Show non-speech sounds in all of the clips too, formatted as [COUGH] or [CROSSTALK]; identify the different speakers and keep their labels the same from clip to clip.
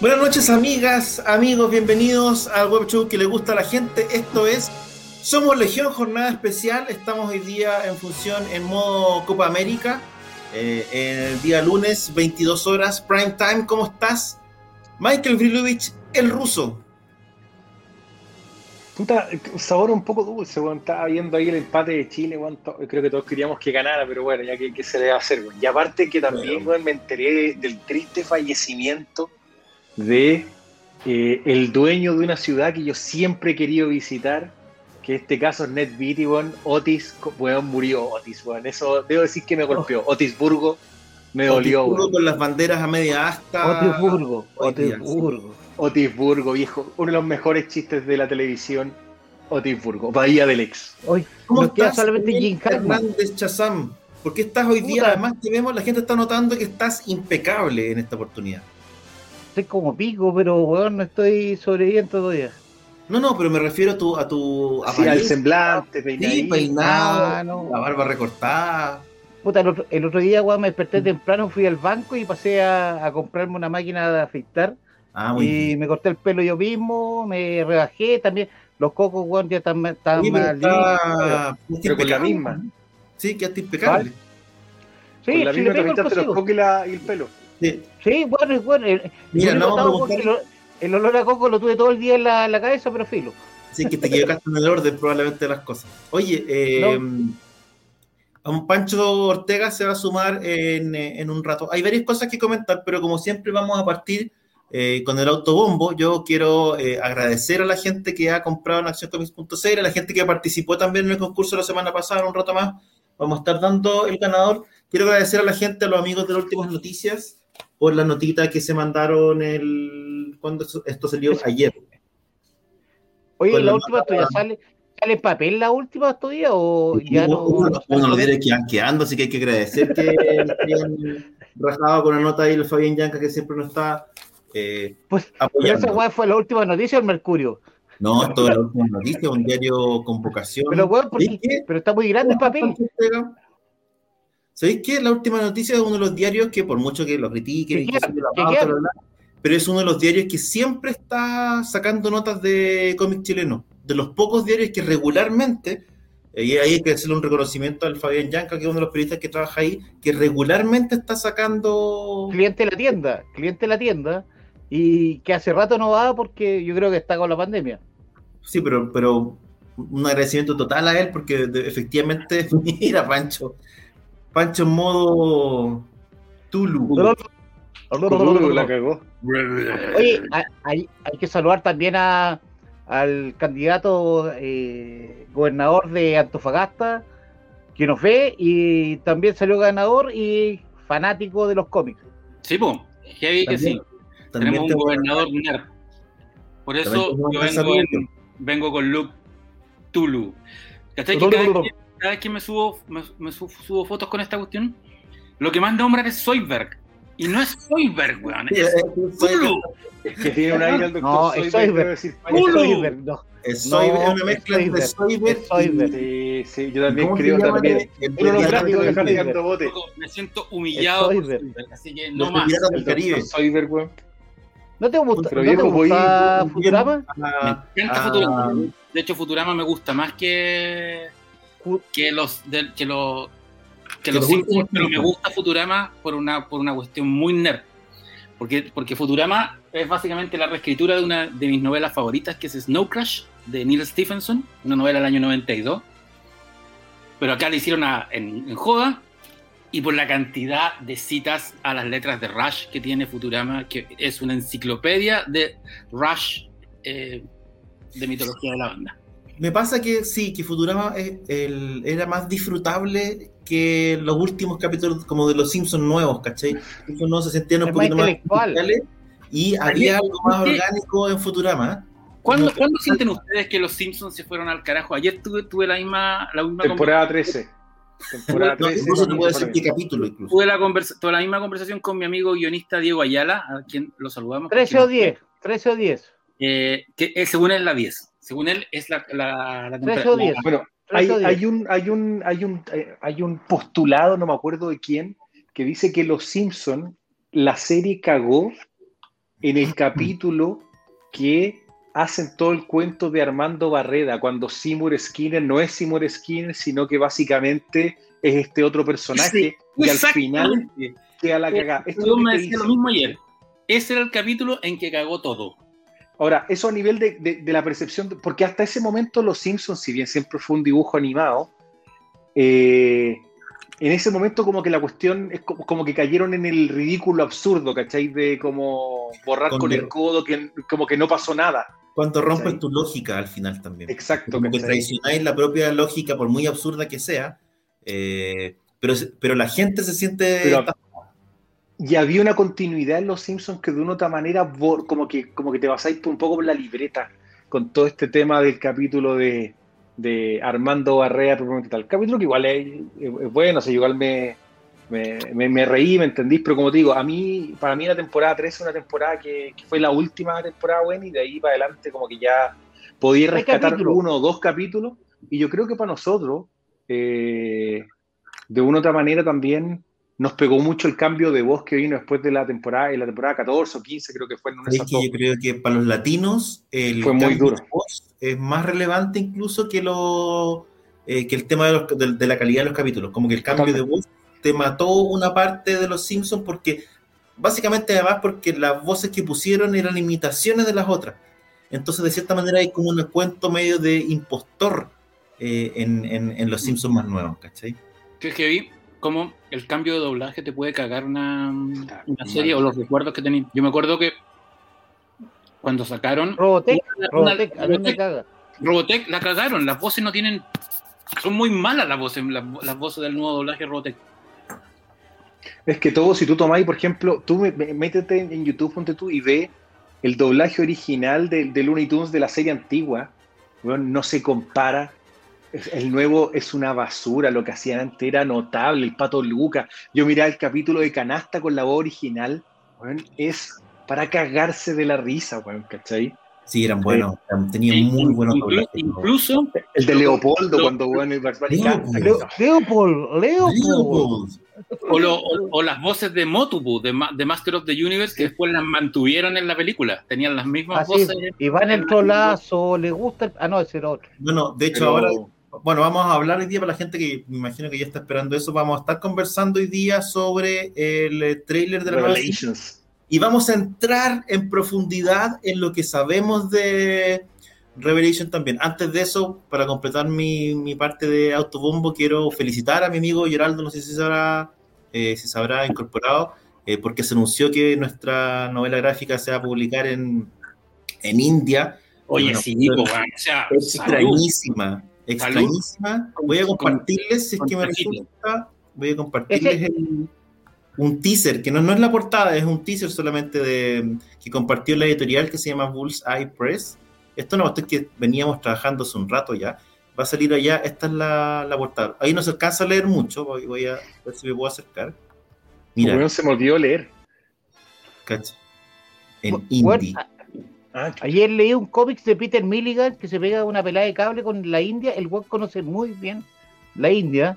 Speaker 1: Buenas noches amigas, amigos, bienvenidos al web show que le gusta a la gente. Esto es Somos Legión, jornada especial. Estamos hoy día en función en modo Copa América. Eh, el día lunes, 22 horas, prime time. ¿Cómo estás? Michael Vrilovich, el ruso.
Speaker 2: Puta, sabor un poco dulce, weón. Estaba viendo ahí el empate de Chile, weón. Creo que todos queríamos que ganara, pero bueno, ya que, se le va a hacer, weón. Y aparte que también, weón, me enteré del triste fallecimiento de eh, el dueño de una ciudad que yo siempre he querido visitar, que en este caso es Ned Beatty, Otis, weón, murió Otis, weón. Eso debo decir que me golpeó. Otisburgo me dolió,
Speaker 1: Otisburgo con las banderas a media asta.
Speaker 2: Otisburgo, Otisburgo. Otisburgo, viejo. Uno de los mejores chistes de la televisión. Otisburgo, Bahía del Ex.
Speaker 1: Hoy, ¿Cómo estás, solamente Jim Hernández Chazam? ¿Por qué estás hoy día? Además que vemos, la gente está notando que estás impecable en esta oportunidad
Speaker 3: estoy como pico, pero weón, no estoy sobreviviendo todavía.
Speaker 1: No, no, pero me refiero a tu, a tu
Speaker 2: al semblante,
Speaker 1: peinado, la barba recortada.
Speaker 3: Puta, el otro, el otro día, weón, me desperté temprano, fui al banco y pasé a, comprarme una máquina de afeitar. Ah, y me corté el pelo yo mismo, me rebajé también. Los cocos, weón, ya están, están
Speaker 1: sí, más Pero con la misma. Sí, quedaste impecable.
Speaker 2: Sí, con la misma te afeitaste los cocos y el pelo.
Speaker 3: Sí, bueno, es bueno. Mira, no el, olor a coco lo tuve todo el día en la, la cabeza, pero filo.
Speaker 1: Sí, que te equivocaste en el orden probablemente de las cosas. Oye, eh, a un Pancho Ortega se va a sumar en, en, un rato. Hay varias cosas que comentar, pero como siempre vamos a partir eh, con el autobombo. Yo quiero eh, agradecer a la gente que ha comprado en accioncomics.cl, a la gente que participó también en el concurso la semana pasada, un rato más. Vamos a estar dando el ganador. Quiero agradecer a la gente, a los amigos de las últimas noticias, por la notita que se mandaron el cuando esto salió ayer.
Speaker 3: Oye, la, última tuya sale, sale papel la última todavía o ya no.
Speaker 1: Uno, de los diarios que van quedando, así que hay que agradecer que hayan rajado con la nota ahí el Fabián Yanca que siempre nos está
Speaker 3: eh, pues esa fue la última noticia del Mercurio.
Speaker 1: No, esto es la última noticia, un diario con vocación.
Speaker 3: Pero, bueno, pero está muy grande el papel.
Speaker 1: ¿Sabéis qué? La última noticia es uno de los diarios que, por mucho que lo critiquen, pero es uno de los diarios que siempre está sacando notas de cómics chilenos. De los pocos diarios que regularmente, eh, y ahí hay que hacerle un reconocimiento al Fabián Yanca, que es uno de los periodistas que trabaja ahí, que regularmente está sacando.
Speaker 3: Cliente de la tienda, cliente de la tienda, y que hace rato no va porque yo creo que está con la pandemia.
Speaker 1: Sí, pero, pero un agradecimiento total a él, porque efectivamente, [LAUGHS] mira, Pancho, Pancho en modo Tulu.
Speaker 3: la cagó. Oye, hay, que saludar también a, al candidato eh, gobernador de Antofagasta, que nos ve y también salió ganador y fanático de los cómics.
Speaker 4: Sí, pues, heavy que sí. Tenemos un gobernador nerd. Por eso yo vengo, vengo, con Luke Tulu. ¿Cachai? Cada vez que me subo, me, subo, fotos con esta cuestión, lo que más nombran es Soyberg. Y no es Soyberg, weón. Es Zulu.
Speaker 2: Es que tiene un aire al doctor No,
Speaker 3: es Soyberg. Es
Speaker 1: Soyberg, no. Es Soyberg, una mezcla entre Soyberg
Speaker 2: Sí, sí, yo también creo también. Uno de los gráficos de Fernando
Speaker 4: Bote. Me siento humillado. Así que no más.
Speaker 2: Soyberg, weón.
Speaker 3: ¿No te gusta, ¿no te gusta Futurama?
Speaker 4: Me encanta Futurama. De hecho, Futurama me gusta más que que los que lo que los pero me gusta Futurama por una por una cuestión muy nerd. Porque, porque Futurama es básicamente la reescritura de una de mis novelas favoritas, que es Snow Crash, de Neil Stephenson, una novela del año 92. Pero acá le hicieron en, joda, y por la cantidad de citas a las letras de Rush que tiene Futurama, que es una enciclopedia de Rush eh, de mitología de la banda.
Speaker 1: Me pasa que sí, que Futurama era más disfrutable que los últimos capítulos como de los Simpsons nuevos, ¿cachai? no se sentían un poquito más y había algo más orgánico en Futurama.
Speaker 4: ¿Cuándo, ¿Cuándo, sienten ustedes que los Simpsons se fueron al carajo? Ayer tuve, tuve la misma, la misma
Speaker 2: temporada 13.
Speaker 1: Temporada 13. incluso te puedo decir qué capítulo. Incluso.
Speaker 4: Tuve la, tuve la misma conversación con mi amigo guionista Diego Ayala, a quien lo saludamos.
Speaker 3: 13 o 10. 13 o 10.
Speaker 4: Eh, que eh, según él la 10. Según él es la, la, la
Speaker 2: temporada. 13 o 10. Bueno, hay, hay, un, hay, un, hay, un, eh, hay un postulado, no me acuerdo de quién, que dice que Los Simpson la serie cagó en el [LAUGHS] capítulo que hacen todo el cuento de Armando Barreda, cuando Seymour Skinner no es Seymour Skinner, sino que básicamente es este otro personaje y al final queda la cagada.
Speaker 4: Esto me decía lo mismo ayer. Ese era el capítulo en que cagó todo.
Speaker 2: Ahora, eso a nivel de, la percepción, porque hasta ese momento Los Simpsons, si bien siempre fue un dibujo animado, eh, en ese momento como que la cuestión es como, que cayeron en el ridículo absurdo, ¿cachai? De como borrar con, el codo, que como que no pasó nada.
Speaker 1: Cuando rompes tu lógica al final también.
Speaker 2: Exacto.
Speaker 1: Como que traicionáis la propia lógica, por muy absurda que sea, eh, pero, pero la gente se siente...
Speaker 2: y había una continuidad en Los Simpsons que de una otra manera como que, como que te basáis un poco por la libreta con todo este tema del capítulo de de Armando Barrea, tal. Capítulo que igual es, bueno, o sea, igual me, me, reí, me entendís, pero como te digo, a mí, para mí la temporada 3 es una temporada que, fue la última temporada buena y de ahí para adelante como que ya podía rescatar uno o dos capítulos. Y yo creo que para nosotros, eh, de una u otra manera también nos pegó mucho el cambio de voz que vino después de la temporada, en la temporada 14 o 15, creo que fue en una
Speaker 1: es que Yo creo que para los latinos el
Speaker 2: fue muy duro.
Speaker 1: voz es más relevante incluso que, lo, eh, que el tema de, la calidad de los capítulos. Como que el cambio de voz te mató una parte de los Simpsons porque, básicamente además porque las voces que pusieron eran imitaciones de las otras. Entonces, de cierta manera, hay como un cuento medio de impostor eh, en, en, los Simpsons más nuevos, ¿cachai?
Speaker 4: Que vi cómo el cambio de doblaje te puede cagar una, una serie o los recuerdos que tenéis. Yo me acuerdo que cuando sacaron.
Speaker 3: Robotech, Robotech,
Speaker 4: Robotech, la cagaron. Las voces no tienen. Son muy malas las voces, las, voces del nuevo doblaje Robotech.
Speaker 2: Es que todo, si tú tomáis, por ejemplo, tú métete en YouTube, ponte tú y ve el doblaje original de, de Looney Tunes de la serie antigua. Bueno, no se compara el nuevo es una basura, lo que hacían antes era notable, el pato Luca. Yo miraba el capítulo de Canasta con la voz original, es para cagarse de la risa, ¿cachai?
Speaker 1: Sí, eran buenos, tenían muy buenos
Speaker 4: incluso, incluso
Speaker 2: el de Leopoldo cuando bueno
Speaker 3: Leopold, Leopold,
Speaker 4: O, las voces de Motubu, de, Master of the Universe, que después las mantuvieron en la película. Tenían las mismas ah, voces.
Speaker 3: Y van el trolazo, le gusta. ah, no, ese era otro.
Speaker 1: Bueno, de hecho, ahora bueno, vamos a hablar hoy día para la gente que me imagino que ya está esperando eso. Vamos a estar conversando hoy día sobre el eh, trailer de la
Speaker 2: Revelations.
Speaker 1: Y vamos a entrar en profundidad en lo que sabemos de Revelation también. Antes de eso, para completar mi, parte de autobombo, quiero felicitar a mi amigo Geraldo, no sé si se habrá, eh, si se habrá incorporado, eh, porque se anunció que nuestra novela gráfica se va a publicar en, en India.
Speaker 4: Oye, sí, o sea,
Speaker 1: es extrañísima extrañísima. Voy a compartirles, si es que me resulta, voy a compartirles un teaser, que no, no es la portada, es un teaser solamente de que compartió la editorial que se llama Bullseye Press. Esto no, esto es que veníamos trabajando hace un rato ya. Va a salir allá, esta es la, la portada. Ahí no se alcanza a leer mucho, voy, a ver si me puedo acercar.
Speaker 2: Mira. se me olvidó leer.
Speaker 1: Cacha. En indie.
Speaker 3: Ah, Ayer leí un cómic de Peter Milligan que se pega una pelada de cable con la India. El web conoce muy bien la India.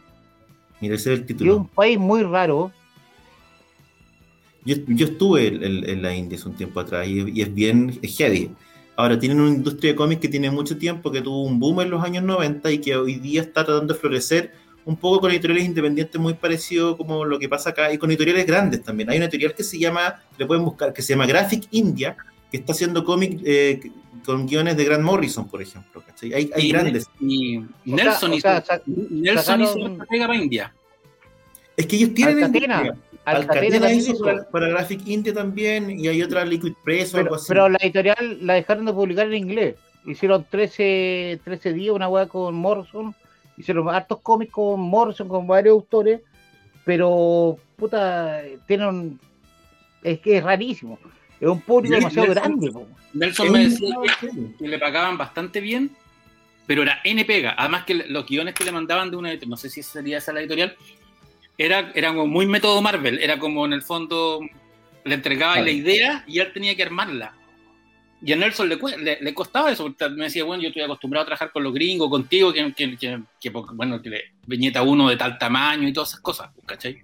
Speaker 1: Mira, ese es el título.
Speaker 3: es un país muy raro.
Speaker 1: Yo, estuve en, la India hace un tiempo atrás y, es bien heavy. Ahora tienen una industria de cómics que tiene mucho tiempo, que tuvo un boom en los años 90 y que hoy día está tratando de florecer un poco con editoriales independientes muy parecido como lo que pasa acá y con editoriales grandes también. Hay una editorial que se llama, le pueden buscar, que se llama Graphic India, que está haciendo cómic eh, con guiones de Grant Morrison, por ejemplo. Hay, hay grandes.
Speaker 4: Y Nelson, hizo, Nelson hizo una pega para India.
Speaker 1: Es que ellos tienen. Alcatena. Alcatena, hizo para, Graphic India también, y hay otra Liquid Press o
Speaker 3: pero,
Speaker 1: algo así.
Speaker 3: Pero la editorial la dejaron de publicar en inglés. hicieron 13, 13 días, una weá con Morrison, hicieron hartos cómics con Morrison, con varios autores, pero puta, tienen es que es rarísimo. Es un público demasiado grande.
Speaker 4: Nelson me decía que, le pagaban bastante bien, pero era N pega. Además que los guiones que le mandaban de una, no sé si sería esa la editorial, era, era como muy método Marvel. Era como en el fondo le entregaba la idea y él tenía que armarla. Y a Nelson le, le, costaba eso, me decía, bueno, yo estoy acostumbrado a trabajar con los gringos, contigo, que, que, que, bueno, que le viñeta uno de tal tamaño y todas esas cosas, ¿cachai?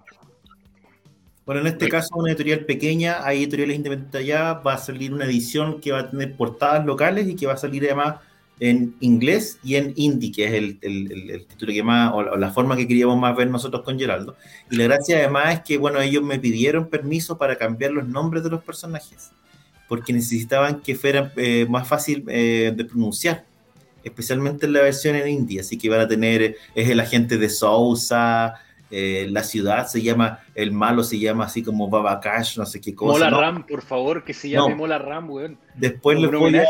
Speaker 1: Bueno, en este caso, una editorial pequeña, hay editoriales independientes allá, va a salir una edición que va a tener portadas locales y que va a salir además en inglés y en hindi, que es el, el, título que más, o la forma que queríamos más ver nosotros con Geraldo. Y la gracia además es que, bueno, ellos me pidieron permiso para cambiar los nombres de los personajes, porque necesitaban que fuera eh, más fácil eh, de pronunciar, especialmente en la versión en hindi, así que van a tener, es el agente de Sousa, eh, la ciudad se llama, el malo se llama así como Babakash, no sé qué cosa.
Speaker 2: Mola Ram, por favor, que se llame Mola Ram, weón.
Speaker 1: Después le voy a.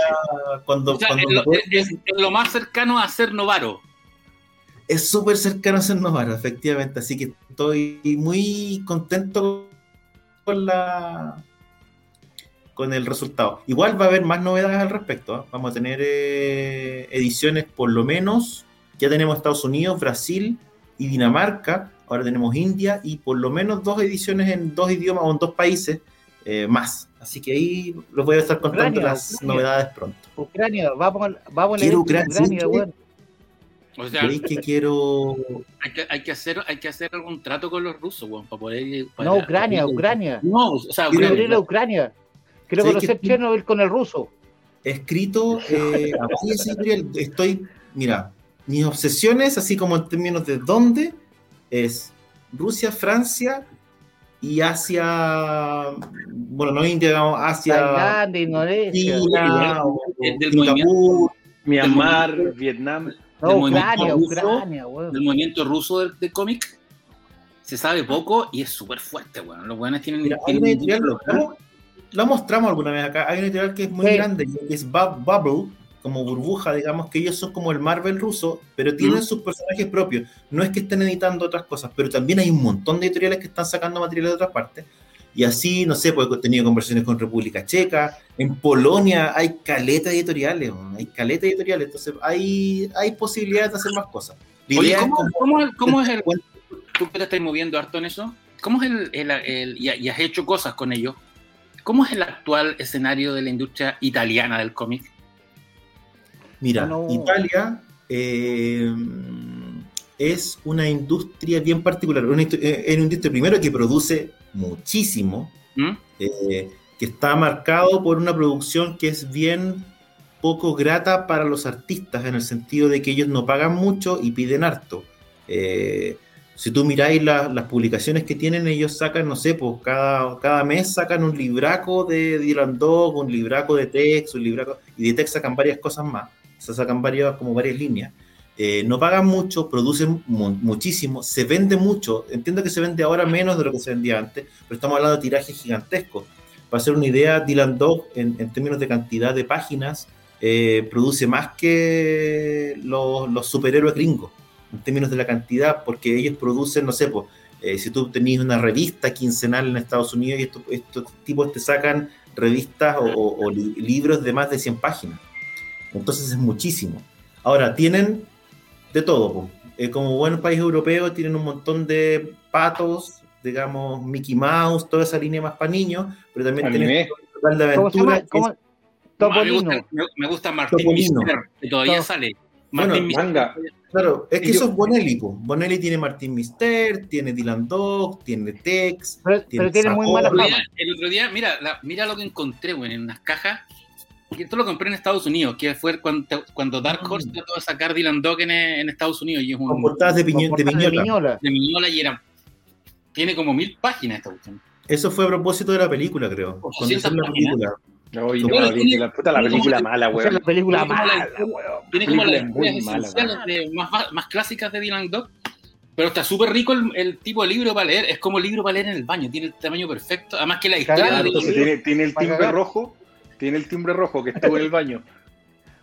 Speaker 1: Cuando,
Speaker 4: es, lo, más cercano a ser Novaro.
Speaker 1: Es súper cercano a ser Novaro, efectivamente. Así que estoy muy contento con la con el resultado. Igual va a haber más novedades al respecto. ¿eh? Vamos a tener eh, ediciones por lo menos. Ya tenemos Estados Unidos, Brasil y Dinamarca ahora tenemos India y por lo menos dos ediciones en dos idiomas o en dos países eh, más. Así que ahí los voy a estar contando las novedades pronto.
Speaker 3: Ucrania, vamos, vamos a leer Ucrania,
Speaker 4: bueno. O sea, que quiero. Hay que, hay que, hacer, hay que hacer algún trato con los rusos, bueno, para poder.
Speaker 3: no, Ucrania, Ucrania.
Speaker 4: No, o sea,
Speaker 3: Quiero Ucrania. a Ucrania. Quiero conocer que... Chernobyl con el ruso.
Speaker 1: Escrito, eh, [LAUGHS] estoy, mira, mis obsesiones, así como en términos de dónde, es Rusia, Francia y Asia, bueno, no India, digamos, Asia,
Speaker 3: Tailandia, Indonesia, China,
Speaker 4: del, movimiento,
Speaker 2: Myanmar, Vietnam,
Speaker 3: no, del Ucrania, movimiento Ucrania,
Speaker 4: ruso, del movimiento ruso del, cómic se sabe poco y es súper fuerte, bueno. Los buenos tienen, Mira,
Speaker 1: tienen lo, lo, mostramos alguna vez acá. Hay un editorial que es muy grande, que es Bubble, como burbuja, digamos que ellos son como el Marvel ruso, pero tienen sus personajes propios. No es que estén editando otras cosas, pero también hay un montón de editoriales que están sacando material de otras partes. Y así, no sé, pues he tenido conversaciones con República Checa, en Polonia hay caleta editoriales, hay caleta editoriales, entonces hay, hay posibilidades de hacer más cosas.
Speaker 4: ¿cómo, es, el... Tú que te estás moviendo harto en eso, ¿cómo es el, el, y has hecho cosas con ellos? ¿Cómo es el actual escenario de la industria italiana del cómic?
Speaker 1: Mira, Italia eh, es una industria bien particular. Una, eh, es una industria primero que produce muchísimo, ¿Mm? eh, que está marcado por una producción que es bien poco grata para los artistas, en el sentido de que ellos no pagan mucho y piden harto. si tú miráis las publicaciones que tienen, ellos sacan, no sé, pues cada, cada mes sacan un libraco de Dylan Dog, un libraco de Tex, un libraco, y de Tex sacan varias cosas más se sacan varias, como varias líneas. Eh, no pagan mucho, producen muchísimo, se vende mucho. Entiendo que se vende ahora menos de lo que se vendía antes, pero estamos hablando de tirajes gigantescos. Para hacer una idea, Dylan Dog, en, términos de cantidad de páginas, eh, produce más que los, superhéroes gringos, en términos de la cantidad, porque ellos producen, no sé, pues, si tú tenías una revista quincenal en Estados Unidos y estos, estos tipos te sacan revistas o, o libros de más de 100 páginas. Entonces es muchísimo. Ahora, tienen de todo. Eh, como buen país europeo, tienen un montón de patos, digamos, Mickey Mouse, toda esa línea más para niños, pero también tienen total de aventura. ¿Cómo,
Speaker 4: me, gusta, Martín Mister, que todavía sale.
Speaker 1: Martín bueno, Claro, es que eso es Bonelli. Bonelli tiene Martín Mister, tiene Dylan Dog, tiene Tex.
Speaker 3: Pero tiene, muy mala fama.
Speaker 4: El otro día, mira, mira lo que encontré, güey, en unas cajas esto lo compré en Estados Unidos, que fue cuando, cuando Dark ah. Horse trató de sacar Dylan Dog en, Estados Unidos. Y es un,
Speaker 1: con portadas de, piñola.
Speaker 4: de, Miñola. y era. Tiene como mil páginas esta cuestión.
Speaker 1: Eso fue a propósito de la película, creo.
Speaker 2: Cuando la película. No, y no, la película, puta, la película mala, weón.
Speaker 3: La película mala,
Speaker 4: Tiene como las esenciales de, más, más clásicas de Dylan Dog. Pero está súper rico el, tipo de libro para leer. Es como libro para leer en el baño. Tiene el tamaño perfecto. Además que la historia.
Speaker 2: tiene, tiene el timbre rojo tiene el timbre rojo que estuvo en el baño. [LAUGHS]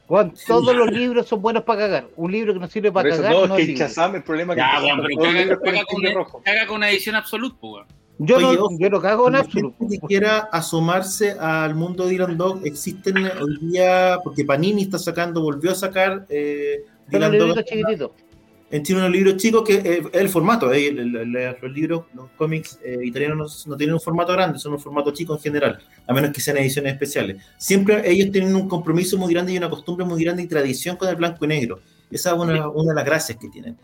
Speaker 3: Juan, todos los libros son buenos para cagar. Un libro que no sirve para cagar. No,
Speaker 2: no es que el problema que
Speaker 4: ya, bueno, pero caga, caga, con una, caga, con una, edición absoluta, pues.
Speaker 3: Yo, Oye, no, yo no cago en absoluto.
Speaker 1: que quiera asomarse al mundo de Dylan Dog, existen hoy día, porque Panini está sacando, volvió a sacar eh,
Speaker 3: Dylan Dog. Chiquitito
Speaker 1: tiene unos libros chicos que es eh, el formato, eh, los libros, los cómics eh, italianos no, tienen un formato grande, son un formato chico en general, a menos que sean ediciones especiales. Siempre ellos tienen un compromiso muy grande y una costumbre muy grande y tradición con el blanco y negro. Esa es una, una de las gracias que tienen.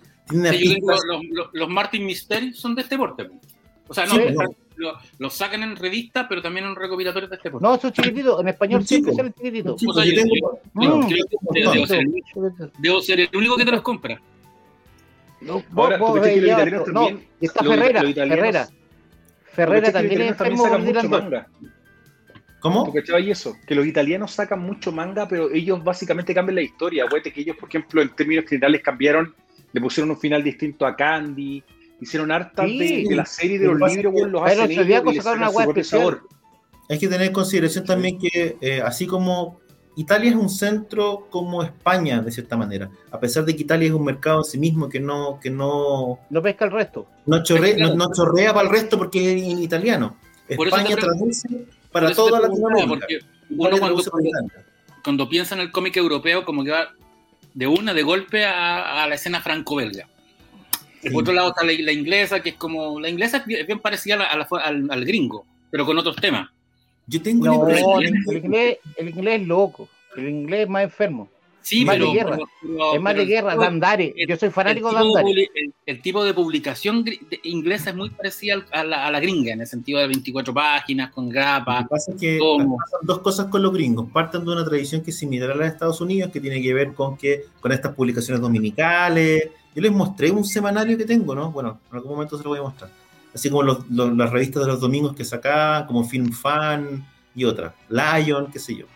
Speaker 4: los, Martin Mystery son de este porte. O sea, no, los sacan en revista, pero también en recopilatorios de este porte.
Speaker 3: No, son chiquititos, en español siempre salen chiquititos. O sea, yo,
Speaker 4: debo ser el único que te los compra.
Speaker 3: No, Ahora, vos, que los italianos también, no, está Ferrera, Ferrera. Ferrera también es
Speaker 2: también sacan mucho manga.
Speaker 1: ¿Cómo?
Speaker 2: ¿Tú cachabas eso? Que los italianos sacan mucho manga, pero ellos básicamente cambian la historia. Acuérdate que ellos, por ejemplo, en términos generales cambiaron, le pusieron un final distinto a Candy, hicieron hartas de, de, la serie de los libros,
Speaker 3: los hacen ellos y les sacan su propio sabor.
Speaker 1: Hay que tener en consideración también que, eh, así como Italia es un centro como España, de cierta manera, a pesar de que Italia es un mercado en sí mismo que no... Que no,
Speaker 3: no pesca el resto.
Speaker 1: No, chorrea, no, chorrea para el resto porque es en italiano. España traduce para toda Latinoamérica.
Speaker 4: Uno cuando, cuando, piensa en el cómic europeo, como que va de una, de golpe, a, la escena franco-belga. Por otro lado está la, inglesa, que es como... La inglesa es bien parecida al, al gringo, pero con otros temas.
Speaker 1: Yo tengo
Speaker 3: no, el, inglés, el inglés es loco, el inglés es más enfermo.
Speaker 4: Sí,
Speaker 3: más
Speaker 4: pero,
Speaker 3: de guerra. es más de guerra, Dandare. Yo soy fanático de Dandare.
Speaker 4: El, tipo de publicación inglesa es muy parecida a la, a la, gringa, en el sentido de 24 páginas, con grapa.
Speaker 1: Lo que pasa es que pasan dos cosas con los gringos. Parten de una tradición que es similar a la de Estados Unidos, que tiene que ver con que con estas publicaciones dominicales. Yo les mostré un semanario que tengo, ¿no? Bueno, en algún momento se lo voy a mostrar así como las revistas de los domingos que sacaban, como Film Fan y otras, Lion, qué sé yo.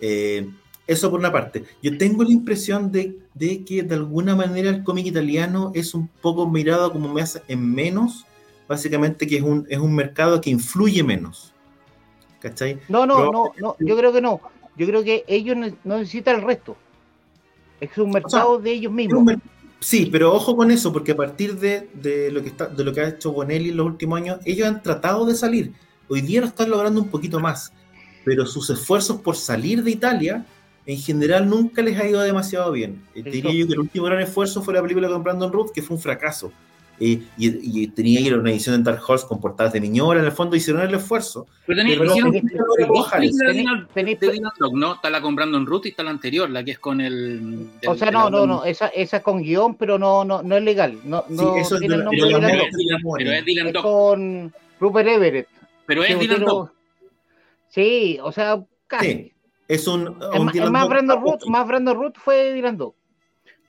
Speaker 1: Eh, eso por una parte. Yo tengo la impresión de, que de alguna manera el cómic italiano es un poco mirado como me hace en menos, básicamente que es un, es un mercado que influye menos. ¿Cachai?
Speaker 3: No, no, no, no, yo creo que no. Yo creo que ellos no necesitan el resto. Es un mercado de ellos mismos.
Speaker 1: Sí, pero ojo con eso, porque a partir de, lo, que está, de lo que ha hecho Bonelli en los últimos años, ellos han tratado de salir. Hoy día lo están logrando un poquito más, pero sus esfuerzos por salir de Italia, en general, nunca les ha ido demasiado bien. Eh, diría yo que el último gran esfuerzo fue la película con Brandon Ruth, que fue un fracaso y, y, tenía que ir a una edición en Dark Horse con portadas de Miñora, en el fondo hicieron el esfuerzo.
Speaker 4: Pero tenéis ¿no? Está la con Brandon Ruth y está la anterior, la que es con el...
Speaker 3: o sea, no, no, no, esa, esa es con guion, pero no, no, no es legal. No, no
Speaker 1: eso
Speaker 3: tiene
Speaker 1: es
Speaker 3: el nombre
Speaker 4: de Pero es Dylan Dog.
Speaker 3: con Rupert Everett.
Speaker 4: Pero es Dylan Dog.
Speaker 3: Sí, o sea, casi. Sí,
Speaker 1: es un,
Speaker 3: es, más, Brandon Ruth, más Brandon Ruth fue Dylan Dog.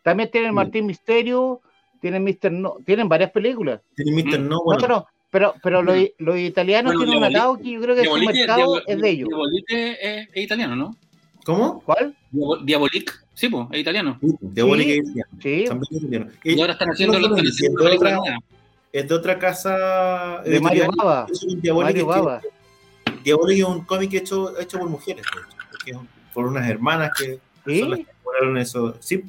Speaker 3: También tiene Martín Misterio, tienen Mr. No, tienen varias películas.
Speaker 1: Tienen Mr. No, bueno.
Speaker 3: No, pero, pero los, los italianos tienen un atado que yo creo que su mercado es de ellos.
Speaker 4: Diabolique es, es, italiano, ¿no?
Speaker 1: ¿Cómo?
Speaker 3: ¿Cuál?
Speaker 4: Diabolique, sí, pues, es italiano.
Speaker 1: Diabolique es italiano.
Speaker 3: Sí.
Speaker 1: También italiano.
Speaker 4: Y ahora están haciendo los
Speaker 1: de otra, es de otra casa.
Speaker 3: De Mario Baba.
Speaker 1: Mario Baba. Diabolique es un cómic hecho, hecho por mujeres, por unas hermanas que
Speaker 3: ¿Sí?
Speaker 1: son las que elaboraron eso. Sí,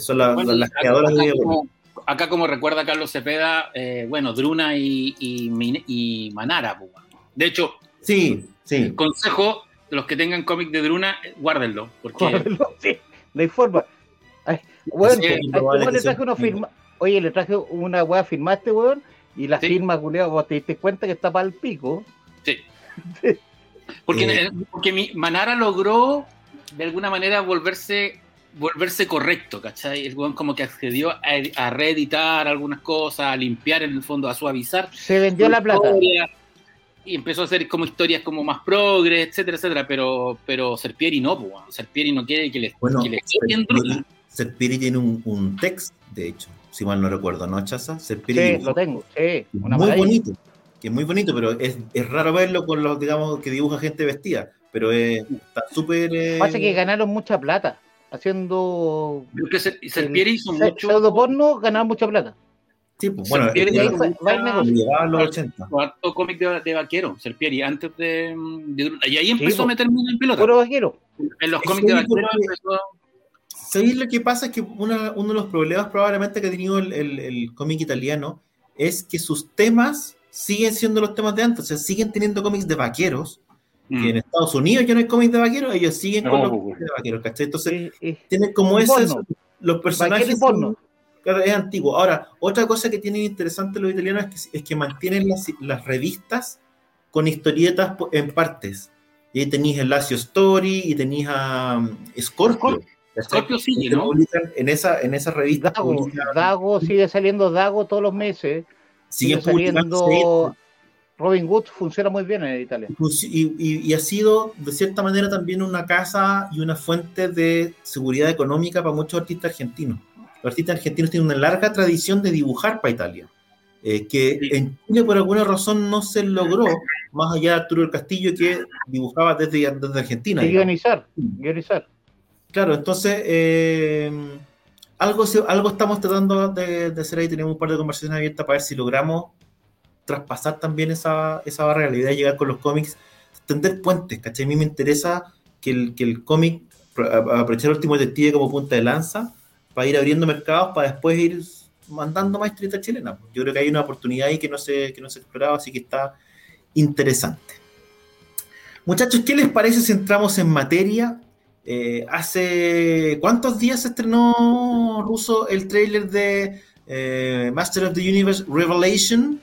Speaker 1: son las, bueno, las creadoras de Diabolique
Speaker 4: acá como recuerda Carlos Cepeda, eh, bueno, Druna y, y, Manara. Pues, de hecho,
Speaker 1: sí, sí.
Speaker 4: consejo, los que tengan cómic de Druna, guárdenlo. Porque...
Speaker 3: Guárdenlo, [LAUGHS] sí, de forma. bueno, le traje una firma. Oye, le traje una weá, firmaste, weón, y la firma, culiado, vos te diste cuenta que está para el pico.
Speaker 4: Sí. [LAUGHS] porque, eh. porque mi Manara logró de alguna manera volverse volverse correcto, ¿cachai? El weón como que accedió a, reeditar algunas cosas, a limpiar en el fondo, a suavizar.
Speaker 3: Se vendió la plata.
Speaker 4: Y empezó a hacer como historias como más progres, etcétera, etcétera, pero, pero Serpieri no, pues, Serpieri no quiere que le,
Speaker 1: bueno, que le Serpieri, tiene un, un text, de hecho, si mal no recuerdo, ¿no, Chaza?
Speaker 3: Serpieri sí, lo tengo, sí,
Speaker 1: muy bonito, que es muy bonito, pero es, es, raro verlo con los, digamos, que dibuja gente vestida, pero está súper... Eh...
Speaker 3: Pasa que ganaron mucha plata haciendo.
Speaker 4: Creo que Serpieri hizo mucho.
Speaker 3: Pseudo porno, ganar mucha plata.
Speaker 1: Sí, pues, bueno,
Speaker 4: Serpieri
Speaker 1: era-
Speaker 4: fue-
Speaker 3: va el negocio.
Speaker 1: llegaba a los 80.
Speaker 4: Harto cómic de, de vaquero, Serpieri, antes de, de- Y ahí empezó a meterme en pelota.
Speaker 3: Puro vaquero.
Speaker 4: en los cómics de
Speaker 1: que
Speaker 4: vaquero empezó.
Speaker 1: ¿Sabéis lo que pasa? Es que una- uno de los problemas probablemente que ha tenido el, el- el cómic italiano es que sus temas siguen siendo los temas de antes, o sea, siguen teniendo cómics de vaqueros, que en
Speaker 4: Mm.
Speaker 1: Estados Unidos ya no hay cómics de vaqueros, ellos siguen con
Speaker 2: No,
Speaker 1: los
Speaker 2: pues,
Speaker 1: cómics de vaqueros, ¿cachai? Entonces,
Speaker 3: Eh, eh,
Speaker 1: tienen como ese, los personajes son- claro, es antiguo. Ahora, otra cosa que tienen interesante los italianos es que, es que mantienen las, las revistas con historietas en partes. Y ahí tenéis el Lazio Story y tenéis a um, Scorpio.
Speaker 4: Scorpio sigue, ¿no?
Speaker 1: publican en esa, en esa revista.
Speaker 3: Dago,
Speaker 1: publican-
Speaker 3: Dago sigue saliendo Dago todos los meses. Sigue
Speaker 1: siguen publicando
Speaker 3: saliendo. Robin Hood funciona muy bien en Italia.
Speaker 1: Pues, Y, y- y ha sido, de cierta manera, también una casa y una fuente de seguridad económica para muchos artistas argentinos. Los artistas argentinos tienen una larga tradición de dibujar para Italia, eh, que
Speaker 4: Sí.
Speaker 1: en Chile por alguna razón no se logró, más allá de Arturo del Castillo, que dibujaba desde, desde Argentina.
Speaker 3: Y guionizar. guionizar.
Speaker 1: Claro, entonces eh, algo, algo estamos tratando de, de hacer ahí. Tenemos un par de conversaciones abiertas para ver si logramos traspasar también esa, esa barrera. La idea es llegar con los cómics, tender puentes, ¿cachai? A mí me interesa que el, que el cómic, aprovechar el último detective como punta de lanza, para ir abriendo mercados, para después ir mandando más historietas chilenas. Yo creo que hay una oportunidad ahí que no se, que no se ha explorado, así que está interesante. Muchachos, ¿qué les parece si entramos en materia? Eh, hace cuántos días se estrenó ruso el trailer de eh, Master of the Universe Revelation.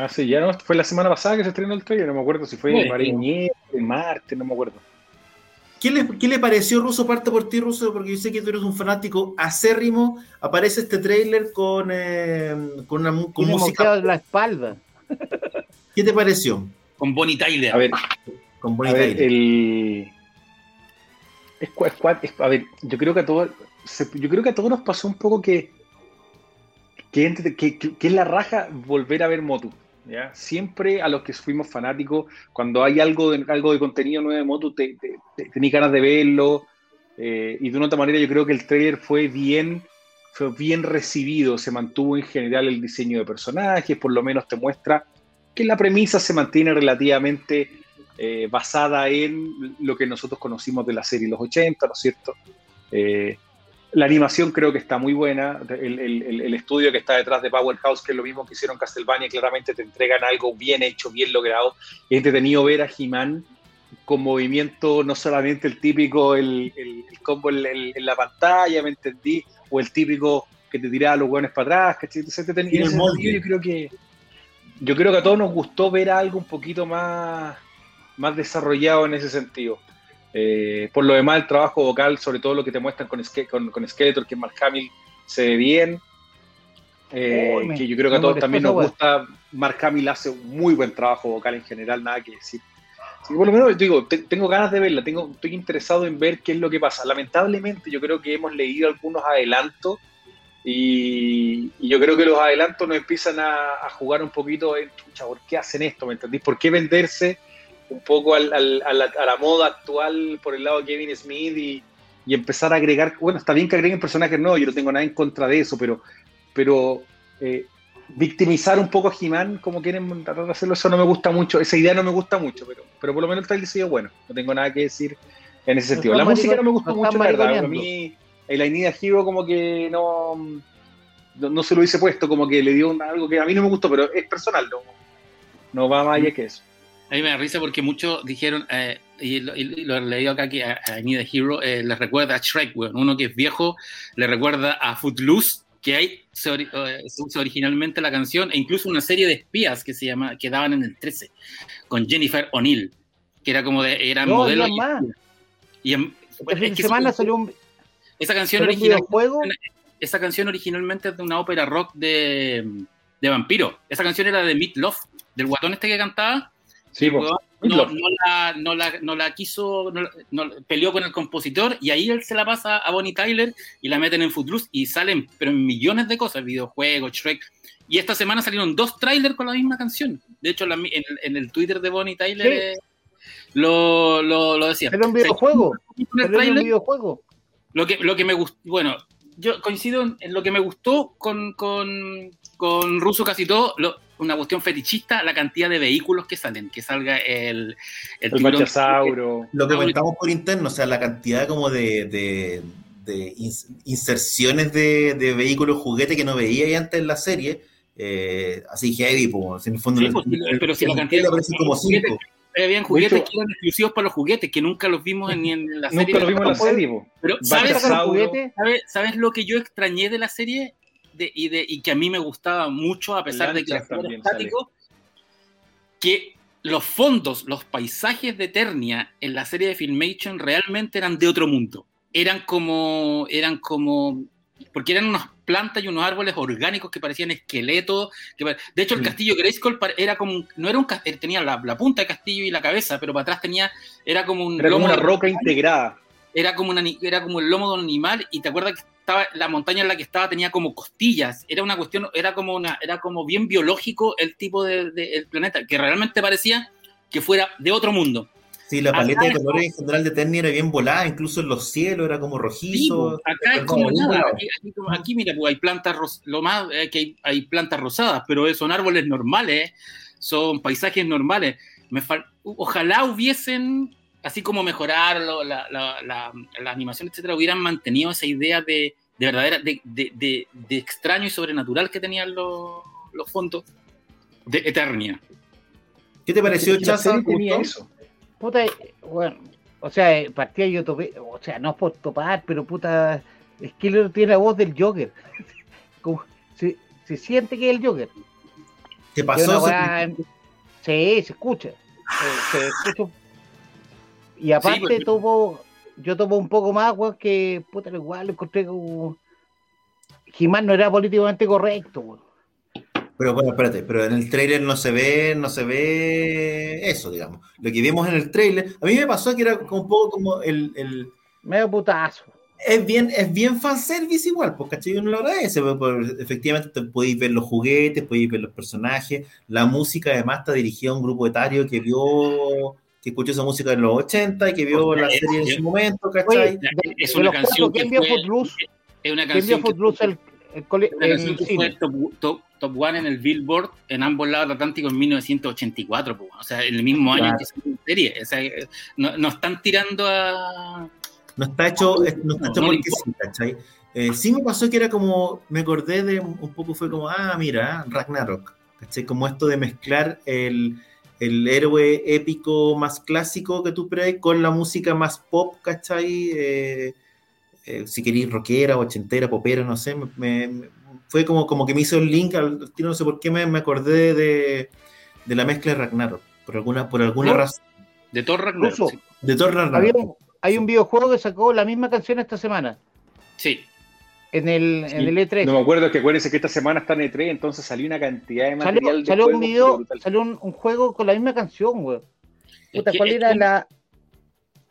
Speaker 2: Ah, sí, ya no, fue la semana pasada que se estrenó el trailer, no me acuerdo si fue
Speaker 4: Sí.
Speaker 2: Mariñez, de Marte, no me acuerdo.
Speaker 1: ¿Qué le, ¿Qué le pareció Ruso? Parte por ti, Ruso, porque yo sé que tú eres un fanático acérrimo. Aparece este trailer con, eh, con, una, con música.
Speaker 3: la espalda. [LAUGHS]
Speaker 1: ¿Qué te pareció?
Speaker 4: Con Bonnie Tyler.
Speaker 2: A ver,
Speaker 1: Con
Speaker 2: a
Speaker 1: Bonnie
Speaker 2: ver,
Speaker 1: Tyler.
Speaker 2: el... Es, es es- a ver, yo creo que a todos, yo creo que a todos nos pasó un poco que que, entre- que, que- que es la raja volver a ver Motu. Siempre a los que fuimos fanáticos, cuando hay algo de, algo de contenido nuevo de te, te- tenés ganas de verlo. eh, y de una otra manera, yo creo que el trailer fue bien, fue bien recibido. Se mantuvo en general el diseño de personajes, por lo menos te muestra que la premisa se mantiene relativamente eh, basada en lo que nosotros conocimos de la serie Los 80, ¿no es cierto? Eh, la animación creo que está muy buena. El, el- el- estudio que está detrás de Powerhouse, que es lo mismo que hicieron Castlevania, claramente te entregan algo bien hecho, bien logrado. Es entretenido ver a He-Man con movimiento, no solamente el típico, el, el- combo en, la pantalla, ¿me entendí? O el típico que te tiraba los hueones para atrás, ¿cachai?
Speaker 1: Tiene
Speaker 2: en yo creo que yo creo que a todos nos gustó ver algo un poquito más, más desarrollado en ese sentido. Eh, por lo demás, el trabajo vocal, sobre todo lo que te muestran con, Ske- con, con Skeletor, que Mark Hamill, se ve bien. Eh,
Speaker 3: me-
Speaker 2: que yo creo que a todos también nos gusta. Mark Hamill hace un muy buen trabajo vocal en general, nada que decir. Así que por lo menos digo, te- tengo ganas de verla, tengo, estoy interesado en ver qué es lo que pasa. Lamentablemente, yo creo que hemos leído algunos adelantos y, y yo creo que los adelantos nos empiezan a, a jugar un poquito en, chucha, ¿por qué hacen esto? ¿Me entendís? ¿Por qué venderse un poco al- al- a, la, a la moda actual por el lado de Kevin Smith y, y empezar a agregar, bueno, está bien que agreguen personajes nuevos, yo no tengo nada en contra de eso, pero, pero eh, victimizar un poco a He-Man como quieren tratar de hacerlo, eso no me gusta mucho, esa idea no me gusta mucho, pero, pero por lo menos el trailer sido bueno, no tengo nada que decir en ese
Speaker 3: No
Speaker 2: sentido. La música no me
Speaker 3: no
Speaker 2: mucho, la verdad, a mí el I Need a Hero como que no, no, no se lo hice puesto, como que le dio algo que a mí no me gustó, pero es personal, no, no va más allá que eso.
Speaker 4: A mí me da risa porque muchos dijeron, eh, y, lo, y lo he leído acá, que a, a Need a Hero eh, les recuerda a Shrek, weón. Uno que es viejo le recuerda a Footloose, que se, ori- eh, se usa originalmente la canción, e incluso una serie de espías que se llama, que daban en el 13, con Jennifer O'Neill, que era como de, era
Speaker 3: No,
Speaker 4: modelo.
Speaker 3: más.
Speaker 4: Y, en-
Speaker 3: fin
Speaker 4: es que
Speaker 3: semana salió un,
Speaker 4: esa canción original, esa canción originalmente es de una ópera rock de, de vampiro. Esa canción era de Meat Love, del guatón este que cantaba.
Speaker 2: Sí, pues,
Speaker 4: no, la, no, la, no la quiso, peleó con el compositor y ahí él se la pasa a Bonnie Tyler y la meten en Footloose y salen, pero en millones de cosas, videojuegos, Shrek. Y esta semana salieron dos trailers con la misma canción. De hecho, la- en, en el Twitter de Bonnie Tyler eh, lo, lo, lo decía.
Speaker 3: Salió un videojuego. Salió un videojuego.
Speaker 4: lo que, lo que me gustó, bueno, yo coincido en lo que me gustó con, con, con Russo casi todo, una cuestión fetichista, la cantidad de vehículos que salen, que salga el...
Speaker 2: El, el
Speaker 1: Lo que comentamos por interno, o sea, la cantidad como de, de, de inserciones de, de, vehículos juguete que no veía antes en la serie, eh, así heavy, pues, en el fondo...
Speaker 4: Sí, pues, pero si la cantidad de como cinco. habían juguetes que eran exclusivos para los juguetes, que nunca los vimos ni en la serie.
Speaker 2: Nunca los vimos en la serie,
Speaker 4: Pero, ¿sabes, ¿sabes, lo que yo extrañé de la serie? Y, de, y que a mí me gustaba mucho, a pesar de que era estático, que los fondos, los paisajes de Eternia en la serie de Filmation realmente eran de otro mundo. Eran como, eran como, porque eran unas plantas y unos árboles orgánicos que parecían esqueletos. Que, de hecho, el castillo Grayskull era como, no era un eh, tenía la, punta de castillo y la cabeza, pero para atrás tenía, era como un
Speaker 2: era como una roca integrada.
Speaker 4: Era como, una, era como el lomo de un animal y te acuerdas que la montaña en la que estaba tenía como costillas, era una cuestión, era como una, era como bien biológico el tipo del de, planeta, que realmente parecía que fuera de otro mundo.
Speaker 1: Sí, la paleta de colores en general de Terni era bien volada, incluso en los cielos era como rojizo.
Speaker 4: acá es como nada, aquí, mira, pues hay plantas, lo más es que hay, plantas rosadas, pero son árboles normales, son paisajes normales. Me ojalá hubiesen así como mejorar la, la, animación, etcétera, hubieran mantenido esa idea de, de verdadera, de, de, de, extraño y sobrenatural que tenían los, los fondos de Eternia.
Speaker 1: ¿Qué te pareció, Chaza?
Speaker 3: tenía eso? Puta, bueno, o sea, partía yo topé, o sea, no es por topar, pero puta, es que tiene la voz del Joker. [LAUGHS] Como, se, se, siente que es el Joker.
Speaker 1: ¿Qué pasó?
Speaker 3: Sí, se escucha. Se, se escucha y aparte pues, tomo, yo tomo un poco más, weón, que puta, igual lo encontré como. Jimán no era políticamente correcto, weón.
Speaker 1: Pero bueno, espérate, pero en el trailer no se ve, no se ve eso, digamos. Lo que vimos en el trailer, a mí me pasó que era un poco como el, el...
Speaker 3: medio putazo.
Speaker 1: Es bien, es bien fanservice igual, porque ¿cachai? Uno lo agradece, porque efectivamente podéis ver los juguetes, podéis ver los personajes, la música además está dirigida a un grupo etario que vio que escuchó esa música en los 80 y que vio la serie en su momento, ¿cachai?
Speaker 4: es una canción que fue, es una canción que fue, el, el, que fue top, top, one en el Billboard en ambos lados del Atlántico en 1984, o sea, en el mismo año que se serie. O sea, no, no, están tirando a...
Speaker 1: No está hecho, no está hecho porque sí, ¿cachai? Eh, sí me pasó que era como, me acordé de un poco, fue como, ah, mira, Ragnarok, ¿cachai? Como esto de mezclar el el héroe épico más clásico que tú esperas con la música más pop, ¿cachai? Eh, eh, si queréis rockera, ochentera, popera, no sé, me, fue como, como que me hizo el link, al no sé por qué me, me acordé de, de, la mezcla de Ragnarok, por alguna, por alguna razón.
Speaker 4: De Thor Ragnarok.
Speaker 1: De Thor Ragnarok.
Speaker 3: hay un videojuego que sacó la misma canción esta semana.
Speaker 4: Sí
Speaker 3: en el, en el E3.
Speaker 2: No me acuerdo, es que acuérdense que esta semana está en E3, entonces salió una cantidad de
Speaker 3: material. Salió, salió un video, salió un, juego con la misma canción, güey. Puta, ¿cuál era la.?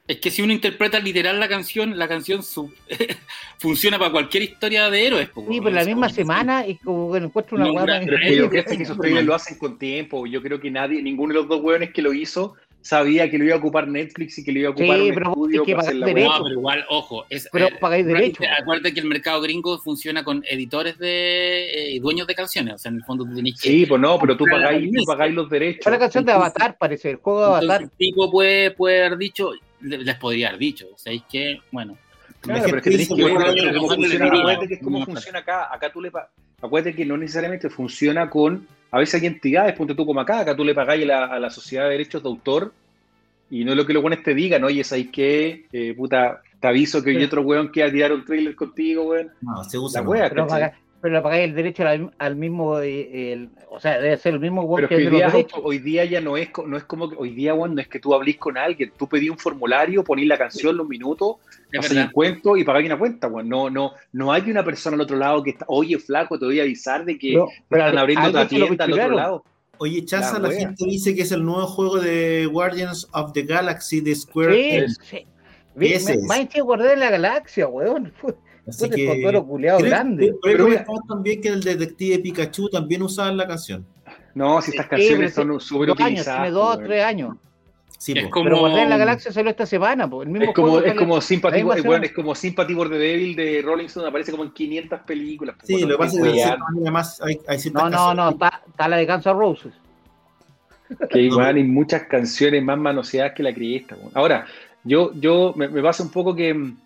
Speaker 4: Es que si uno interpreta literal la canción, la canción [LAUGHS] funciona para cualquier historia de héroes.
Speaker 3: sí, pero la misma semana y como que encuentro una
Speaker 2: no, Pero yo creo que esos lo hacen con tiempo. Yo creo que nadie, ninguno de los dos hueones que lo hizo sabía que lo iba a ocupar Netflix y que lo iba a ocupar
Speaker 3: sí, pero estudio que para hacer la.
Speaker 4: No, pero igual, ojo. Es,
Speaker 3: pero eh, pagáis derecho.
Speaker 4: Acuérdate que el mercado gringo funciona con editores de eh, dueños de canciones. O sea, en el fondo tú tenés
Speaker 2: que. Sí, pues no, pero tú pagáis, tú pagáis los derechos.
Speaker 3: Es la canción de Avatar, parece, el juego de Avatar.
Speaker 4: el tipo puede, puede haber dicho, les podría haber dicho. O sea, es que, bueno.
Speaker 2: Claro, pero es que tenés que ver cómo funciona. que es cómo funciona acá. Acá tú le. Acuérdate que no necesariamente funciona con a veces hay entidades, ponte tú como acá, acá tú le pagáis a la, sociedad de derechos de autor y no es lo que los buenos te digan, oye, ¿sabes qué? Eh, puta, te aviso que hay otro weón que va a tirar un trailer contigo, weón.
Speaker 1: No, se usa.
Speaker 3: La wea, pero, pero le pagáis el derecho al, mismo, eh, o sea, debe ser el mismo
Speaker 2: weón que, hoy, día, hoy día ya no es, no es como que, hoy día, weón, no es que tú hablís con alguien, tú pedís un formulario, ponís la canción los minutos, haces el cuento y pagáis una cuenta, weón. No, no, no hay una persona al otro lado que está, oye, flaco, te voy a avisar de que están abriendo otra tienda al otro lado.
Speaker 1: Oye, Chaza, la, gente dice que es el nuevo juego de Guardians of the Galaxy de Square.
Speaker 3: Sí, sí. Más que Guardián de la Galaxia, weón. [LAUGHS] Así que, creo,
Speaker 1: grande. Pero, pero también que el detective Pikachu también usaba la canción.
Speaker 2: No, si estas canciones son súper utilizadas.
Speaker 3: Tiene dos o tres años. Sí, es como... Pero Guardián la Galaxia salió esta semana. El mismo
Speaker 2: es como, es como, Sympathy, bueno, es como Sympathy for the Devil de Rolling Stone, aparece como en 500 películas.
Speaker 1: Sí, lo que pasa es que además hay, hay
Speaker 3: No, no, no, está, la de Guns N' Roses.
Speaker 2: Que igual hay muchas canciones más manoseadas que la criesta. Ahora, yo, yo me, me, pasa un poco que mm,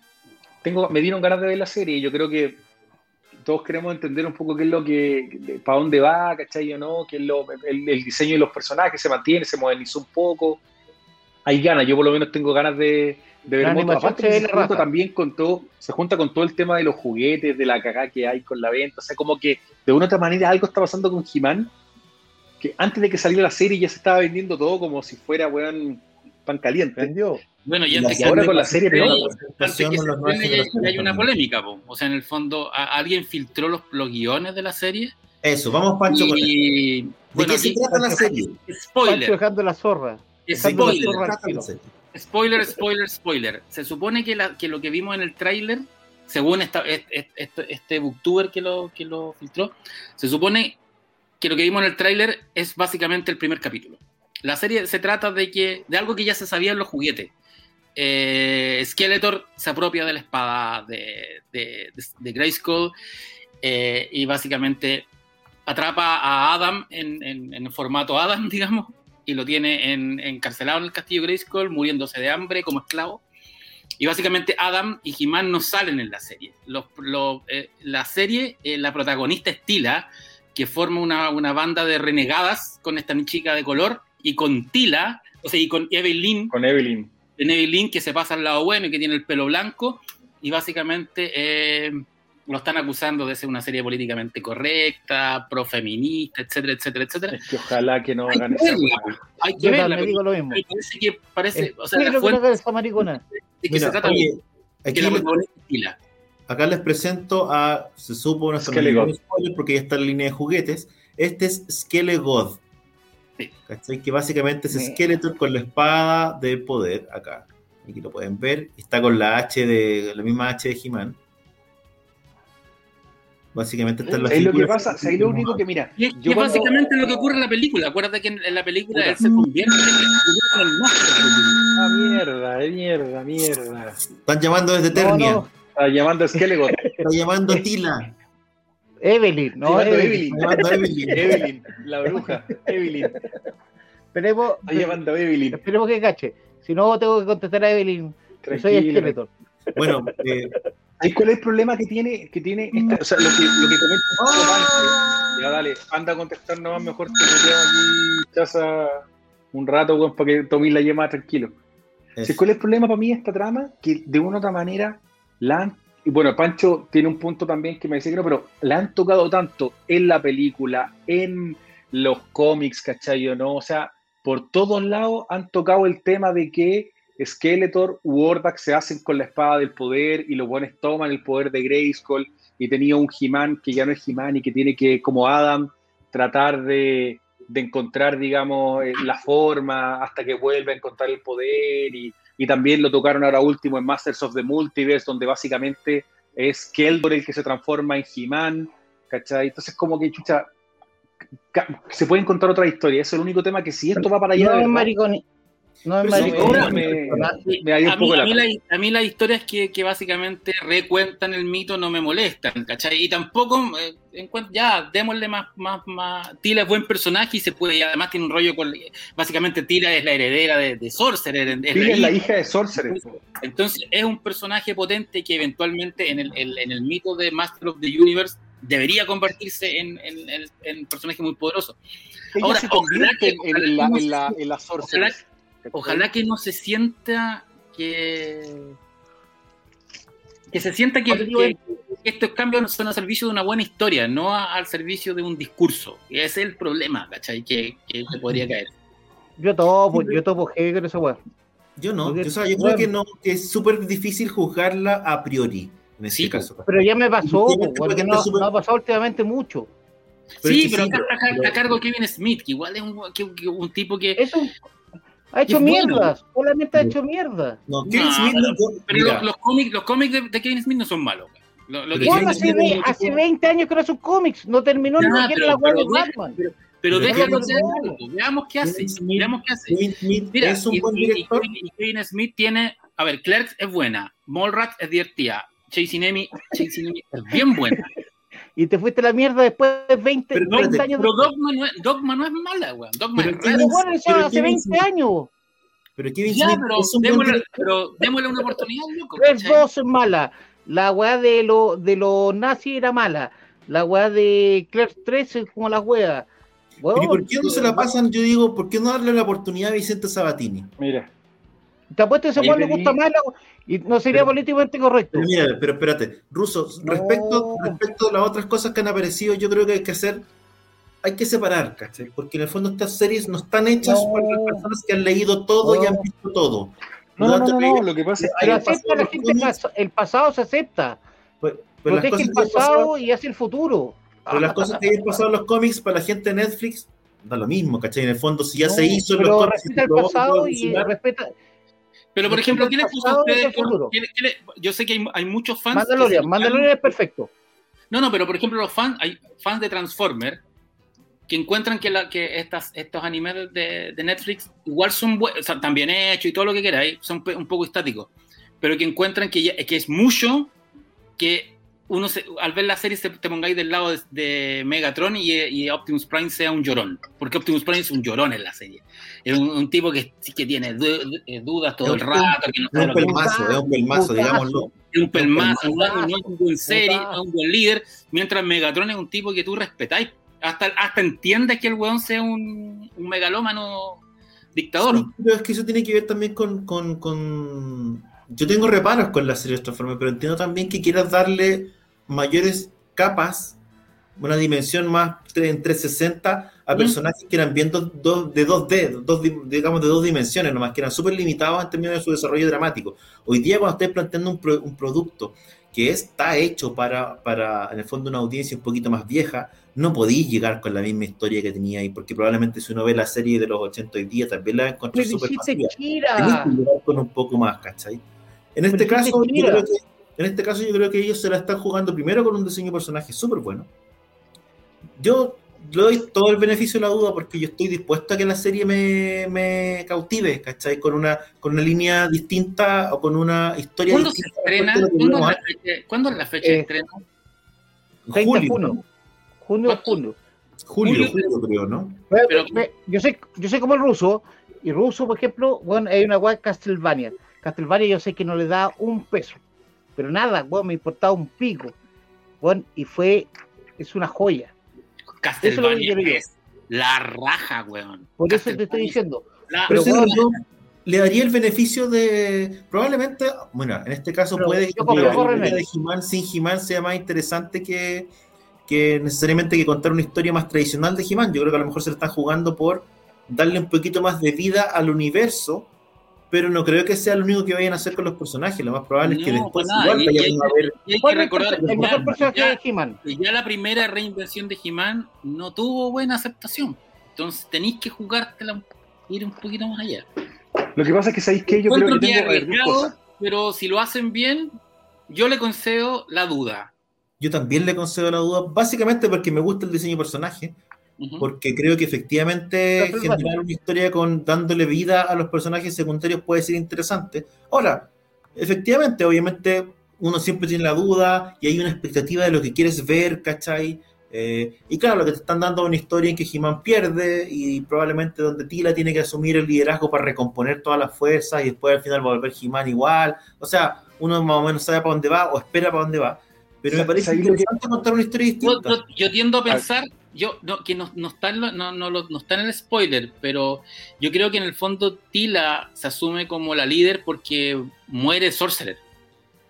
Speaker 2: tengo, me dieron ganas de ver la serie y yo creo que todos queremos entender un poco qué es lo que, para dónde va, ¿cachai o no? Qué es lo, el, el, diseño de los personajes se mantiene, se modernizó un poco. Hay ganas, yo por lo menos tengo ganas de, de ver moto. Aparte junta también con todo, se junta con todo el tema de los juguetes, de la cagada que hay con la venta, o sea, como que de una u otra manera algo está pasando con He-Man, que antes de que saliera la serie ya se estaba vendiendo todo como si fuera, weón, pan caliente.
Speaker 4: ¿Vendió? Bueno, y antes que ahora con la serie hay una polémica, o sea, en el fondo alguien filtró los, los guiones de la serie.
Speaker 1: Eso, vamos Pancho
Speaker 4: y,
Speaker 1: ¿De qué se trata la serie?
Speaker 3: Spoiler. Pancho dejando la zorra.
Speaker 4: Spoiler. Spoiler, spoiler, spoiler. Se supone que, la, que lo que vimos en el tráiler, según esta, este, este, booktuber que lo, que lo filtró, se supone que lo que vimos en el tráiler es básicamente el primer capítulo. La serie se trata de, que, de algo que ya se sabía en los juguetes eh, Skeletor se apropia de la espada de, de, de Grayskull eh, y básicamente atrapa a Adam en, en, formato Adam, [LAUGHS] digamos, y lo tiene en, encarcelado en el castillo Grayskull, muriéndose de hambre como esclavo. Y básicamente Adam y he no salen en la serie. Eh, la serie, eh, la protagonista es Tila, que forma una, una, banda de renegadas con esta chica de color, y con Tila, o sea, y con Evelyn.
Speaker 2: Con Evelyn
Speaker 4: de Neville que se pasa al lado bueno y que tiene el pelo blanco, y básicamente eh, lo están acusando de ser una serie políticamente correcta, profeminista, etcétera, etcétera, etcétera.
Speaker 2: Es que ojalá que no hagan eso.
Speaker 3: Hay que verla. Me digo lo mismo.
Speaker 4: Parece que parece,
Speaker 3: o sea, la fuente, de esa maricona.
Speaker 1: De que se trata oye, aquí les, Acá les presento a, se supo, spoiler porque ya está en la línea de juguetes. Este es Skelegod. Que básicamente es Skeletor con la espada de poder acá. Aquí lo pueden ver. Está con la H de la misma H de He-Man. Básicamente está en la
Speaker 2: Es lo que pasa, es lo único que mira.
Speaker 4: Y es, básicamente lo que ocurre en la película. Acuérdate que en, la película él se convierte en el monstruo.
Speaker 2: Ah, mierda, mierda, mierda.
Speaker 1: Están llamando desde Ternia.
Speaker 2: Están llamando a Skeletor.
Speaker 1: Están llamando a Tila.
Speaker 3: Evelyn, no
Speaker 2: Evelyn. [LAUGHS] Evelyn. Evelyn, la bruja. Evelyn.
Speaker 3: Esperemos,
Speaker 2: Estoy llamando a Evelyn.
Speaker 3: Esperemos que cache. Si no, tengo que contestar a Evelyn. Soy Skeletor.
Speaker 1: Bueno, eh,
Speaker 2: ¿cuál es el problema que tiene, que tiene esta, o sea, lo que, lo que comenta oh. Ya dale, anda a contestar nomás mejor que me quedo aquí chaza un rato para que Tommy la lleve tranquilo. ¿Cuál es el problema para mí esta trama? Que de una u otra manera la han y bueno, Pancho tiene un punto también que me dice que no, pero la han tocado tanto en la película, en los cómics, ¿cachai o no? O sea, por todos lados han tocado el tema de que Skeletor u se hacen con la espada del poder y los buenos toman el poder de Grayskull y tenía un He-Man que ya no es He-Man y que tiene que, como Adam, tratar de, de encontrar, digamos, eh, la forma hasta que vuelva a encontrar el poder y, y también lo tocaron ahora último en Masters of the Multiverse, donde básicamente es Keldor el que se transforma en He-Man, ¿cachai? Entonces, como que, chucha, se puede encontrar otra historia. Eso es el único tema que si esto va para allá.
Speaker 3: No, maricón, no es
Speaker 4: a, mí las historias que, que, básicamente recuentan el mito no me molestan, ¿cachai? Y tampoco, eh, ya, démosle más, más, más. Tila es buen personaje y se puede, y además tiene un rollo con. Básicamente, Tila es la heredera de, de Sorcerer.
Speaker 2: Es, la, es la, hija de Sorcerer.
Speaker 4: Entonces, es un personaje potente que eventualmente en el, en el mito de Master of the Universe debería convertirse en, en, en, personaje muy poderoso.
Speaker 2: Ahora, se convierte en, la, en, la, en la Sorcerer.
Speaker 4: Ojalá que no se sienta que. Que se sienta que, estos cambios son al servicio de una buena historia, no al servicio de un discurso. Ese es el problema, ¿cachai? Que, que podría caer.
Speaker 3: Yo topo, yo topo heavy con esa weá.
Speaker 1: Yo no, yo, yo creo que no, que es súper difícil juzgarla a priori, en ese caso.
Speaker 3: Pero ya me pasó, porque no, no, ha pasado últimamente mucho.
Speaker 4: sí, pero acá está a, cargo Kevin Smith, que igual es un, que, un tipo que...
Speaker 3: Es un, ha hecho mierdas, solamente ha hecho mierda.
Speaker 4: No, Kevin Smith no, pero los, cómics, los cómics de, Kevin Smith no son malos.
Speaker 3: Lo, lo hace, hace 20 años que no son cómics, no terminó ni siquiera la Warner Batman.
Speaker 4: Pero, déjalo hacer algo, veamos qué hace, veamos qué hace. Mira, es un y, buen director. Y, Kevin Smith tiene, a ver, Clerks es buena, Mallrats es divertida, Chasing Amy, Chasing Amy es bien buena.
Speaker 3: Y te fuiste a la mierda después de 20, pero, 20 años.
Speaker 4: Pero Dogma no, es, Dogma no es mala, weón. Dogma
Speaker 3: pero, es bueno, eso hace 20 años.
Speaker 4: Pero Kevin ya, pero, démosle, pero démosle una oportunidad, loco.
Speaker 3: Tres dos es mala. La weá de los de lo nazis era mala. La weá de Claire 3 es como la weá.
Speaker 1: ¿Y por qué no se la pasan? Yo digo, ¿por qué no darle la oportunidad a Vicente Sabatini?
Speaker 2: Mira.
Speaker 3: Te apuesto que ese weón le gusta más y no sería políticamente correcto.
Speaker 1: Pero mira, pero espérate, Ruso, respecto, respecto a las otras cosas que han aparecido, yo creo que hay que hacer hay que separar, ¿cachai? Porque en el fondo estas series no están hechas para las personas que han leído todo y han visto todo.
Speaker 2: No, no, no, no, lo que pasa es
Speaker 3: que... acepta la gente, el pasado se acepta. Pues, pero Protege el pasado y hace el futuro.
Speaker 1: Pero las cosas que hayan pasado en los cómics para la gente de Netflix, da lo mismo, ¿cachai? En el fondo, si ya se hizo
Speaker 3: pero los respeta el pasado y respeta...
Speaker 4: Pero, por ejemplo, ¿qué les puso a ustedes? Yo sé que hay, hay muchos fans...
Speaker 3: Mandalorian, Mandalorian es perfecto.
Speaker 4: No, no, pero por ejemplo, los fans, hay fans de Transformers que encuentran que, la, que estas, estos animes de, Netflix igual son buenos, o sea, también hechos y todo lo que queráis, son un poco estáticos, pero que encuentran que, que es mucho que uno al ver la serie se, te pongáis del lado de, Megatron y, Optimus Prime sea un llorón, porque Optimus Prime es un llorón en la serie. Es un, tipo que, que tiene eh, dudas todo el rato.
Speaker 1: es un pelmazo, es un pelmazo, digámoslo.
Speaker 4: Es un pelmazo, no es un buen serie, es un buen líder, mientras Megatron es un tipo que tú respetáis hasta, hasta entiendes que el weón sea un, un megalómano dictador.
Speaker 1: pero es que eso tiene que ver también con, con, con... Yo tengo reparos con la serie de Transformers, pero entiendo también que quieras darle mayores capas, una dimensión más en 360 a personajes que eran bien de 2D, dos, digamos de dos dimensiones nomás, que eran súper limitados en términos de su desarrollo dramático. Hoy día cuando estés planteando un, un producto que está hecho para, para, en el fondo, una audiencia un poquito más vieja, no podéis llegar con la misma historia que tenía ahí, porque probablemente si uno ve la serie de los 80 y día, también la va a encontrar súper fácil. con un poco más, ¿cachai? En este caso, yo creo que, en este caso, yo creo que ellos se la están jugando primero con un diseño de personaje súper bueno. Yo le doy todo el beneficio de la duda porque yo estoy dispuesto a que la serie me, me cautive, ¿cachai? Con una, con una línea distinta o con una historia
Speaker 4: ¿Cuándo
Speaker 1: distinta.
Speaker 4: Se estrena? ¿Cuándo, es la fecha, de eh, estreno?
Speaker 3: Julio. Junio,
Speaker 1: julio. Julio, julio, creo, ¿no?
Speaker 3: Pero, yo, sé, yo sé como el ruso, y ruso, por ejemplo, bueno, hay una web Castlevania. Castlevania yo sé que no le da un peso, pero nada, bueno, me importaba un pico. Bueno, y fue, es una joya.
Speaker 4: Castlevania es, la raja, weón.
Speaker 3: Por eso te estoy diciendo.
Speaker 1: pero, le daría el beneficio de probablemente, bueno, en este caso puede que la de He-Man sin He-Man sea más interesante que, que necesariamente que contar una historia más tradicional de He-Man. Yo creo que a lo mejor se le están jugando por darle un poquito más de vida al universo, pero no creo que sea lo único que vayan a hacer con los personajes. Lo más probable es que después
Speaker 4: igual vayan a ver. Y hay que recordar el mejor personaje ya, de He-Man. Ya la primera reinvención de He-Man no tuvo buena aceptación. Entonces tenéis que jugártela, ir un poquito más allá.
Speaker 2: Lo que pasa es que sabéis que yo creo que tengo
Speaker 4: Pero si lo hacen bien, yo le concedo la duda
Speaker 1: yo también le concedo la duda, básicamente porque me gusta el diseño de personaje, porque creo que efectivamente generar una historia con dándole vida a los personajes secundarios puede ser interesante. Ahora, efectivamente, obviamente uno siempre tiene la duda y hay una expectativa de lo que quieres ver, ¿cachai? Eh, y claro, lo que te están dando es una historia en que He-Man pierde y probablemente donde Tila tiene que asumir el liderazgo para recomponer todas las fuerzas y después al final volver He-Man igual. O sea, uno más o menos sabe para dónde va o espera para dónde va. Pero me parece interesante contar una historia distinta.
Speaker 4: Yo, tiendo a pensar, yo no, que no, no, está en no, no, no, está en el spoiler, pero yo creo que en el fondo Tila se asume como la líder porque muere Sorcerer.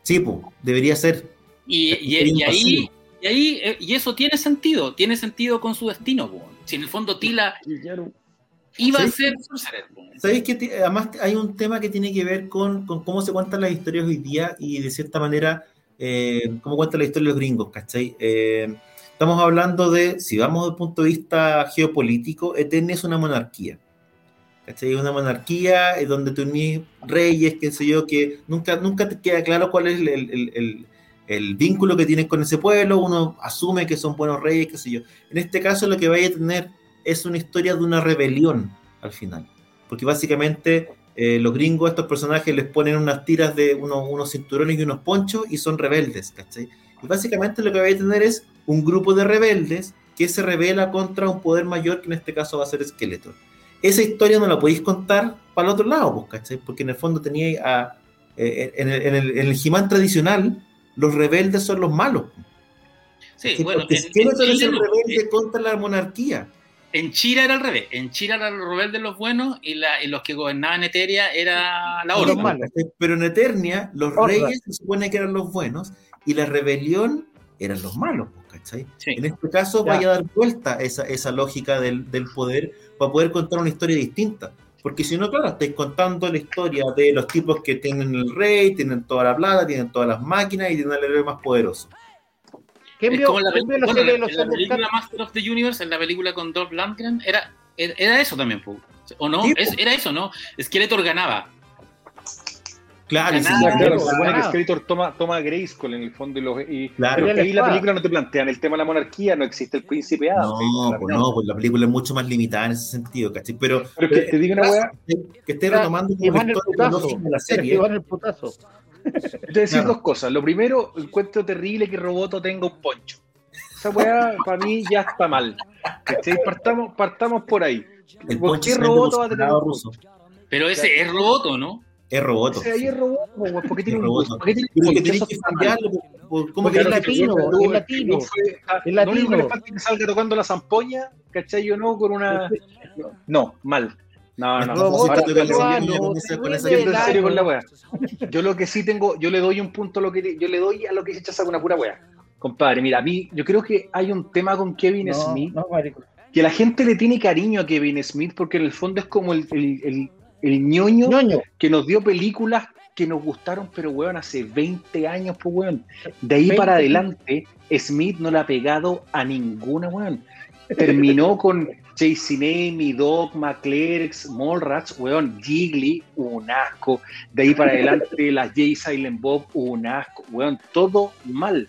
Speaker 1: Sí, pues, debería ser.
Speaker 4: Y, y, ahí, y ahí, eh, y eso tiene sentido, tiene sentido con su destino. Si en el fondo Tila iba a ser Sorcerer.
Speaker 1: ¿Sabéis que además hay un tema que tiene que ver con, con cómo se cuentan las historias hoy día y de cierta manera eh, cómo cuenta la historia de los gringos, ¿cachai? Eh, estamos hablando de, si vamos desde el punto de vista geopolítico, Eternia es una monarquía. ¿Cachai? Es una monarquía donde tú unís reyes, qué sé yo, que nunca, nunca te queda claro cuál es el, el, vínculo que tienes con ese pueblo, uno asume que son buenos reyes, qué sé yo. En este caso lo que vaya a tener es una historia de una rebelión al final. Porque básicamente eh, los gringos, estos personajes les ponen unas tiras de unos, unos cinturones y unos ponchos y son rebeldes, ¿cachai? Y básicamente lo que va a tener es un grupo de rebeldes que se revela contra un poder mayor, que en este caso va a ser Skeletor. Esa historia no la podéis contar para el otro lado, pues, ¿cachai? Porque en el fondo tenía a, eh, en, el, en, el, en el tradicional, los rebeldes son los malos.
Speaker 4: Sí, bueno,
Speaker 1: Skeletor es el rebelde contra la monarquía.
Speaker 4: En Chira era al revés. En Chira eran los rebeldes los buenos y, la, y los que gobernaban Eteria era la orden.
Speaker 1: Pero en Eternia, los reyes se supone que eran los buenos y la rebelión eran los malos, ¿cachai? En este caso, vaya a dar vuelta esa, esa lógica del, del, poder para poder contar una historia distinta. Porque si no, claro, estáis contando la historia de los tipos que tienen el rey, tienen toda la plata, tienen todas las máquinas y tienen el héroe más poderoso.
Speaker 4: ¿Qué como la, bueno, la, la, la película Master of the Universe, en la película con Dolph Lundgren, era, era eso también, ¿o no? Era eso, ¿no? Skeletor ganaba.
Speaker 2: Claro, sí, claro, se supone que Skeletor toma, toma Grayskull en el fondo y, los, y claro. pero ahí la película no te plantean el tema de la monarquía, no existe el príncipe
Speaker 1: No, pues no, pues la película es mucho más limitada en ese sentido, ¿cachai? Pero,
Speaker 2: pero que te digo una weá
Speaker 1: que esté retomando
Speaker 3: un historia de la serie. [LAUGHS]
Speaker 2: el putazo. Te decir claro. dos cosas. Lo primero, encuentro terrible que Roboto tenga un poncho. Esa weá para mí ya está mal. Partamos, partamos por ahí.
Speaker 1: El ¿Por qué Roboto va a tener un
Speaker 4: poncho? Pero ese es Roboto, ¿no?
Speaker 1: Es Roboto.
Speaker 2: O sea, ahí es Roboto, ¿por qué tiene un
Speaker 1: ¿Por qué tiene un poncho? que cambiarlo.
Speaker 3: ¿Cómo que es latino? Es latino.
Speaker 2: Es latino. No le falta que salga tocando la zampoña, ¿cachai? Yo no, con una. No, mal. No, no, no. Yo lo que sí tengo, yo le doy un punto a lo que yo le doy a lo que se echa una pura wea. Compadre, mira, a mí, yo creo que hay un tema con Kevin no, Smith. No, que la gente le tiene cariño a Kevin Smith porque en el fondo es como el, el, el, el ñoño, ñoño, que nos dio películas que nos gustaron, pero weón, hace 20 años, pues weón. De ahí 20. para adelante, Smith no le ha pegado a ninguna, weón. Terminó [LAUGHS] con Chasing Amy, Dogma, Clerks, Mallrats, weón, Jiggly, un asco. De ahí para adelante, las J Silent Bob, un asco. Weón, todo mal.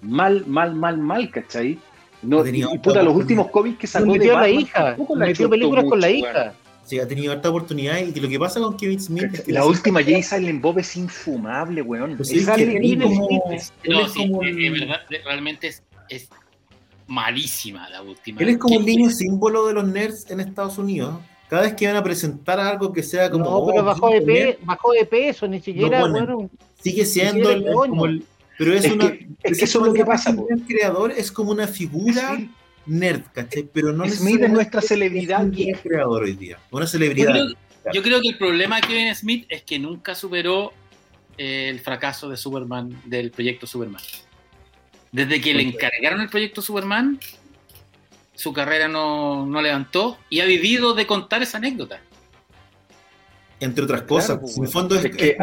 Speaker 2: Mal, mal, mal, mal, ¿cachai? No, y, puta, los últimos cómics que sacó
Speaker 3: metió de la hija, metió películas con la hija.
Speaker 1: Weón. Sí, ha tenido harta oportunidad y lo que pasa con Kevin Smith
Speaker 2: es que la última J Silent Bob es infumable, weón.
Speaker 1: Pues es,
Speaker 4: como, es, no, es sí, como es, verdad, realmente es, es malísima la última.
Speaker 1: Él es como un niño símbolo de los nerds en Estados Unidos. Cada vez que van a presentar algo que sea como.
Speaker 3: No, pero oh, bajó, de pe bajó de peso, ni siquiera. No, bueno, bueno,
Speaker 1: sigue siendo el, como el, Pero es,
Speaker 2: es
Speaker 1: una.
Speaker 2: Que, es que eso es lo que pasa.
Speaker 1: El creador es como una figura. Sí. Nerd, ¿cachai? Pero no
Speaker 2: Smith es nuestra celebridad.
Speaker 1: Es un creador hoy día. Una celebridad.
Speaker 4: Yo creo, yo creo, que el problema de Kevin Smith es que nunca superó eh, el fracaso de Superman, del proyecto Superman. Desde que le encargaron el proyecto Superman, su carrera no, no, levantó y ha vivido de contar esa anécdota.
Speaker 1: Entre otras cosas, claro, en el fondo es,
Speaker 2: es que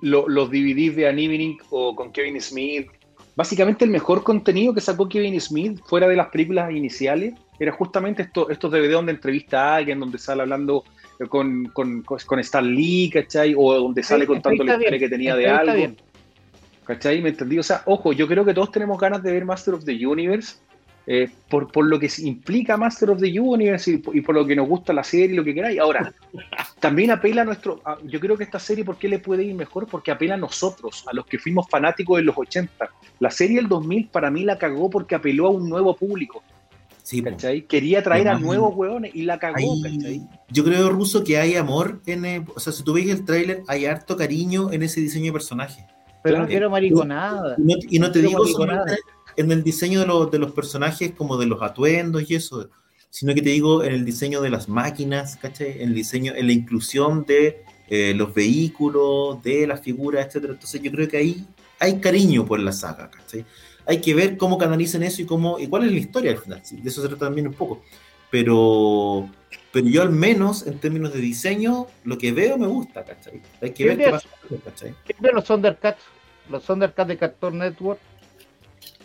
Speaker 2: los DVDs de Anivining o con Kevin Smith, básicamente el mejor contenido que sacó Kevin Smith fuera de las películas iniciales era justamente esto, estos DVD donde entrevista a alguien, donde sale hablando con, con, con Stan Lee, ¿cachai? O donde sale contando la historia que tenía de algo. Bien. ¿Cachai? ¿Me entendí? O sea, ojo, yo creo que todos tenemos ganas de ver Master of the Universe eh, por, por, lo que implica Master of the Universe y, y, por lo que nos gusta la serie y lo que queráis. Ahora, [LAUGHS] también apela a nuestro. A, yo creo que esta serie, ¿por qué le puede ir mejor? Porque apela a nosotros, a los que fuimos fanáticos de los 80. La serie del 2000 para mí la cagó porque apeló a un nuevo público.
Speaker 1: Sí,
Speaker 2: ¿cachai? Quería traer a nuevos hueones y la cagó,
Speaker 1: hay, ¿cachai? Yo creo, Ruso, que hay amor en. Eh, o sea, si tú ves el tráiler, hay harto cariño en ese diseño de personaje.
Speaker 3: Pero claro, no quiero mariconada.
Speaker 1: Y no, y no te digo mariconada. En el diseño de los, de los personajes, como de los atuendos y eso, sino que te digo en el diseño de las máquinas, ¿cachai? En el diseño, en la inclusión de eh, los vehículos, de las figuras, etcétera. Entonces yo creo que ahí hay cariño por la saga, ¿cachai? Hay que ver cómo canalizan eso y cómo, y cuál es la historia al final, ¿sí? de eso se trata también un poco. Pero, pero yo al menos en términos de diseño, lo que veo me gusta, ¿cachai? Hay que ver qué pasa,
Speaker 3: ¿cachai? ¿Qué ven los Thundercats? Los Thundercats de Cartoon Network.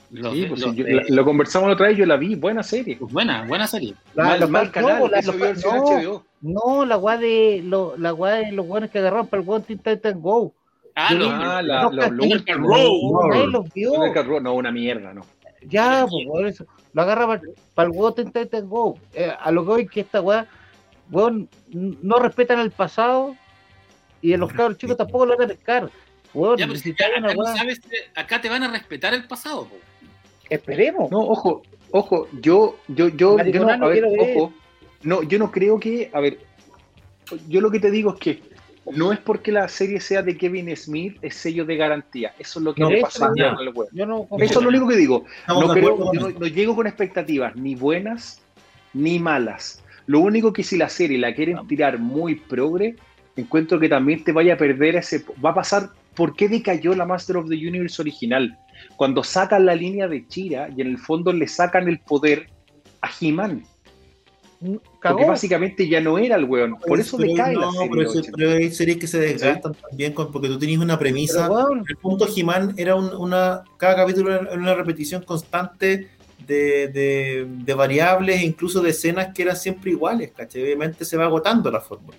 Speaker 2: Los, sí, pues, yo, de... lo conversamos la otra vez, yo la vi, buena serie.
Speaker 4: Pues buena, buena serie.
Speaker 3: La, mal, mal canal, no, la, no, no, la guay de, lo, la guay de los buenos que agarraron para el One Titan Go.
Speaker 4: Ah,
Speaker 2: no,
Speaker 4: ah
Speaker 2: la, los
Speaker 4: Row.
Speaker 2: No, una mierda, no.
Speaker 3: Ya, pues, por eso. Lo agarra para, el huevo Tenta Go. Eh, a lo que voy que esta weá, weón, no respetan el pasado y en los cabros chicos tampoco lo van a pescar.
Speaker 4: Weón, ya, si acá, sabes, acá te van a respetar el pasado. Po.
Speaker 2: Esperemos. No, ojo, ojo, yo, yo, yo, yo no, a ver, ojo, no, yo no creo que, a ver, yo lo que te digo es que no es porque la serie sea de Kevin Smith, es sello de garantía. Eso es lo que no, pasa Eso es lo único que digo. No, creo, yo no, llego con expectativas ni buenas ni malas. Lo único que si la serie la quieren tirar muy progre, encuentro que también te vaya a perder ese. Va a pasar. ¿Por qué decayó la Master of the Universe original? Cuando sacan la línea de Chira y en el fondo le sacan el poder a He-Man porque básicamente ya no era el weón. Por eso decae no, la serie. Pero, eso,
Speaker 1: pero hay series que se desgastan también porque tú tenías una premisa. el punto He-Man era una. Cada capítulo era una repetición constante de, de, variables e incluso de escenas que eran siempre iguales, ¿cachai? Obviamente se va agotando la fórmula.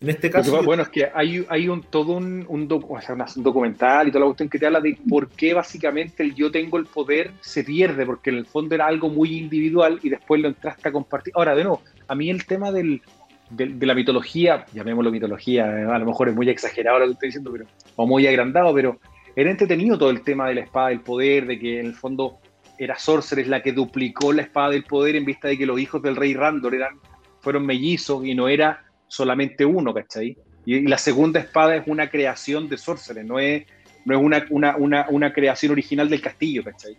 Speaker 1: En este caso.
Speaker 2: bueno, es que hay, hay un, todo un, un, documental y toda la cuestión que te habla de por qué básicamente el yo tengo el poder se pierde, porque en el fondo era algo muy individual y después lo entraste a compartir. Ahora, de nuevo, a mí el tema del, de la mitología, llamémoslo mitología, a lo mejor es muy exagerado lo que estoy diciendo, pero, o muy agrandado, pero era entretenido todo el tema de la espada del poder, de que en el fondo era Sorceres la que duplicó la espada del poder en vista de que los hijos del rey Randor eran, fueron mellizos y no era solamente uno, ¿cachai? Y, la segunda espada es una creación de Sorcerer, no es, no es una, una, una, una creación original del castillo, ¿cachai?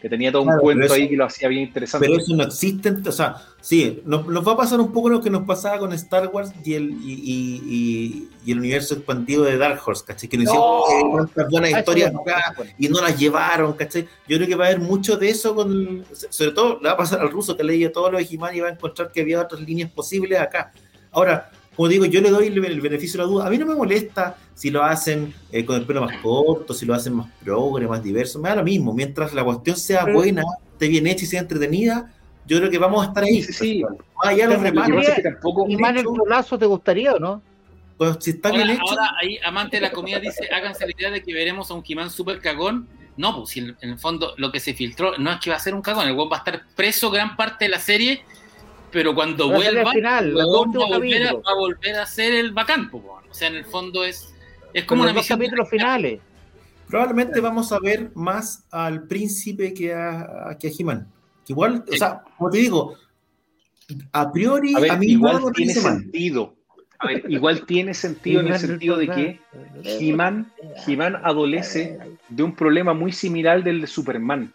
Speaker 2: que tenía todo un cuento ahí que lo hacía bien interesante.
Speaker 1: Pero eso no existe, o sea, sí, nos, va a pasar un poco lo que nos pasaba con Star Wars y el, y, y, el universo expandido de Dark Horse, ¿cachai? Que nos hicieron buenas historias acá y no las llevaron, ¿cachai? Yo creo que va a haber mucho de eso, con sobre todo le va a pasar al ruso que leía todo lo de He-Man y va a encontrar que había otras líneas posibles acá. Ahora, como digo, yo le doy el, beneficio de la duda. A mí no me molesta si lo hacen eh, con el pelo más corto, si lo hacen más progre, más diverso. Me da lo mismo. Mientras la cuestión sea buena, esté bien hecha y sea entretenida, yo creo que vamos a estar ahí.
Speaker 2: Sí, sí.
Speaker 3: Ah, ya los reparos. ¿Y más el lazo te gustaría o no?
Speaker 4: Pues si está bien hecho. Ahora, ahí, amante de la comida dice: háganse la idea de que veremos a un Jimán súper cagón. No, pues si en, el fondo lo que se filtró no es que va a ser un cagón, el weón va a estar preso gran parte de la serie pero cuando vuelva, final, va, a volver a, a, volver a ser el bacán, o sea, en el fondo es, es como una
Speaker 3: misión. capítulos finales.
Speaker 1: Probablemente vamos a ver más al príncipe que a, que a He-Man. Igual, o sea, como te digo, a priori,
Speaker 2: a, mí igual tiene sentido. A ver, igual tiene sentido en el sentido de que [LAUGHS] He-Man adolece de un problema muy similar del de Superman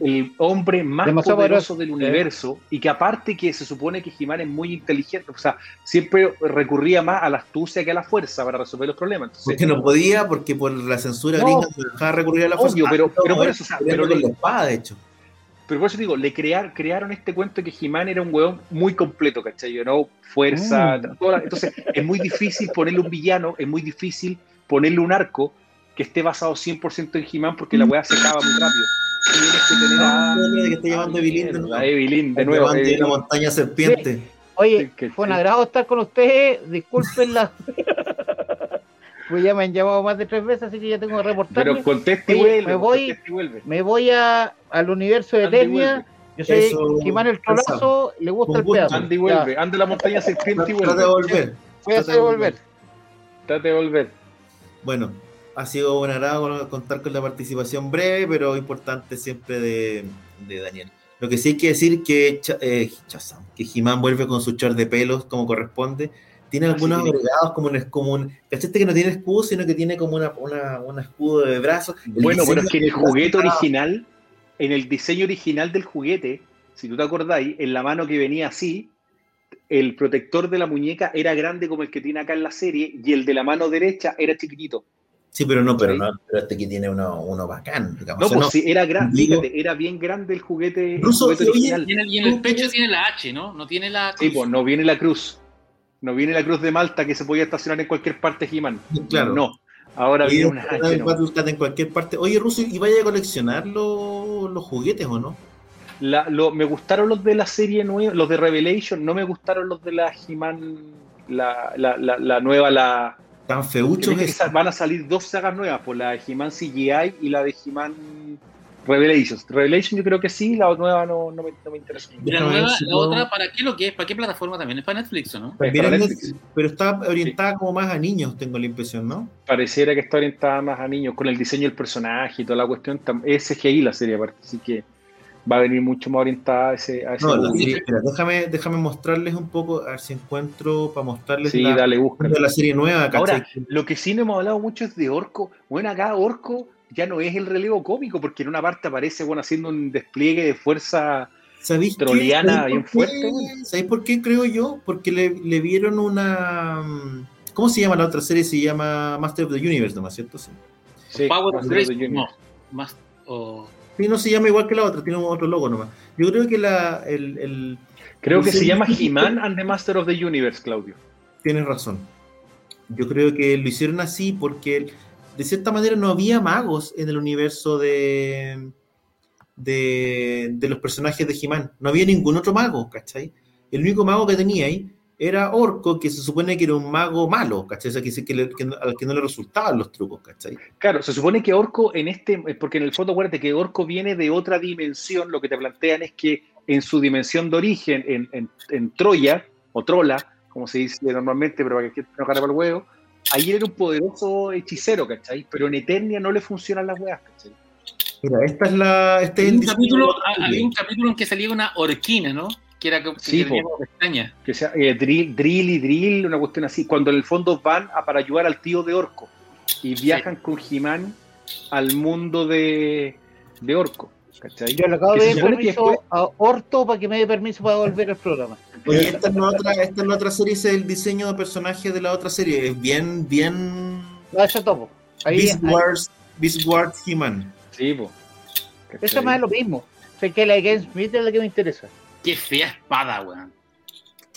Speaker 2: el hombre más poderoso del universo y que aparte que se supone que Jimán es muy inteligente, o sea, siempre recurría más a la astucia que a la fuerza para resolver los problemas.
Speaker 1: porque no podía, porque por la censura no, gringa se dejaba recurrir a la fuerza.
Speaker 2: pero, pero, por eso, pero
Speaker 1: le, la espada, de hecho.
Speaker 2: Pero por eso digo, le crear, crearon este cuento de que Jimán era un hueón muy completo, ¿cachai? ¿no? Fuerza, mm. entonces es muy difícil ponerle un villano, es muy difícil ponerle un arco que esté basado 100% en Jimán porque la weá se acaba muy rápido tienes que tener a. que está llamando Evelyn de nuevo. Evelyn, de nuevo.
Speaker 1: De la montaña serpiente.
Speaker 3: Oye, fue un agrado estar con ustedes. Disculpenla. [LAUGHS] pues ya me han llamado más de tres veces, así que ya tengo que reportar.
Speaker 2: Pero conteste y vuelve.
Speaker 3: Me voy, me voy a, al universo de Eternia. Yo soy Jimán el Trolazo, le gusta el pedazo.
Speaker 2: Ande y vuelve, ande la montaña serpiente y vuelve.
Speaker 1: Trate de volver.
Speaker 3: Voy a hacer volver.
Speaker 2: Trate de volver.
Speaker 1: Bueno, ha sido un agrado contar con la participación breve, pero importante siempre de, Daniel. Lo que sí hay que decir que eh, que Jimán vuelve con su char de pelos como corresponde. Tiene algunos agregados como un, como ¿Cachaste que no tiene escudo, sino que tiene como una, una, escudo de brazos?
Speaker 2: bueno, bueno, es que en el juguete original, en el diseño original del juguete, si tú te acordáis, en la mano que venía así, el protector de la muñeca era grande como el que tiene acá en la serie y el de la mano derecha era chiquitito.
Speaker 1: Sí, pero no, pero no, pero este aquí tiene uno, uno bacán.
Speaker 2: Digamos. No, pues sí, era grande, fíjate, era bien grande el juguete,
Speaker 4: Ruso, y en el pecho tiene la H, ¿no? No tiene la
Speaker 2: cruz. Sí, pues no viene la cruz. No viene la cruz de Malta que se podía estacionar en cualquier parte He-Man.
Speaker 1: Claro.
Speaker 2: No. Ahora viene una H.
Speaker 1: No. en cualquier parte. Oye, Ruso, ¿y vaya a coleccionar los, los juguetes o no?
Speaker 2: La, lo, me gustaron los de la serie nueva, los de Revelation, no me gustaron los de la He-Man, la, la, la, la nueva, la,
Speaker 1: Tan feuchos
Speaker 2: Van a salir dos sagas nuevas, por la de He-Man CGI y la de He-Man Revelations. Revelation yo creo que sí, la nueva no, no, me, no me, interesa.
Speaker 4: La, nueva, la otra, ¿para qué lo que es? ¿Para qué plataforma también? ¿Es para Netflix o no?
Speaker 1: Para Netflix. pero está orientada como más a niños, tengo la impresión, ¿no?
Speaker 2: Pareciera que está orientada más a niños, con el diseño del personaje y toda la cuestión. Es CGI la serie aparte, así que va a venir mucho más orientada a ese. A ese
Speaker 1: no, espera, déjame, déjame mostrarles un poco, a ver si encuentro para mostrarles
Speaker 2: sí, la, dale,
Speaker 1: la serie nueva.
Speaker 2: Ahora, lo que sí no hemos hablado mucho es de Orco. Bueno, acá Orco ya no es el relevo cómico, porque en una parte aparece bueno, haciendo un despliegue de fuerza troliana bien fuerte.
Speaker 1: ¿Sabéis por qué creo yo? Porque le, le, vieron una. ¿Cómo se llama la otra serie? Se llama Master of the Universe, ¿no es cierto? Sí.
Speaker 4: sí Power of the Universe. No, más, o...
Speaker 1: Sí, no se llama igual que la otra, tiene otro logo nomás. Yo creo que la. El, el
Speaker 2: creo que se llama He-Man and the Master of the Universe, Claudio.
Speaker 1: Tienes razón. Yo creo que lo hicieron así porque de cierta manera no había magos en el universo de, de, los personajes de He-Man. No había ningún otro mago, ¿cachai? El único mago que tenía ahí era Orco, que se supone que era un mago malo, ¿cachai? O sea, que, que, al que no le resultaban los trucos, ¿cachai?
Speaker 2: Claro, se supone que Orco en este, porque en el fondo acuérdate que Orco viene de otra dimensión, lo que te plantean es que en su dimensión de origen, en, en, Troya, o Trola, como se dice normalmente, pero para que no para el huevo, ahí era un poderoso hechicero, ¿cachai? Pero en Eternia no le funcionan las weas, ¿cachai?
Speaker 1: Mira, esta es la. Este
Speaker 4: hay, un capítulo, hay un capítulo en que salía una orquina, ¿no? Que era que,
Speaker 2: sí, que pestaña. Que sea eh, drill, drill, y drill, una cuestión así. Cuando en el fondo van a, para ayudar al tío de Orco y viajan con Jimán al mundo de, de Orco. ¿cachai?
Speaker 3: Yo le acabo de dar permiso a Orto para que me dé permiso para volver al programa.
Speaker 1: Oye, esta es la otra, esta es la otra serie, es el diseño de personaje de la otra serie. Es bien, bien.
Speaker 3: No, eso topo.
Speaker 1: Ahí, Beast, Wars, Beast Wars He-Man.
Speaker 2: Sí, pues.
Speaker 3: Eso más es lo mismo. Sé que la Game Smith es la que me interesa.
Speaker 4: Qué fea espada, weón.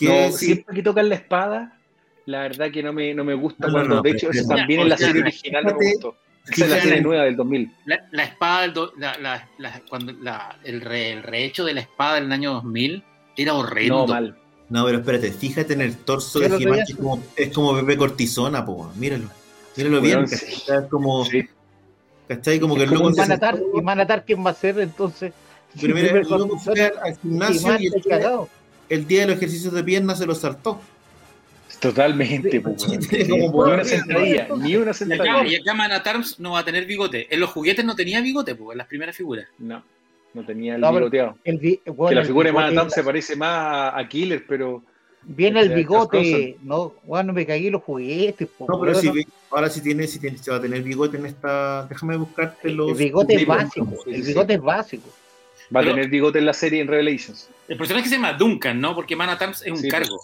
Speaker 2: No, siempre que tocan la espada, la verdad que no me, no me gusta cuando. de hecho, eso también en la serie original no me gustó. Esa es la serie nueva del 2000.
Speaker 4: La, espada, la, la, cuando el, re, el rehecho de la espada del año 2000 era horrendo.
Speaker 1: No, mal. No, pero espérate, fíjate en el torso de He-Man, es como, es como bebé cortisona, po, míralo. Míralo bien, es como. Sí. ¿Cachai? Como que el loco.
Speaker 3: ¿Y Manatar quién va a ser entonces?
Speaker 1: Pero mira, el loco fue al gimnasio y, el, día, el día de los ejercicios de piernas se lo saltó.
Speaker 2: Totalmente, ni una sentadilla, ni una sentadilla.
Speaker 4: Y acá, Manatarms no va a tener bigote. En los juguetes no tenía bigote, pues, en las primeras figuras.
Speaker 2: No. No tenía el bigoteado. que la figura de Manatam se parece más a Killer, pero.
Speaker 3: Viene el bigote, no, bueno, me caí los juguetes.
Speaker 1: no, pero si, ahora sí tiene, si tiene, se va a tener bigote en esta. Déjame buscarte los.
Speaker 3: El bigote es básico. el bigote es básico.
Speaker 2: Va a tener bigote en la serie en Revelations.
Speaker 4: El personaje se llama Duncan, ¿no? Porque Manatams es un cargo.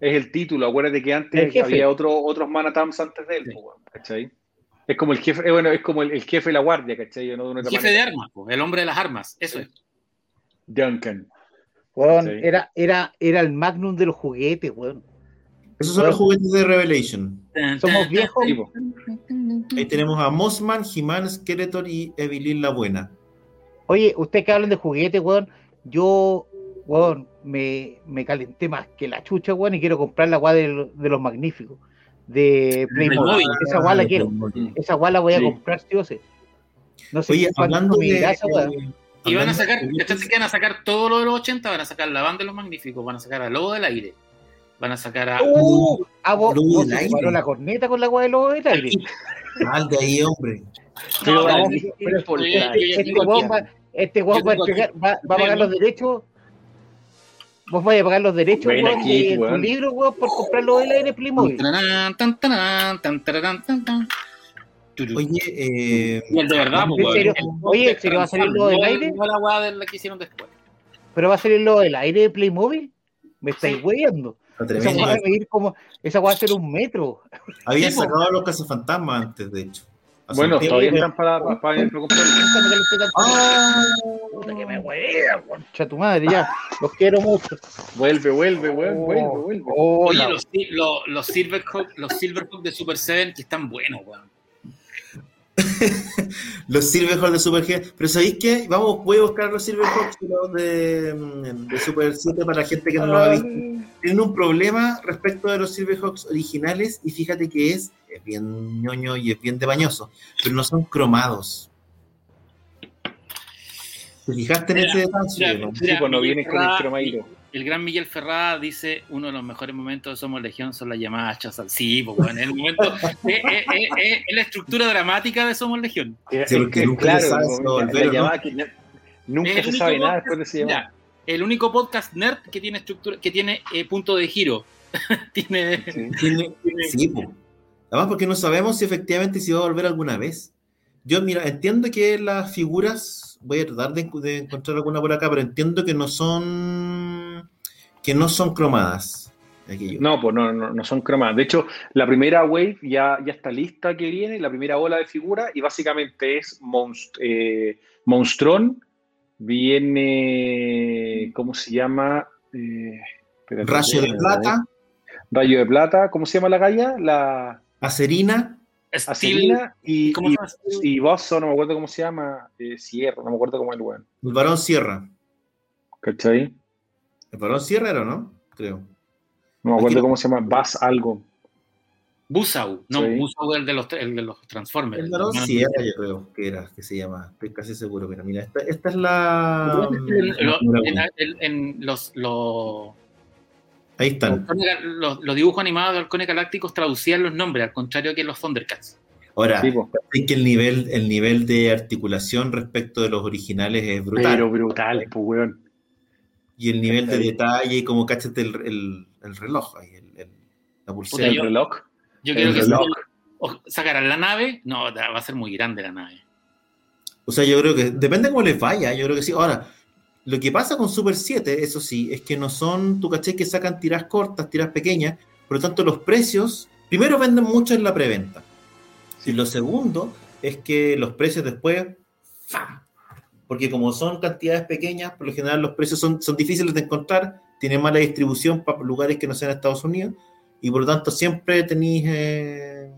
Speaker 2: Es el título. Acuérdate que antes había otro, otros Manatams antes de él, ¿cachai? Es como el jefe, eh, bueno, es como el, jefe de la guardia, ¿cachai?
Speaker 4: el jefe de armas, el hombre de las armas, eso es.
Speaker 2: Duncan.
Speaker 3: era, era, era el magnum de los juguetes, weón.
Speaker 1: Esos son los juguetes de Revelation.
Speaker 3: Somos viejos.
Speaker 1: Ahí tenemos a Mossman, He-Man, Skeletor y Evelyn la Buena.
Speaker 3: Oye, ustedes que hablan de juguetes, weón, yo, weón, me, me calenté más que la chucha, weón, y quiero comprar la weá de, de los magníficos de Playmobil. Esa guala quiero. Esa guala voy a comprar, tío. Sí.
Speaker 1: No sé Oye, hablando de,
Speaker 4: y van a sacar, que van a sacar todo lo de los 80, van a sacar la banda de los magníficos, van a sacar a Lobo del Aire, van a sacar a.
Speaker 3: ¡Uh! A vos, vos la corneta con la agua de Lobo del Aire.
Speaker 1: Mal de ahí, hombre.
Speaker 3: Pero, pero, este guapo va, este va, va, va a pagar los derechos Vos vais a pagar los derechos de tu libro, weón, por comprarlo del aire Playmobil.
Speaker 1: Oye, eh.
Speaker 4: Y el de verdad,
Speaker 3: weón. Oye, ¿se va a salir lo del aire?
Speaker 4: No la weá de la que hicieron después.
Speaker 3: ¿Pero va a salir lo del aire de Playmobil? Me estáis weyando. Esa weá va a medir como. Esa weá va a ser un metro.
Speaker 1: Había sacado los cazafantasmas antes, de hecho.
Speaker 2: Bueno, todavía están para, para, el
Speaker 3: ¡Ah! Puta que me hueva, concha tu madre, ya. Los quiero mucho.
Speaker 2: Vuelve, vuelve, vuelve, vuelve, vuelve.
Speaker 4: Oye, los, los, los, Silverhawk, los Silverhawk de Super 7 que están buenos, weón. [LAUGHS]
Speaker 1: los Silverhawks de Super G. Pero ¿sabéis qué? Vamos, voy a buscar los Silverhawks de, de Super 7 para la gente que no los ha visto. Tienen un problema respecto de los Silverhawks originales y fíjate que es, es bien ñoño y es bien de bañoso, pero no son cromados. ¿Te fijaste en ese detalle?
Speaker 4: ¿no? Sí, cuando viene con el cromairo. El gran Miguel Ferrada dice: uno de los mejores momentos de Somos Legión son las llamadas hachas al sí, pues, en el momento. [LAUGHS] es, la estructura dramática de Somos Legión.
Speaker 2: Sí, porque nunca claro, se sabe la, que nunca se sabe nada después de ese llamada.
Speaker 4: El único podcast nerd que tiene estructura, que tiene eh, punto de giro. [LAUGHS] tiene.
Speaker 1: Sí, sí Además, porque no sabemos si efectivamente se va a volver alguna vez. Yo, mira, entiendo que las figuras, voy a tratar de, encontrar alguna por acá, pero entiendo que no son que no son cromadas.
Speaker 2: No, pues no, no, son cromadas. De hecho, la primera wave ya, ya está lista que viene, la primera ola de figuras, y básicamente es eh, Monstrón, viene, ¿cómo se llama?
Speaker 1: Eh, Rayo de plata.
Speaker 2: Rayo de plata, ¿cómo se llama la galla? La...
Speaker 1: Acerina.
Speaker 2: Acerina y, ¿Cómo y, y Bosso, no me acuerdo cómo se llama, eh, Sierra, no me acuerdo cómo es el weón.
Speaker 1: El varón Sierra.
Speaker 2: ¿Cachai?
Speaker 1: El Sierra era, ¿no? Creo.
Speaker 2: No me acuerdo cómo se llama, Bass algo.
Speaker 4: Busau, no, Busau es el de los, el de los Transformers.
Speaker 1: El varón Sierra, yo creo que era, que se llama. Estoy casi seguro que era. Mira, esta, esta es la.
Speaker 4: En, los, los
Speaker 1: Ahí están.
Speaker 4: Los, dibujos animados de Halcones Galácticos traducían los nombres, al contrario que los Thundercats.
Speaker 1: Ahora, sí, que el nivel, el nivel de articulación respecto de los originales es brutal.
Speaker 2: Pero brutal, pues, weón.
Speaker 1: Y el nivel de detalle, y como cachate el, el, reloj, ahí, el, la pulsera.
Speaker 2: el reloj.
Speaker 4: Yo creo que reloj. sacarán la nave, no, va a ser muy grande la nave.
Speaker 1: O sea, yo creo que depende cómo les vaya, yo creo que sí. Ahora, lo que pasa con Super 7, eso sí, es que no son, tú caché que sacan tiras cortas, tiras pequeñas, por lo tanto los precios, primero venden mucho en la preventa. Y lo segundo es que los precios después, ¡fam! Porque como son cantidades pequeñas, por lo general los precios son, son difíciles de encontrar, tienen mala distribución para lugares que no sean Estados Unidos, y por lo tanto siempre tenéis, eh,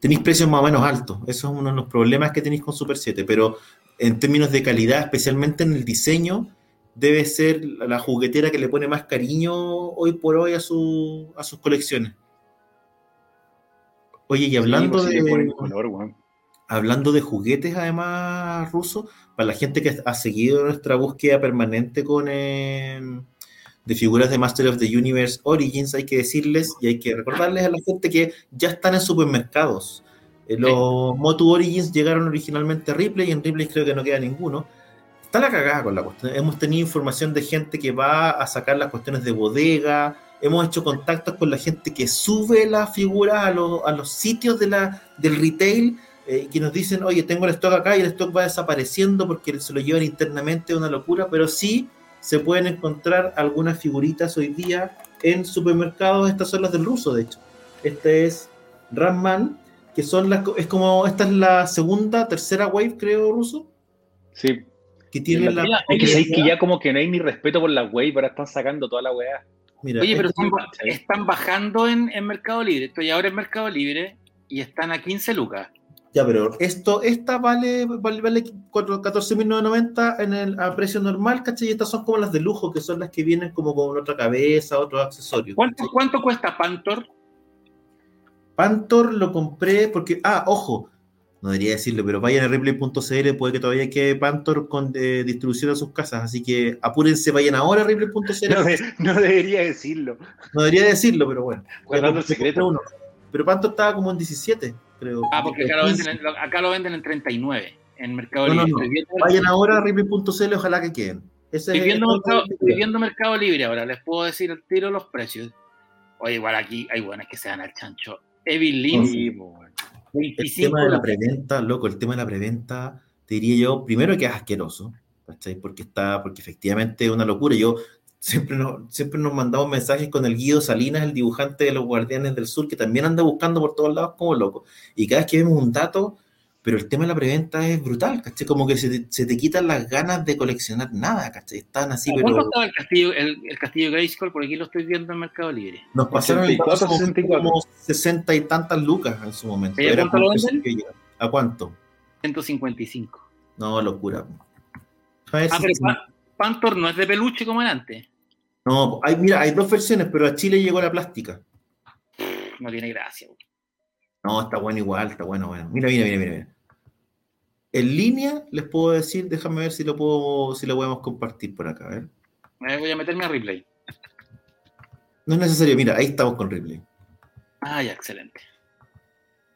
Speaker 1: tenéis precios más o menos altos. Eso es uno de los problemas que tenéis con Super 7, pero en términos de calidad, especialmente en el diseño, debe ser la juguetera que le pone más cariño hoy por hoy a, su, a sus colecciones. Oye, y hablando pues de. Hablando de juguetes, además, ruso, para la gente que ha seguido nuestra búsqueda permanente con em, de figuras de Master of the Universe Origins, hay que decirles y hay que recordarles a la gente que ya están en supermercados. Eh, los Motu Origins llegaron originalmente a Ripley y en Ripley creo que no queda ninguno está la cagada con la cuestión. Hemos tenido información de gente que va a sacar las cuestiones de bodega, hemos hecho contactos con la gente que sube las figuras a, a los sitios de la, del retail, eh, que nos dicen, oye, tengo el stock acá y el stock va desapareciendo porque se lo llevan internamente, una locura, pero sí se pueden encontrar algunas figuritas hoy día en supermercados, estas son las del ruso, de hecho. Este es Ramman, que son las, es como, esta es la segunda, tercera wave, creo, ruso.
Speaker 2: Sí,
Speaker 1: que tiene la.
Speaker 2: Es que sabéis que ya como que no hay ni respeto por la web, ahora están sacando toda la weá.
Speaker 4: Oye, pero están, bajando en, Mercado Libre. Estoy ahora en Mercado Libre y están a 15 lucas.
Speaker 1: Ya, pero esto, esta vale, vale, vale 14.990 en el, a precio normal, ¿cachai? Y estas son como las de lujo, que son las que vienen como con otra cabeza, otros accesorios.
Speaker 4: ¿Cuánto, ¿Cuánto cuesta Pantor?
Speaker 1: Pantor lo compré porque, ah, ojo, no debería decirlo, pero vayan a replay.cl, puede que todavía quede Pantor con eh, distribución a sus casas, así que apúrense, vayan ahora a replay.cl.
Speaker 2: No, debería decirlo.
Speaker 1: No debería decirlo, pero bueno.
Speaker 2: Guardando el secreto.
Speaker 1: Uno. Pero Pantor estaba como en 17, creo.
Speaker 4: Ah, porque acá lo, venden en, acá lo, venden en, 39, en Mercado Libre.
Speaker 1: Vayan ahora a replay.cl, ojalá que queden.
Speaker 4: estoy, viendo mercado, viendo mercado, Libre ahora, les puedo decir el tiro los precios. Oye, igual aquí hay buenas que se dan al chancho. Evelyn. Sí,
Speaker 1: el tema de la preventa, loco, el tema de la preventa, te diría yo, primero que es asqueroso, ¿cachai? Porque está, porque efectivamente es una locura. Yo siempre, no, siempre nos mandamos mensajes con el Guido Salinas, el dibujante de los Guardianes del Sur, que también anda buscando por todos lados como loco. Y cada vez que vemos un dato, pero el tema de la preventa es brutal, ¿cachai? Como que se te, quitan las ganas de coleccionar nada, ¿cachai? Están así, pero...
Speaker 4: ¿Cuánto estaba el castillo, el, el castillo Grayskull? Por aquí lo estoy viendo en Mercado Libre.
Speaker 1: Nos pasaron como 60 y tantas lucas en su momento. ¿Y
Speaker 4: a cuánto lo
Speaker 1: ¿A cuánto?
Speaker 4: 155.
Speaker 1: No, locura.
Speaker 4: A ver ah, pero Pantor no es de peluche como era antes.
Speaker 1: No, hay, mira, hay dos versiones, pero a Chile llegó la plástica.
Speaker 4: No tiene gracia.
Speaker 1: No, está bueno igual, está bueno, bueno. Mira, mira, mira, mira. en línea, les puedo decir, déjame ver si lo puedo, si lo podemos compartir por acá. ¿eh?
Speaker 4: voy a meterme a replay.
Speaker 1: No es necesario, mira, ahí estamos con replay.
Speaker 4: Ah, ya, excelente.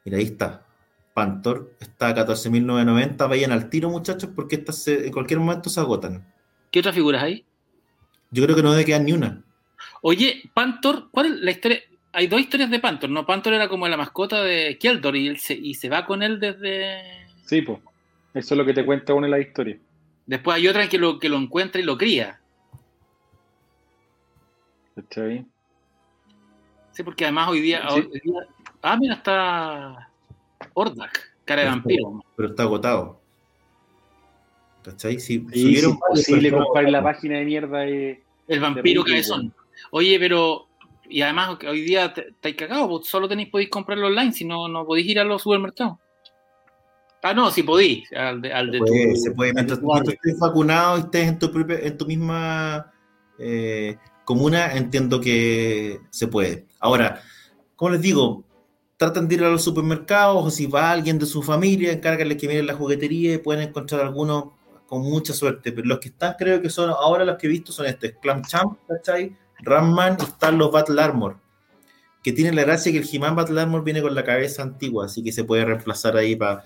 Speaker 1: Mira, ahí está. Pantor está a 14.990. Vayan al tiro, muchachos, porque estas en cualquier momento se agotan.
Speaker 4: ¿Qué otras figuras hay?
Speaker 1: Yo creo que no debe quedar ni una.
Speaker 4: Oye, Pantor, ¿cuál es la historia? Hay dos historias de Pantor, ¿no? Pantor era como la mascota de Keldor y, se, y se va con él desde.
Speaker 2: Sí, pues. Eso es lo que te cuenta uno en la historia.
Speaker 4: Después hay otra que lo, que lo encuentra y lo cría.
Speaker 2: ¿Está bien?
Speaker 4: Sí, porque además hoy día, Ah, mira, está. Ordak, cara de vampiro.
Speaker 1: Pero está agotado.
Speaker 2: ¿Cachai? Si sí, sí, posible comprar la página de mierda.
Speaker 4: el vampiro que son. Oye, pero. Y además, hoy día estáis cagados, solo tenéis, podéis comprarlo online, si no, no podéis ir a los supermercados. Ah, no, si podéis. Al de, al de
Speaker 1: se puede, Mientras, estés vacunado y estés en tu, propia, en tu misma eh, comuna, entiendo que se puede. Ahora, como les digo, tratan de ir a los supermercados o si va alguien de su familia, encárgale que miren la juguetería y pueden encontrar algunos con mucha suerte. Pero los que están, creo que son ahora los que he visto son estos: Clam Champ, ¿cachai? Ramman y están los Battle Armor. Que tienen la gracia que el He-Man Battle Armor viene con la cabeza antigua, así que se puede reemplazar ahí para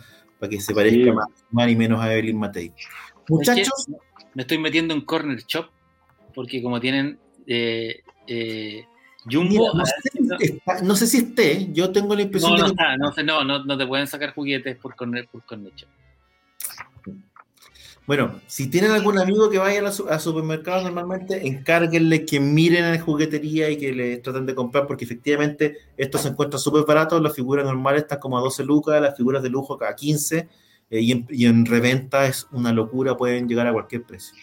Speaker 1: que se parezca más, y menos a Evelyn Matei.
Speaker 4: Muchachos. me estoy metiendo en Corner Shop porque como tienen eh, eh, Jumbo.
Speaker 1: no, sé si esté, yo tengo la impresión
Speaker 4: no, no que. no, no, no, te pueden sacar juguetes por Corner, por
Speaker 1: Bueno, si tienen algún amigo que vaya a, supermercados normalmente, encárguenle que miren en la juguetería y que le traten de comprar, porque efectivamente esto se encuentra súper barato. Las figuras normales están como a 12 lucas, las figuras de lujo a 15, eh, y, en, y en reventa es una locura, pueden llegar a cualquier precio.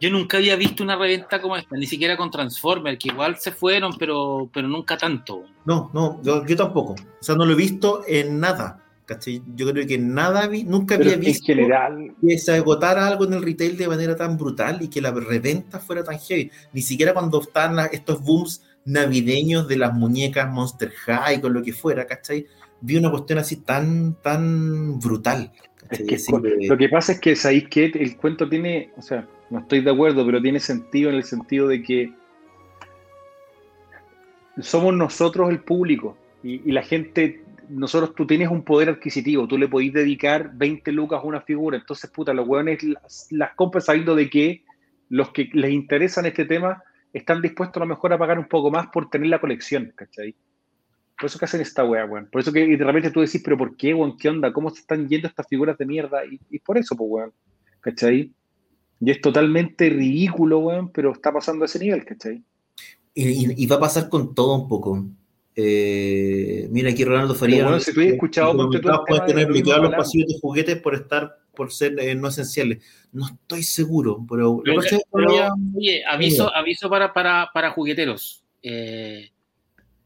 Speaker 4: Yo nunca había visto una reventa como esta, ni siquiera con Transformers, que igual se fueron, pero, pero nunca tanto.
Speaker 1: No, no, yo, tampoco. O sea, no lo he visto en nada. ¿Cachai? Yo creo que nada vi, nunca había visto
Speaker 2: general...
Speaker 1: que se agotara algo en el retail de manera tan brutal y que la reventa fuera tan heavy. Ni siquiera cuando están estos booms navideños de las muñecas Monster High con lo que fuera, ¿cachai? Vi una cuestión así tan, tan brutal.
Speaker 2: lo que pasa es que, ¿sabéis que El cuento tiene, o sea, no estoy de acuerdo, pero tiene sentido en el sentido de que somos nosotros el público y, la gente, nosotros, tú tienes un poder adquisitivo, tú le podés dedicar 20 lucas a una figura, entonces, puta, los hueones las, las sabiendo de que los que les interesan este tema están dispuestos a lo mejor a pagar un poco más por tener la colección, ¿cachai? Por eso que hacen esta wea, weón. Por eso que de repente tú decís, pero ¿por qué, weón? ¿Qué onda? ¿Cómo se están yendo estas figuras de mierda? Y, y por eso, pues, weón. ¿Cachai? Y es totalmente ridículo, weón, pero está pasando a ese nivel, ¿cachai?
Speaker 1: Y, y, va a pasar con todo un poco. Eh, mira aquí Ronaldo Faría.
Speaker 2: Bueno, si tú has escuchado,
Speaker 1: tú puedes tener bloqueados los pasillos de juguetes por estar, por ser eh, no esenciales. No estoy seguro, pero.
Speaker 4: oye, aviso, aviso para, para, para jugueteros. Eh,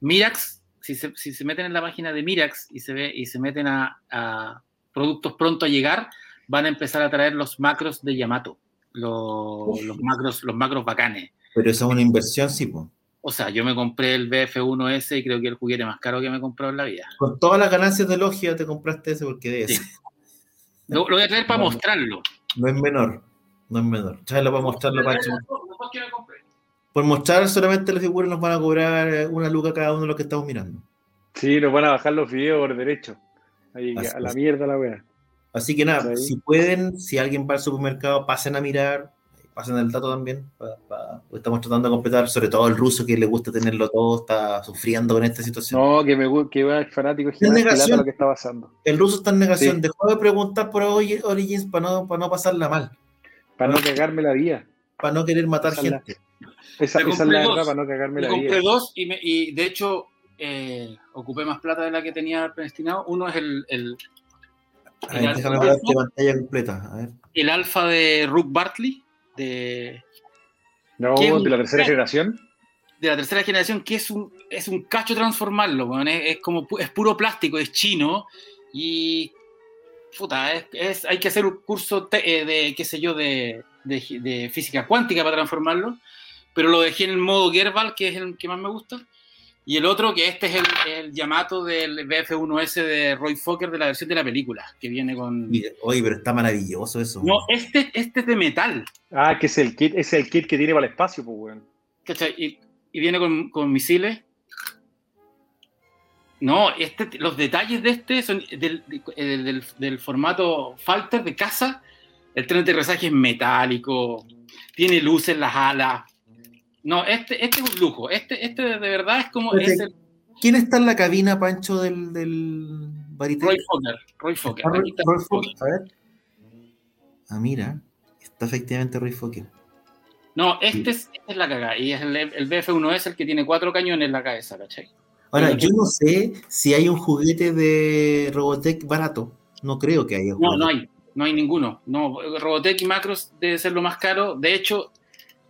Speaker 4: Mirax, si se, si se, meten en la página de Mirax y se ve y se meten a, a productos pronto a llegar, van a empezar a traer los macros de Yamato los, los, macros, los macros bacanes.
Speaker 1: Pero eso es una inversión, sí, pues.
Speaker 4: O sea, yo me compré el BF1S y creo que el juguete más caro que me he comprado en la vida.
Speaker 1: Con todas las ganancias de Logia te compraste ese porque es.
Speaker 4: Lo, voy a traer para mostrarlo.
Speaker 1: No es menor, no es menor. Tráelo para mostrarlo, Pacho. Por mostrar solamente las figuras nos van a cobrar eh, una luca cada uno de los que estamos mirando.
Speaker 2: Sí, nos van a bajar los videos por derecho. Ahí, a la mierda la wea.
Speaker 1: Así que nada, si pueden, si alguien va al supermercado, pasen a mirar, pasen el dato también. estamos tratando de completar, sobre todo el ruso que le gusta tenerlo todo, está sufriendo con esta situación.
Speaker 2: No, que me que va fanático es
Speaker 1: negación,
Speaker 2: lo que está pasando.
Speaker 1: El ruso está en negación, dejó de preguntar por Origins para no, para no pasarla mal.
Speaker 2: Para no cagarme la vida.
Speaker 1: Para no querer matar gente.
Speaker 2: esa, es la verdad, para no cagarme la vida.
Speaker 4: compré dos y, y de hecho eh, ocupé más plata de la que tenía predestinado. Uno es el, el el alfa de Rook Bartley, de.
Speaker 2: No, de la tercera generación.
Speaker 4: De la tercera generación, que es un, es un cacho transformarlo, es, como es puro plástico, es chino. Y. Puta, es, hay que hacer un curso eh, de, qué sé yo, de, física cuántica para transformarlo. Pero lo dejé en el modo Gerbal, que es el que más me gusta. Y el otro, que este es el, el Yamato del BF1S de Roy Fokker de la versión de la película, que viene con.
Speaker 1: Oye, pero está maravilloso eso.
Speaker 4: No, este, este es de metal.
Speaker 2: Ah, que es el kit, es el kit que tiene para el espacio, pues, weón.
Speaker 4: Y, y, viene con, con, misiles. No, este, los detalles de este son del, del, del formato Falter de casa. El tren de aterrizaje es metálico, tiene luces en las alas, no, este, este es un lujo. Este, este de verdad es como.
Speaker 1: ¿Quién está en la cabina, Pancho, del, del
Speaker 4: Roy Fokker. Roy Fokker. Roy,
Speaker 1: A ver. Ah, mira. Está efectivamente Roy Fokker.
Speaker 4: No, este es, esta es la cagada. Y es el, el BF1 es el que tiene cuatro cañones en la cabeza, ¿cachai?
Speaker 1: Ahora, yo no sé si hay un juguete de Robotech barato. No creo que haya.
Speaker 4: No, no hay. No hay ninguno. No, Robotech y Macros debe ser lo más caro. De hecho,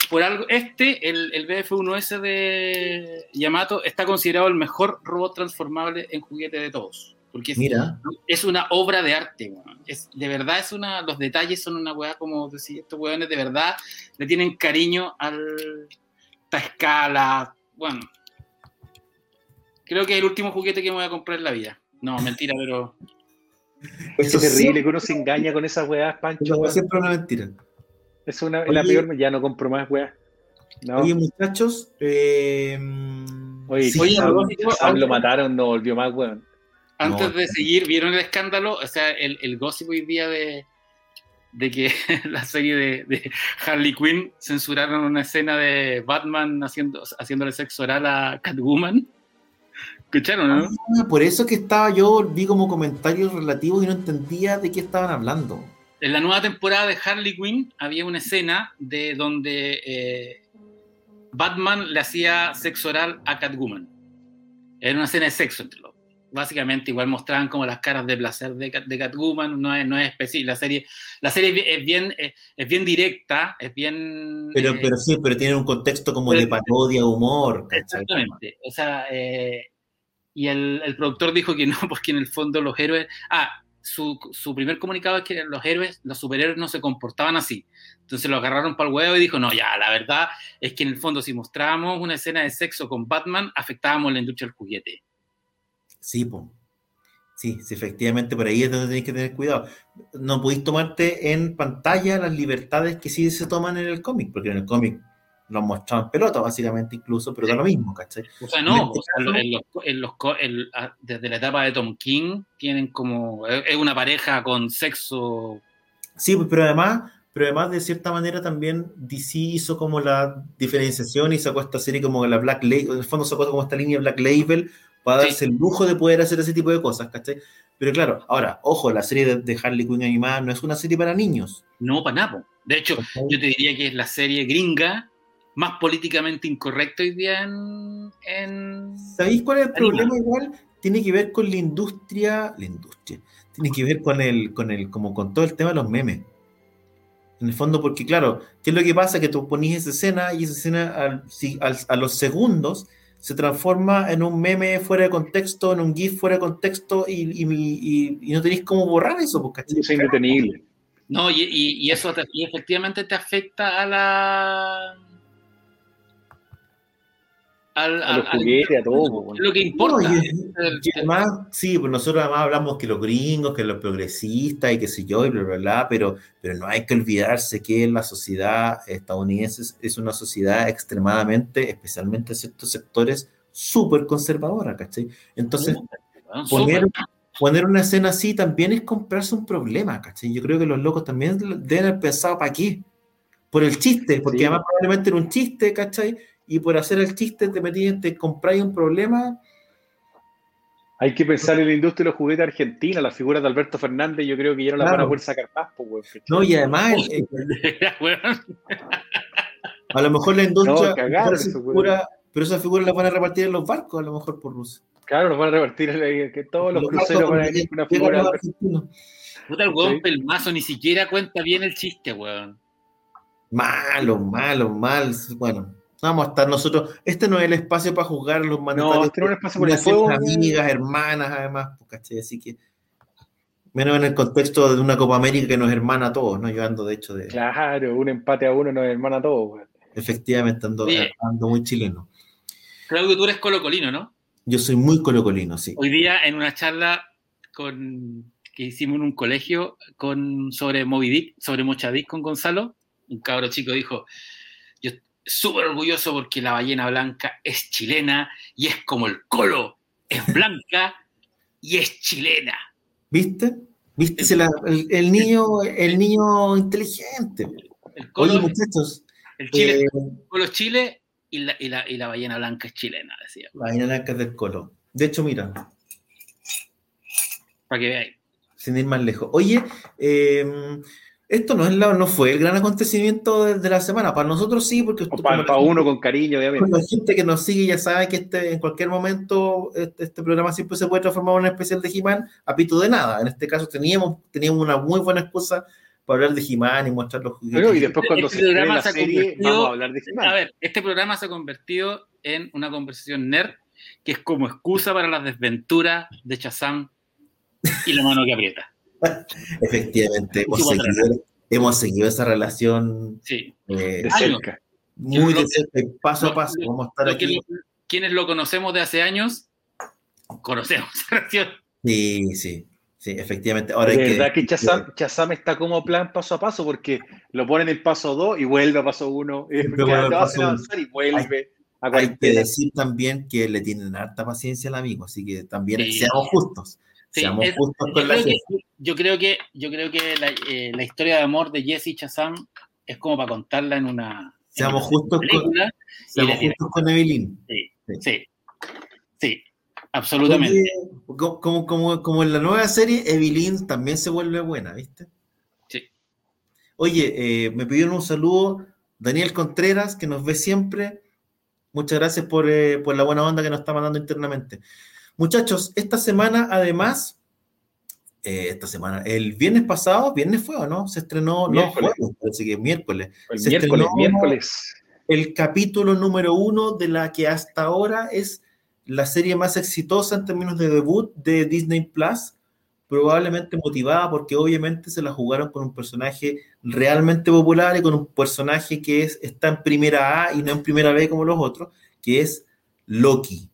Speaker 4: por algo, este, el, el BF1S de Yamato, está considerado el mejor robot transformable en juguete de todos. Porque es, Mira. es una obra de arte, es, de verdad es una, los detalles son una weá como decir, estos weones de verdad le tienen cariño a esta escala, bueno. Creo que es el último juguete que me voy a comprar en la vida. No, mentira, pero...
Speaker 2: Es terrible que uno se engaña con esas weas, Pancho.
Speaker 1: Siempre una mentira.
Speaker 2: Es una, la peor, ya no compro más, weá.
Speaker 1: Oye, muchachos, eh,
Speaker 2: Oye, sí, lo mataron, no volvió más, weón.
Speaker 4: Antes de seguir, ¿vieron el escándalo? O sea, el, el gossip hoy día de, de que [LAUGHS] la serie de, de, Harley Quinn censuraron una escena de Batman haciendo, haciéndole sexo oral a Catwoman. ¿Escucharon, no?
Speaker 1: Ah, por eso que estaba yo, vi como comentarios relativos y no entendía de qué estaban hablando
Speaker 4: en la nueva temporada de Harley Quinn había una escena de donde eh, Batman le hacía sexo oral a Catwoman. Era una escena de sexo entre los Básicamente, igual mostraban como las caras de placer de, de Catwoman, no es, no es específico. La serie, la serie es bien, es, bien directa, es bien.
Speaker 1: Pero, eh, pero sí, pero tiene un contexto como de parodia, humor.
Speaker 4: Exactamente. O sea, eh, y el, el, productor dijo que no, [LAUGHS] porque en el fondo los héroes. Ah, su, primer comunicado es que los héroes, los superhéroes no se comportaban así. Entonces lo agarraron para el huevo y dijo, no, ya, la verdad es que en el fondo si mostrábamos una escena de sexo con Batman, afectábamos la industria del juguete.
Speaker 1: Sí, pues. Sí, sí, efectivamente, por ahí es donde tenéis que tener cuidado. No podéis tomarte en pantalla las libertades que sí se toman en el cómic, porque en el cómic lo han mostrado en pelota, básicamente, incluso, pero da lo mismo, ¿cachai?
Speaker 4: O sea, no, en los, desde la etapa de Tom King tienen como, es una pareja con sexo.
Speaker 1: Sí, pues, pero además, pero además de cierta manera también DC hizo como la diferenciación y sacó esta serie como la Black Label, en el fondo sacó como esta línea Black Label para darse el lujo de poder hacer ese tipo de cosas, ¿cachai? Pero claro, ahora, ojo, la serie de, Harley Quinn animada no es una serie para niños.
Speaker 4: No, para nada. De hecho, yo te diría que es la serie gringa más políticamente incorrecto hoy día en...
Speaker 1: ¿Sabéis cuál es el problema igual? Tiene que ver con la industria, la industria, tiene que ver con el, con el, como con todo el tema de los memes. En el fondo, porque claro, ¿qué es lo que pasa? Que tú ponís esa escena y esa escena a los segundos se transforma en un meme fuera de contexto, en un GIF fuera de contexto y, no tenéis cómo borrar eso. Porque,
Speaker 2: es indetenible.
Speaker 4: No, y, y, eso y efectivamente te afecta a la
Speaker 2: al, a los juguetes, a todo.
Speaker 4: Lo que importa.
Speaker 1: además, sí, pues nosotros además hablamos que los gringos, que los progresistas y que sé yo, y bla, bla, bla, pero, pero no hay que olvidarse que la sociedad estadounidense es una sociedad extremadamente, especialmente en ciertos sectores, súper conservadora, ¿cachai? Entonces, poner, poner una escena así también es comprarse un problema, ¿cachai? Yo creo que los locos también deben haber pensado, ¿para qué? Por el chiste, porque además probablemente era un chiste, ¿cachai? Y por hacer el chiste te metí, te compráis un problema.
Speaker 2: Hay que pensar en la industria de los juguetes argentina, las figuras de Alberto Fernández, yo creo que ya no las van a poder sacar más, pues,
Speaker 1: No, y además, eh, a lo mejor la industria, pero esas figuras las van a repartir en los barcos, a lo mejor por Rusia.
Speaker 2: Claro, los van a repartir, que todos los, cruceros van a venir con una figura argentina.
Speaker 4: Puta, el weón pelmazo ni siquiera cuenta bien el chiste, weón.
Speaker 1: Malo, malo, mal. Bueno, Vamos a estar nosotros. Este no es el espacio para juzgar los
Speaker 2: mandatarios. No, este no es el espacio para fuego.
Speaker 1: amigas, hermanas, además, pues, ¿cachai? Así que. Menos en el contexto de una Copa América que nos hermana a todos, ¿no? Yo ando, de hecho, de.
Speaker 2: Claro, un empate a uno nos hermana a todos,
Speaker 1: Efectivamente, ando, ando muy chileno.
Speaker 4: Claudio, tú eres colocolino, ¿no?
Speaker 1: Yo soy muy colocolino, sí.
Speaker 4: Hoy día en una charla con, que hicimos en un colegio con, sobre Moby sobre Mochadic con Gonzalo, un cabro chico dijo, súper orgulloso porque la ballena blanca es chilena y es como el colo, es blanca y es chilena.
Speaker 1: ¿Viste? ¿Viste? El, niño, el niño inteligente.
Speaker 4: El colo, Oye, muchachos. El Chile, eh, colo Chile y la, y, la, y la, ballena blanca es chilena, decía.
Speaker 1: La ballena blanca es del colo. De hecho, mira.
Speaker 4: Para que veáis.
Speaker 1: Sin ir más lejos. Oye, eh, esto no, es la, no fue el gran acontecimiento de, la semana. Para nosotros sí, porque...
Speaker 2: para, uno con cariño, obviamente.
Speaker 1: La gente que nos sigue ya sabe que este, en cualquier momento este, este programa siempre se puede transformar en una especial de He-Man a pito de nada. En este caso teníamos, teníamos una muy buena excusa para hablar de He-Man y mostrar los
Speaker 2: juguetes. y después cuando este se programa la serie, vamos a hablar de
Speaker 4: He-Man. A ver, este programa se ha convertido en una conversación nerd que es como excusa para las desventuras de Chazam y la mano que aprieta. [LAUGHS]
Speaker 1: Efectivamente, hemos seguido, esa relación
Speaker 4: sí.
Speaker 1: Eh, de cerca. Muy de cerca, paso a paso. Vamos a estar aquí.
Speaker 4: quienes lo conocemos de hace años, conocemos [LAUGHS] esa relación.
Speaker 1: Sí, sí. Sí, efectivamente. Ahora
Speaker 2: es verdad que, Chazam, está como plan paso a paso porque lo ponen en paso 2 y vuelve a paso 1 [LAUGHS] y, vuelve.
Speaker 1: Hay que decir también que le tienen harta paciencia al amigo, así que también seamos justos
Speaker 4: yo, creo que, yo creo que eh, la, historia de amor de Jesse Chazam es como para contarla en una.
Speaker 1: Seamos justos, con, seamos justos con Evelyn.
Speaker 4: Sí, sí, sí, absolutamente.
Speaker 1: como, como, como, en la nueva serie, Evelyn también se vuelve buena, ¿viste?
Speaker 4: Sí.
Speaker 1: Oye, eh, me pidieron un saludo Daniel Contreras, que nos ve siempre. Muchas gracias por, eh, por la buena onda que nos está mandando internamente. Muchachos, esta semana además, eh, esta semana, el viernes pasado, viernes fue o no, se estrenó,
Speaker 2: miércoles.
Speaker 1: no, parece que miércoles.
Speaker 2: El miércoles, miércoles.
Speaker 1: El capítulo número uno de la que hasta ahora es la serie más exitosa en términos de debut de Disney Plus, probablemente motivada porque obviamente se la jugaron con un personaje realmente popular y con un personaje que es, está en primera A y no en primera B como los otros, que es Loki.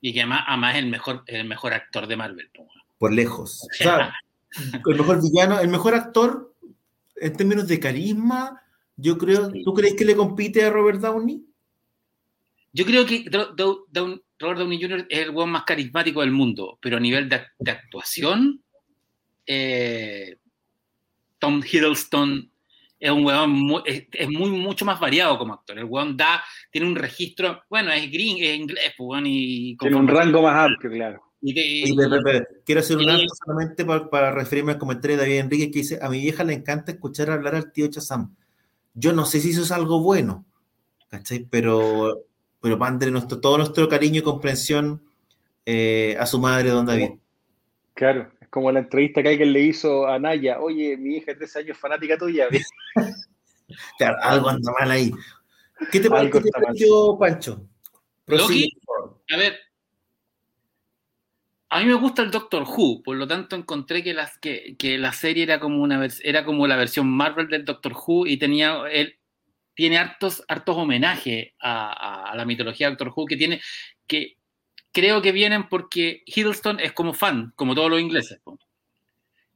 Speaker 4: Y que además, es el mejor, el mejor actor de Marvel.
Speaker 1: Por lejos. O sea, el mejor villano, el mejor actor en términos de carisma, yo creo, ¿tú crees que le compite a Robert Downey?
Speaker 4: Yo creo que Robert Downey Jr. es el weón más carismático del mundo, pero a nivel de, actuación, eh, Tom Hiddleston es un weón muy, es, muy, mucho más variado como actor. El weón da, tiene un registro, bueno, es green, es inglés, pues, y
Speaker 2: tiene un rango más amplio, claro.
Speaker 1: quiero hacer un alto solamente para, referirme al comentario de David Enrique que dice, a mi vieja le encanta escuchar hablar al tío Chazam. Yo no sé si eso es algo bueno, ¿cachai? Pero, pero mande nuestro, todo nuestro cariño y comprensión eh, a su madre, don David.
Speaker 2: Claro como la entrevista que alguien le hizo a Naya, oye, mi hija de 13 años fanática tuya. [LAUGHS]
Speaker 1: claro, algo anda mal ahí. ¿Qué te pareció, Pancho?
Speaker 4: Loki, a ver, a mí me gusta el Doctor Who, por lo tanto encontré que, las, que, que la serie era como, una, era como la versión Marvel del Doctor Who y tenía, él, tiene hartos, hartos homenajes a, a, la mitología de Doctor Who que tiene, que creo que vienen porque Hiddleston es como fan, como todos los ingleses.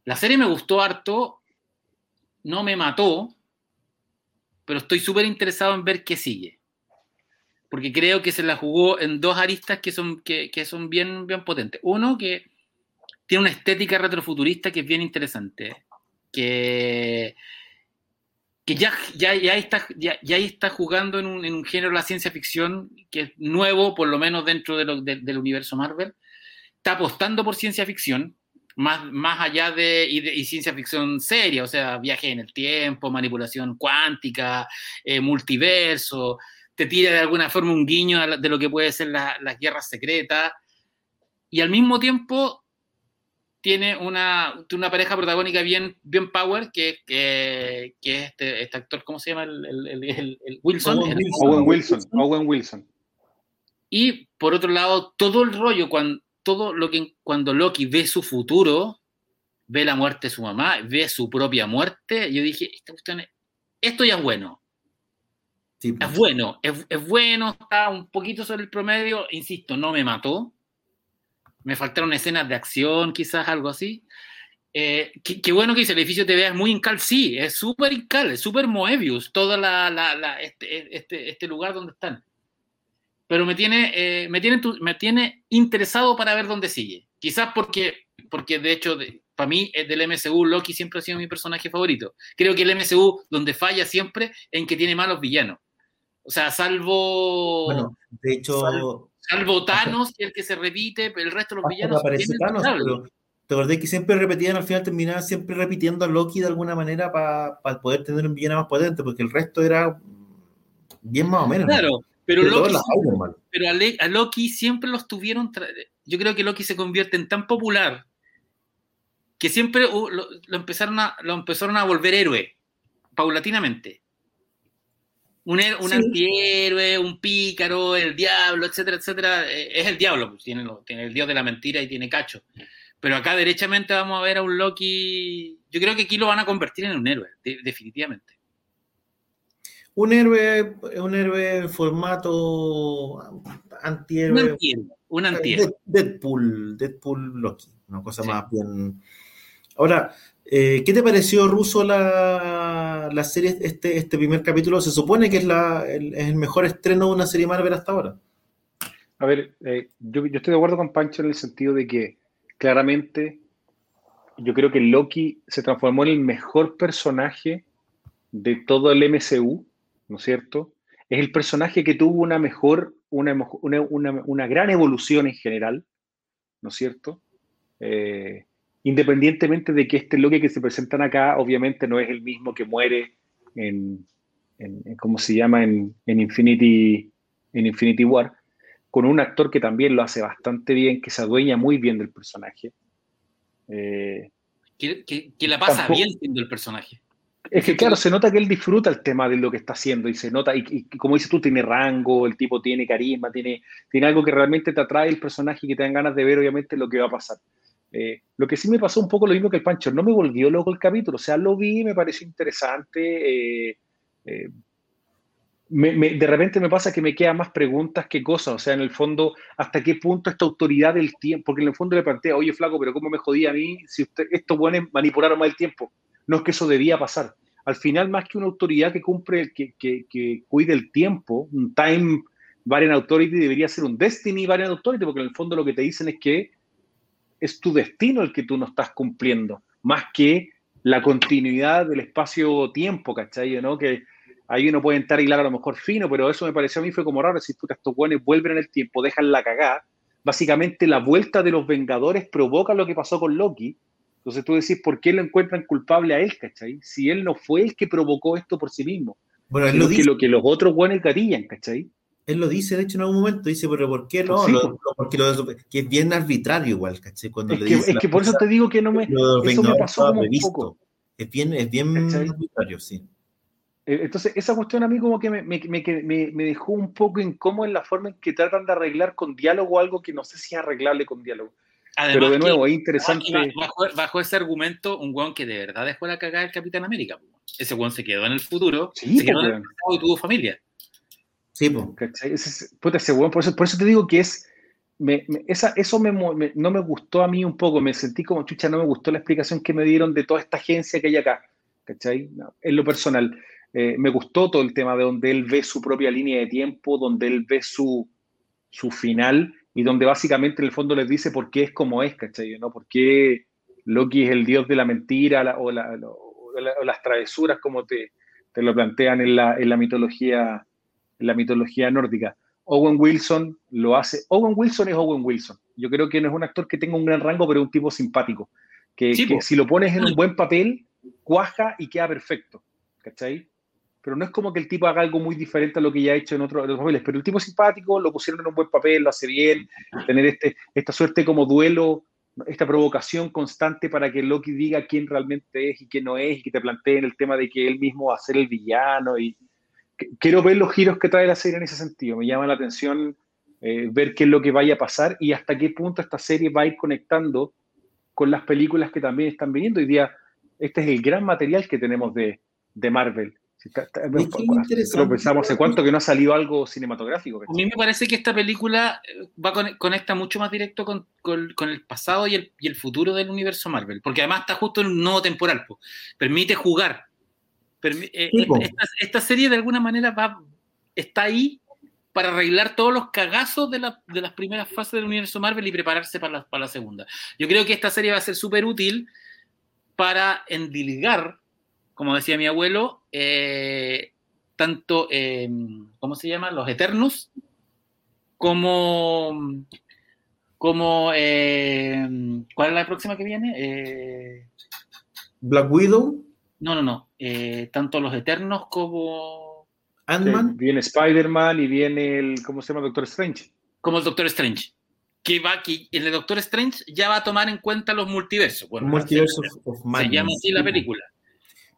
Speaker 4: La serie me gustó harto, no me mató, pero estoy súper interesado en ver qué sigue. Porque creo que se la jugó en dos aristas que son, que, son bien, bien potentes. Uno, que tiene una estética retrofuturista que es bien interesante. Que que ya, ya, ya, está, ya, ya está jugando en un, en un, género de la ciencia ficción que es nuevo, por lo menos dentro de lo, del universo Marvel. Está apostando por ciencia ficción, más, más allá de y, ciencia ficción seria, o sea, viaje en el tiempo, manipulación cuántica, eh, multiverso, te tira de alguna forma un guiño de lo que puede ser las guerras secretas, y al mismo tiempo tiene una, una pareja protagónica bien, bien power, que, que, que es este, este, actor, ¿cómo se llama? El, el, el, Wilson.
Speaker 2: Owen Wilson. Owen Wilson.
Speaker 4: Y por otro lado, todo el rollo, cuando, todo lo que cuando Loki ve su futuro, ve la muerte de su mamá, ve su propia muerte, yo dije, esto ya es bueno. es pues. bueno, es, es, bueno, está un poquito sobre el promedio, insisto, no me mató. Me faltaron escenas de acción, quizás algo así. Eh, qué, bueno que dice el edificio TV es muy incal, sí, es súper incal, es súper Moebius, todo la, la, este, este, este, lugar donde están. Pero me tiene, eh, me, tiene, me tiene interesado para ver dónde sigue. Quizás porque, porque de hecho, para mí, del MCU, Loki siempre ha sido mi personaje favorito. Creo que el MCU, donde falla siempre, en que tiene malos villanos. O sea, salvo.
Speaker 1: Bueno, de hecho.
Speaker 4: Salvo, Thanos, el que se repite, pero el resto de los villanos.
Speaker 1: Aparece Thanos, pero te acordé que siempre repetían, al final terminaban siempre repitiendo a Loki de alguna manera para poder tener un villano más potente, porque el resto era bien más o menos.
Speaker 4: Claro, pero, Loki, pero a, Loki siempre los tuvieron. Yo creo que Loki se convierte en tan popular que siempre uh, lo, empezaron, a, lo empezaron a volver héroe, paulatinamente un, un antihéroe, un pícaro, el diablo, etcétera, etcétera. Eh, es el diablo, pues tiene, tiene el dios de la mentira y tiene cacho. Pero acá derechamente vamos a ver a un Loki. Yo creo que aquí lo van a convertir en un héroe, definitivamente.
Speaker 1: Un héroe, un héroe en formato antihéroe.
Speaker 4: Un antihéroe. Un antihéroe.
Speaker 1: Deadpool, Deadpool Loki, una cosa más bien. Ahora, eh, ¿Qué te pareció, Ruso, la, la, serie, este, este primer capítulo? Se supone que es, la, el, el mejor estreno de una serie Marvel hasta ahora.
Speaker 2: A ver, eh, yo, yo, estoy de acuerdo con Pancho en el sentido de que claramente yo creo que Loki se transformó en el mejor personaje de todo el MCU, ¿no es cierto? Es el personaje que tuvo una mejor, una, una, una, una gran evolución en general, ¿no es cierto? Eh, independientemente de que este Loki que se presentan acá, obviamente no es el mismo que muere en, ¿cómo se llama? En, Infinity, en Infinity War, con un actor que también lo hace bastante bien, que se adueña muy bien del personaje.
Speaker 4: Eh, que, la pasa bien siendo el personaje.
Speaker 2: Es que claro, se nota que él disfruta el tema de lo que está haciendo y se nota, y, como dices tú, tiene rango, el tipo tiene carisma, tiene, tiene algo que realmente te atrae el personaje y que te dan ganas de ver obviamente lo que va a pasar. Eh, lo que sí me pasó un poco lo mismo que el Pancho, no me volvió loco el capítulo, o sea, lo vi, me pareció interesante. Eh, eh, de repente me pasa que me quedan más preguntas que cosas, o sea, en el fondo, ¿hasta qué punto esta autoridad del tiempo? Porque en el fondo le plantea, oye, flaco, pero ¿cómo me jodía a mí si usted, estos buenos manipularon más el tiempo? No es que eso debía pasar. Al final, más que una autoridad que cumple, que, que, que cuide el tiempo, un Time Variant Authority debería ser un Destiny Variant Authority, porque en el fondo lo que te dicen es que es tu destino el que tú no estás cumpliendo, más que la continuidad del espacio-tiempo, ¿cachai? ¿no? Que ahí uno puede entrar y claro, a lo mejor fino, pero eso me pareció a mí fue como raro, decir, puta, estos buenos vuelven en el tiempo, dejan la cagada. Básicamente la vuelta de los Vengadores provoca lo que pasó con Loki. Entonces tú decís, ¿por qué lo encuentran culpable a él, cachai? Si él no fue el que provocó esto por sí mismo. Bueno, él lo dice. lo que los otros buenos gatillan, ¿cachai?
Speaker 1: Él lo dice, de hecho, en algún momento, dice, pero ¿por qué no? porque lo, que es bien arbitrario igual, ¿caché?
Speaker 2: Cuando es, le que, es que por eso te digo que no me, eso me pasó como un poco.
Speaker 1: Es bien, es bien arbitrario, sí.
Speaker 2: Eh, entonces, esa cuestión a mí como que me, me, me, dejó un poco incómodo en la forma en que tratan de arreglar con diálogo algo que no sé si es arreglable con diálogo. Pero de nuevo, es interesante.
Speaker 4: Bajo, ese argumento, un guan que de verdad dejó la cagada el Capitán América. Ese guan se quedó en el futuro, se quedó en el pasado y tuvo familia.
Speaker 2: Sí, por, eso, por eso te digo que es. esa, eso me, no me gustó a mí un poco. Me sentí como chucha, no me gustó la explicación que me dieron de toda esta agencia que hay acá. ¿Cachai? en lo personal. Eh, me gustó todo el tema de donde él ve su propia línea de tiempo, donde él ve su, su final y donde básicamente en el fondo les dice por qué es como es, ¿cachai? ¿no? ¿Por qué Loki es el dios de la mentira o, las travesuras como te, te lo plantean en la, en la mitología la mitología nórdica. Owen Wilson lo hace. Owen Wilson es Owen Wilson. Yo creo que no es un actor que tenga un gran rango, pero es un tipo simpático. Que, si lo pones en un buen papel, cuaja y queda perfecto. ¿Cachai? Pero no es como que el tipo haga algo muy diferente a lo que ya ha hecho en otros, papeles. Pero el tipo simpático, lo pusieron en un buen papel, lo hace bien. Tener este, esta suerte como duelo, esta provocación constante para que Loki diga quién realmente es y quién no es, y que te planteen el tema de que él mismo va a ser el villano y, quiero ver los giros que trae la serie en ese sentido. Me llama la atención eh, ver qué es lo que vaya a pasar y hasta qué punto esta serie va a ir conectando con las películas que también están viniendo. Hoy día, este es el gran material que tenemos de, Marvel. Lo pensamos hace cuánto que no ha salido algo cinematográfico.
Speaker 4: A mí me parece que esta película eh, va conecta mucho más directo con, el pasado y el, futuro del universo Marvel, porque además está justo en un nuevo temporal, permite jugar. Eh, esta, serie de alguna manera va, está ahí para arreglar todos los cagazos de, las primeras fases del universo Marvel y prepararse para la, para la segunda. Yo creo que esta serie va a ser súper útil para endilgar como decía mi abuelo, eh, tanto, eh, ¿cómo se llama? Los Eternos, como, como eh, ¿cuál es la próxima que viene?
Speaker 1: Black Widow.
Speaker 4: No, no, no. Tanto los Eternos como...
Speaker 2: Ant-Man. Viene Spider-Man y viene el, ¿cómo se llama? Doctor Strange.
Speaker 4: Como el Doctor Strange que va aquí, el de Doctor Strange ya va a tomar en cuenta los multiversos. Bueno,
Speaker 1: Multiverso of,
Speaker 4: Se llama así la película.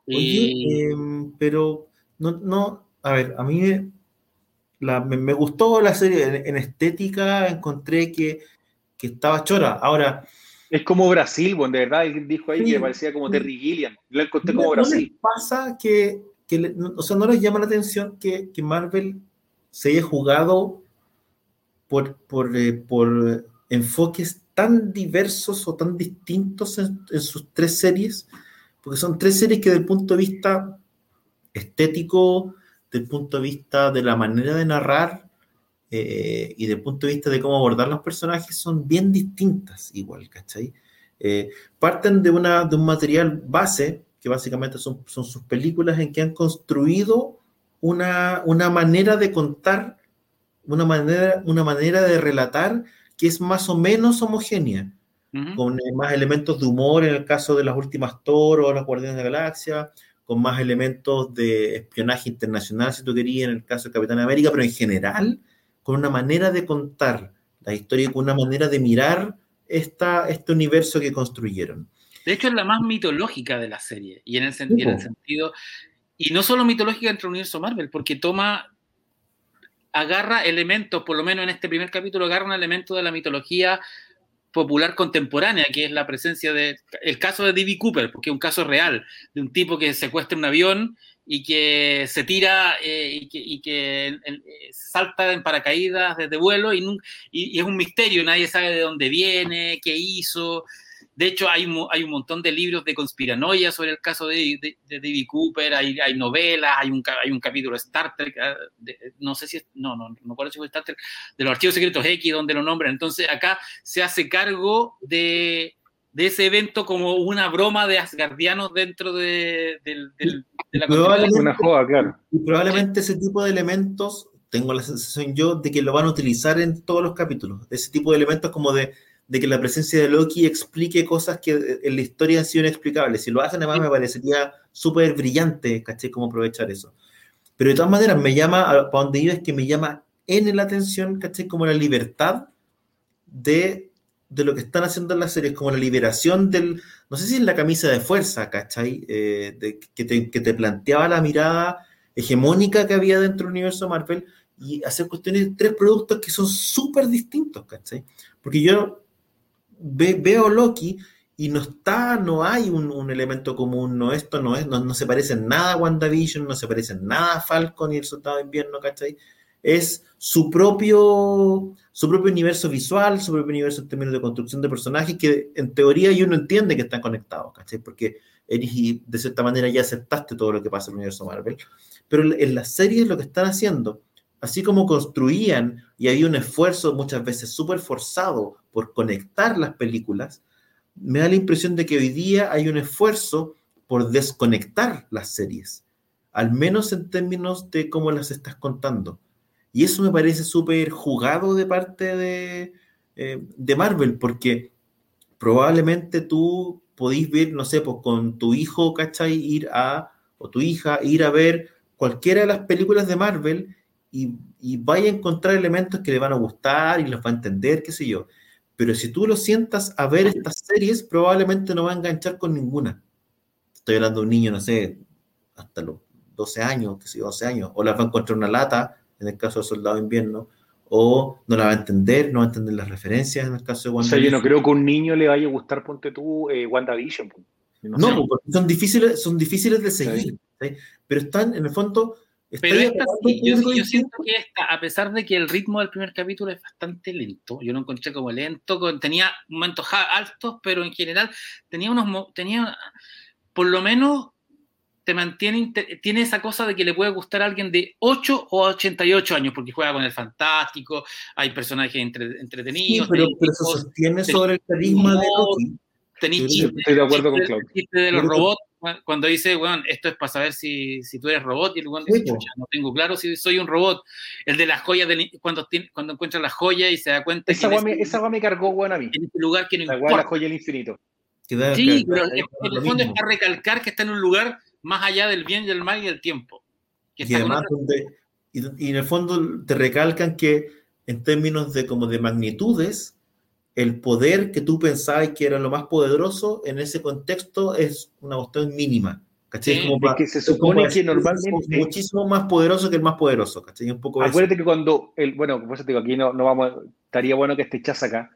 Speaker 1: Oye, em, pero no, no, a ver, a mí me, gustó la serie en, estética, encontré que, estaba chora. Ahora.
Speaker 2: Es como Brasil, bueno, de verdad, él dijo ahí que parecía como Terry Gilliam. Lo encontré como Brasil.
Speaker 1: pasa que, o sea, no les llama la atención que, Marvel se haya jugado por, por, eh, por enfoques tan diversos o tan distintos en sus tres series? porque son tres series que desde el punto de vista estético, del punto de vista de la manera de narrar eh, y del punto de vista de cómo abordar los personajes son bien distintas igual, ¿cachai? Eh, parten de, una, de un material base, que básicamente son, son sus películas en que han construido una, una manera de contar, una manera, una manera de relatar que es más o menos homogénea con eh, más elementos de humor en el caso de las últimas Thor o las Guardianes de la Galaxia, con más elementos de espionaje internacional, si tú querías, en el caso de Capitán América, pero en general, con una manera de contar la historia, con una manera de mirar esta, este universo que construyeron.
Speaker 4: De hecho, es la más mitológica de la serie, y en el, en el sentido, y no solo mitológica entre el universo Marvel, porque toma agarra elementos, por lo menos en este primer capítulo, agarra un elemento de la mitología popular contemporánea, que es la presencia de, el caso de D.B. Cooper, porque es un caso real, de un tipo que secuestra un avión y que se tira eh, y que, eh, salta en paracaídas desde vuelo y, y, es un misterio, nadie sabe de dónde viene, qué hizo, de hecho, hay hay un montón de libros de conspiranoia sobre el caso de, de, David Cooper, hay, hay, novelas, hay un, hay un capítulo de Star Trek, ah, no sé si es, no, no, no recuerdo si fue Star Trek, de los archivos secretos X, donde lo nombran. Entonces, acá se hace cargo de, de ese evento como una broma de asgardianos dentro de, la
Speaker 1: probablemente, una joda, claro. Y probablemente ese tipo de elementos, tengo la sensación yo, de que lo van a utilizar en todos los capítulos. Ese tipo de elementos como de de que la presencia de Loki explique cosas que en la historia han sido inexplicables. Si lo hacen, además me parecería súper brillante, ¿caché? Cómo aprovechar eso. Pero de todas maneras, me llama, para donde iba es que me llama en la atención, ¿caché? Como la libertad de, de, lo que están haciendo en las series, como la liberación del, no sé si es la camisa de fuerza, ¿cachai? Eh, de, que, te, que te planteaba la mirada hegemónica que había dentro del universo Marvel y hacer cuestiones, tres productos que son súper distintos, ¿cachai? Porque yo veo Loki y no está, no hay un, elemento común, no esto no es, no, se parece nada a WandaVision, no se parece nada a Falcon y el Soldado de Invierno, ¿cachai? Es su propio, su propio universo visual, su propio universo en términos de construcción de personajes, que en teoría uno entiende que están conectados, ¿cachai? Porque eres, de cierta manera ya aceptaste todo lo que pasa en el universo Marvel. Pero en las series lo que están haciendo así como construían y había un esfuerzo muchas veces súper forzado por conectar las películas, me da la impresión de que hoy día hay un esfuerzo por desconectar las series, al menos en términos de cómo las estás contando. Y eso me parece súper jugado de parte de, eh, de Marvel, porque probablemente tú podís ver, no sé, pues con tu hijo, ¿cachai? Ir a, o tu hija, ir a ver cualquiera de las películas de Marvel y, vaya a encontrar elementos que le van a gustar y los va a entender, qué sé yo. Pero si tú lo sientas a ver estas series, probablemente no va a enganchar con ninguna. Estoy hablando de un niño, no sé, hasta los 12 años, qué sé yo, 12 años, o las va a encontrar una lata, en el caso de Soldado de Invierno, o no la va a entender, no va a entender las referencias en el caso de
Speaker 2: WandaVision. O sea, yo no creo que a un niño le vaya a gustar, ponte tú, eh, WandaVision.
Speaker 1: No, porque son difíciles, son difíciles de seguir, pero están en el fondo
Speaker 4: pero esta yo, siento que esta, a pesar de que el ritmo del primer capítulo es bastante lento, yo lo encontré como lento, tenía momentos altos, pero en general tenía unos, tenía, por lo menos te mantiene, tiene esa cosa de que le puede gustar a alguien de 8 o 88 años, porque juega con el fantástico, hay personajes entretenidos.
Speaker 1: pero, se sostiene sobre el carisma de Loki.
Speaker 2: Estoy de acuerdo con Claudio.
Speaker 4: de los robots cuando dice, bueno, esto es para saber si, si tú eres robot, y el weón dice, no tengo claro si soy un robot. El de las joyas, cuando, cuando encuentra las joyas y se da cuenta.
Speaker 2: Esa agua me, me, cargó, weón, a mí.
Speaker 4: En este lugar que no
Speaker 2: la importa. La joya del infinito.
Speaker 4: Sí, pero en el fondo es para recalcar que está en un lugar más allá del bien y el mal y del tiempo.
Speaker 1: y además, y, en el fondo te recalcan que en términos de como de magnitudes, el poder que tú pensabas que era lo más poderoso en ese contexto es una cuestión mínima. ¿Cachai?
Speaker 2: como que se supone que normalmente.
Speaker 1: muchísimo más poderoso que el más poderoso, ¿cachai? Un poco
Speaker 2: Acuérdate que cuando. El, bueno, por eso te digo, aquí no, no vamos. Estaría bueno que esté acá.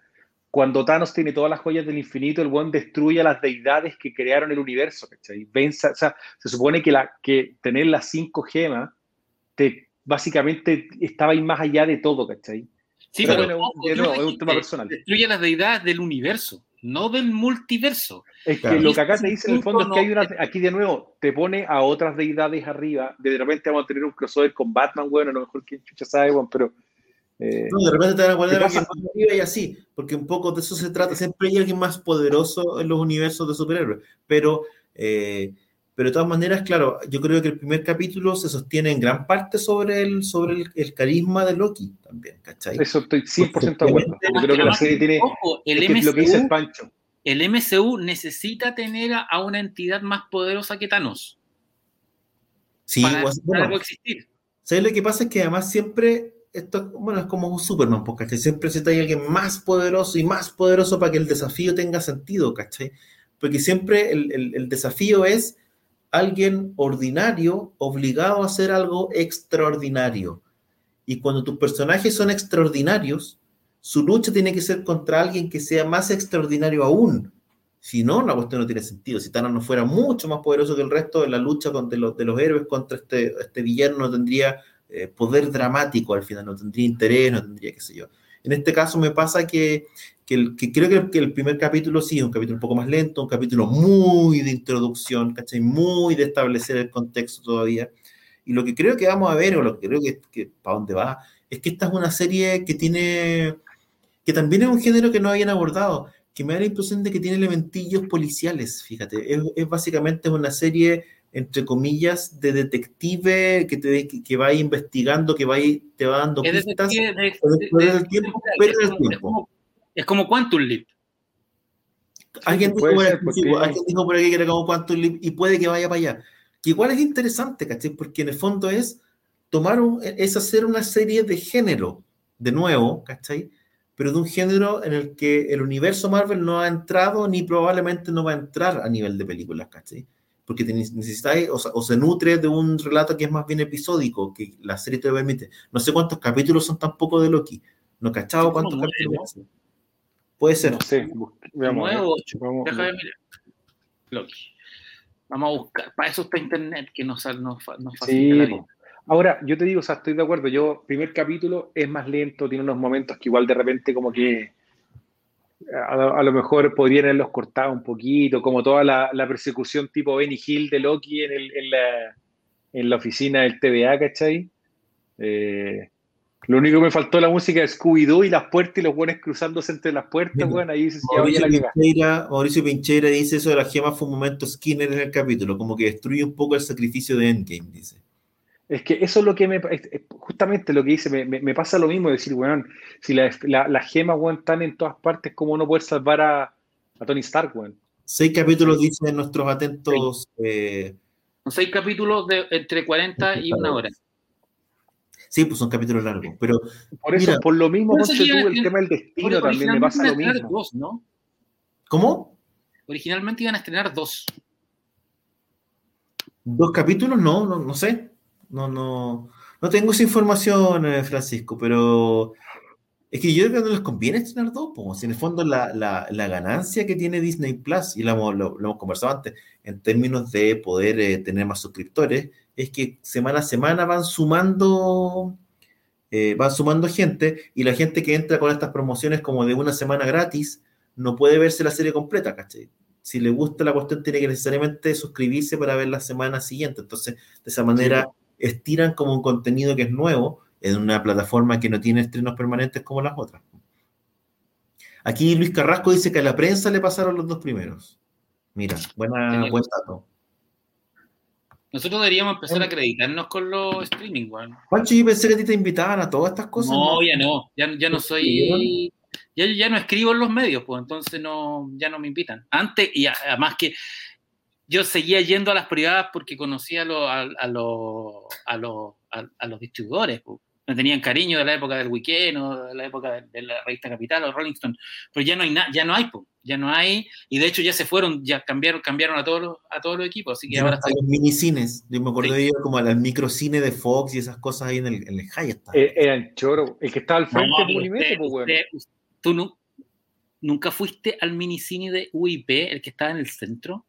Speaker 2: Cuando Thanos tiene todas las joyas del infinito, el buen destruye a las deidades que crearon el universo, ¿cachai? Venza, o sea, se supone que, la, que tener las cinco gemas te, básicamente estaba ahí más allá de todo, ¿cachai?
Speaker 4: Sí, pero, es un tema personal. Destruye las deidades del universo, no del multiverso.
Speaker 2: Es que lo que acá te dice en el fondo es que hay una. Aquí de nuevo, te pone a otras deidades arriba. De repente vamos a tener un crossover con Batman, bueno, a lo mejor quien chucha sabe, bueno, pero.
Speaker 1: Eh, no, de repente te van a poner alguien más arriba y así, porque un poco de eso se trata. Siempre hay alguien más poderoso en los universos de superhéroes, pero. Eh, pero de todas maneras, claro, yo creo que el primer capítulo se sostiene en gran parte sobre el, sobre el, carisma de Loki también, ¿cachai?
Speaker 2: Eso estoy 100% de acuerdo. Yo creo que la serie tiene
Speaker 4: el MCU, lo que dice Pancho. El MCU necesita tener a una entidad más poderosa que Thanos.
Speaker 1: Sí, para, bueno, existir. ¿Sabes lo que pasa? Es que además siempre esto, bueno, es como un Superman, porque ¿cachai? siempre se alguien más poderoso y más poderoso para que el desafío tenga sentido, ¿cachai? Porque siempre el, el, desafío es alguien ordinario obligado a hacer algo extraordinario. Y cuando tus personajes son extraordinarios, su lucha tiene que ser contra alguien que sea más extraordinario aún. Si no, la cuestión no tiene sentido. Si Thanos no fuera mucho más poderoso que el resto, la lucha contra los, de los héroes contra este, este villano no tendría eh, poder dramático al final, no tendría interés, no tendría qué sé yo. En este caso me pasa que que, creo que el, primer capítulo sí es un capítulo un poco más lento, un capítulo muy de introducción, ¿cachai? Muy de establecer el contexto todavía. Y lo que creo que vamos a ver, o lo que creo que, que para dónde va, es que esta es una serie que tiene, que también es un género que no habían abordado, que me da la impresión de que tiene elementillos policiales, fíjate, es, es básicamente una serie entre comillas, de detective que, te, que, va investigando, que va te va dando pistas,
Speaker 4: el tiempo, el tiempo. Es como Quantum Leap.
Speaker 1: Alguien dijo, por aquí que era como Quantum Leap y puede que vaya para allá. Que igual es interesante, ¿cachai? Porque en el fondo es tomar un, es hacer una serie de género, de nuevo, ¿cachai? Pero de un género en el que el universo Marvel no ha entrado ni probablemente no va a entrar a nivel de películas, ¿cachai? Porque necesitáis, o, se nutre de un relato que es más bien episódico, que la serie te permite. No sé cuántos capítulos son tampoco de Loki. No cachado cuántos capítulos son. Puede ser. No sé.
Speaker 4: Veamos, Vamos, Déjame mirar. Loki. Vamos a buscar. Para eso está Internet, que nos, nos, nos facilita sí.
Speaker 2: Ahora, yo te digo, o sea, estoy de acuerdo. Yo, primer capítulo es más lento, tiene unos momentos que igual de repente como que a, lo mejor podrían haberlos cortado un poquito, como toda la, la persecución tipo Benny Hill de Loki en, el, en, la, en la oficina del TVA, ¿cachai? Eh, lo único que me faltó la música de Scooby-Doo y las puertas y los buenos cruzándose entre las puertas, bueno, ahí se
Speaker 1: Mauricio, Pincheira, Mauricio Pincheira dice eso de las gemas fue un momento Skinner en el capítulo, como que destruye un poco el sacrificio de Endgame, dice.
Speaker 2: Es que eso es lo que me. Justamente lo que dice, me, me, pasa lo mismo, decir, bueno, si las la, gemas, están en todas partes, ¿cómo no poder salvar a, a Tony Stark, weón?
Speaker 1: Seis capítulos, dicen nuestros atentos. Eh,
Speaker 4: seis capítulos de entre 40 y una hora.
Speaker 1: Sí, pues son capítulos largos, pero...
Speaker 2: Por eso, por lo mismo, tú, el tema del destino también me pasa lo mismo.
Speaker 4: Dos, ¿no?
Speaker 1: ¿Cómo?
Speaker 4: Originalmente iban a estrenar dos.
Speaker 1: ¿Dos capítulos? No, no, no sé. No, no, no tengo esa información, eh, Francisco, pero... Es que yo creo que no les conviene estrenar dos, en el fondo la, la, ganancia que tiene Disney Plus, y lo, lo, hemos conversado antes, en términos de poder eh, tener más suscriptores, es que semana a semana van sumando, eh, van sumando gente, y la gente que entra con estas promociones como de una semana gratis, no puede verse la serie completa, ¿cachai? Si le gusta la cuestión, tiene que necesariamente suscribirse para ver la semana siguiente. Entonces, de esa manera, estiran como un contenido que es nuevo en una plataforma que no tiene estrenos permanentes como las otras. Aquí Luis Carrasco dice que a la prensa le pasaron los dos primeros. Mira, buena, buen dato.
Speaker 4: Nosotros deberíamos empezar a acreditarnos con los streaming,
Speaker 1: Juan. Pancho, yo pensé que a ti te invitaban a todas estas cosas.
Speaker 4: No, ya no, ya, no soy. Ya, ya no escribo en los medios, pues entonces no, ya no me invitan. Antes, y además que yo seguía yendo a las privadas porque conocía a, a, a, a los distribuidores. Pues me tenían cariño de la época del Weekend o de la época de, la revista Capital o Rolling Stone, pero ya no hay nada, ya no hay, ya no hay, y de hecho ya se fueron, ya cambiaron, cambiaron a todos los, a todos los equipos, así que ahora
Speaker 1: está... los minicines, yo me acuerdo de ellos como al microcine de Fox y esas cosas ahí en el, en el High
Speaker 2: eh, el choro, el que estaba al frente no, pues, bueno.
Speaker 4: ¿Tú no, nunca fuiste al minicine de UIP, el que estaba en el centro?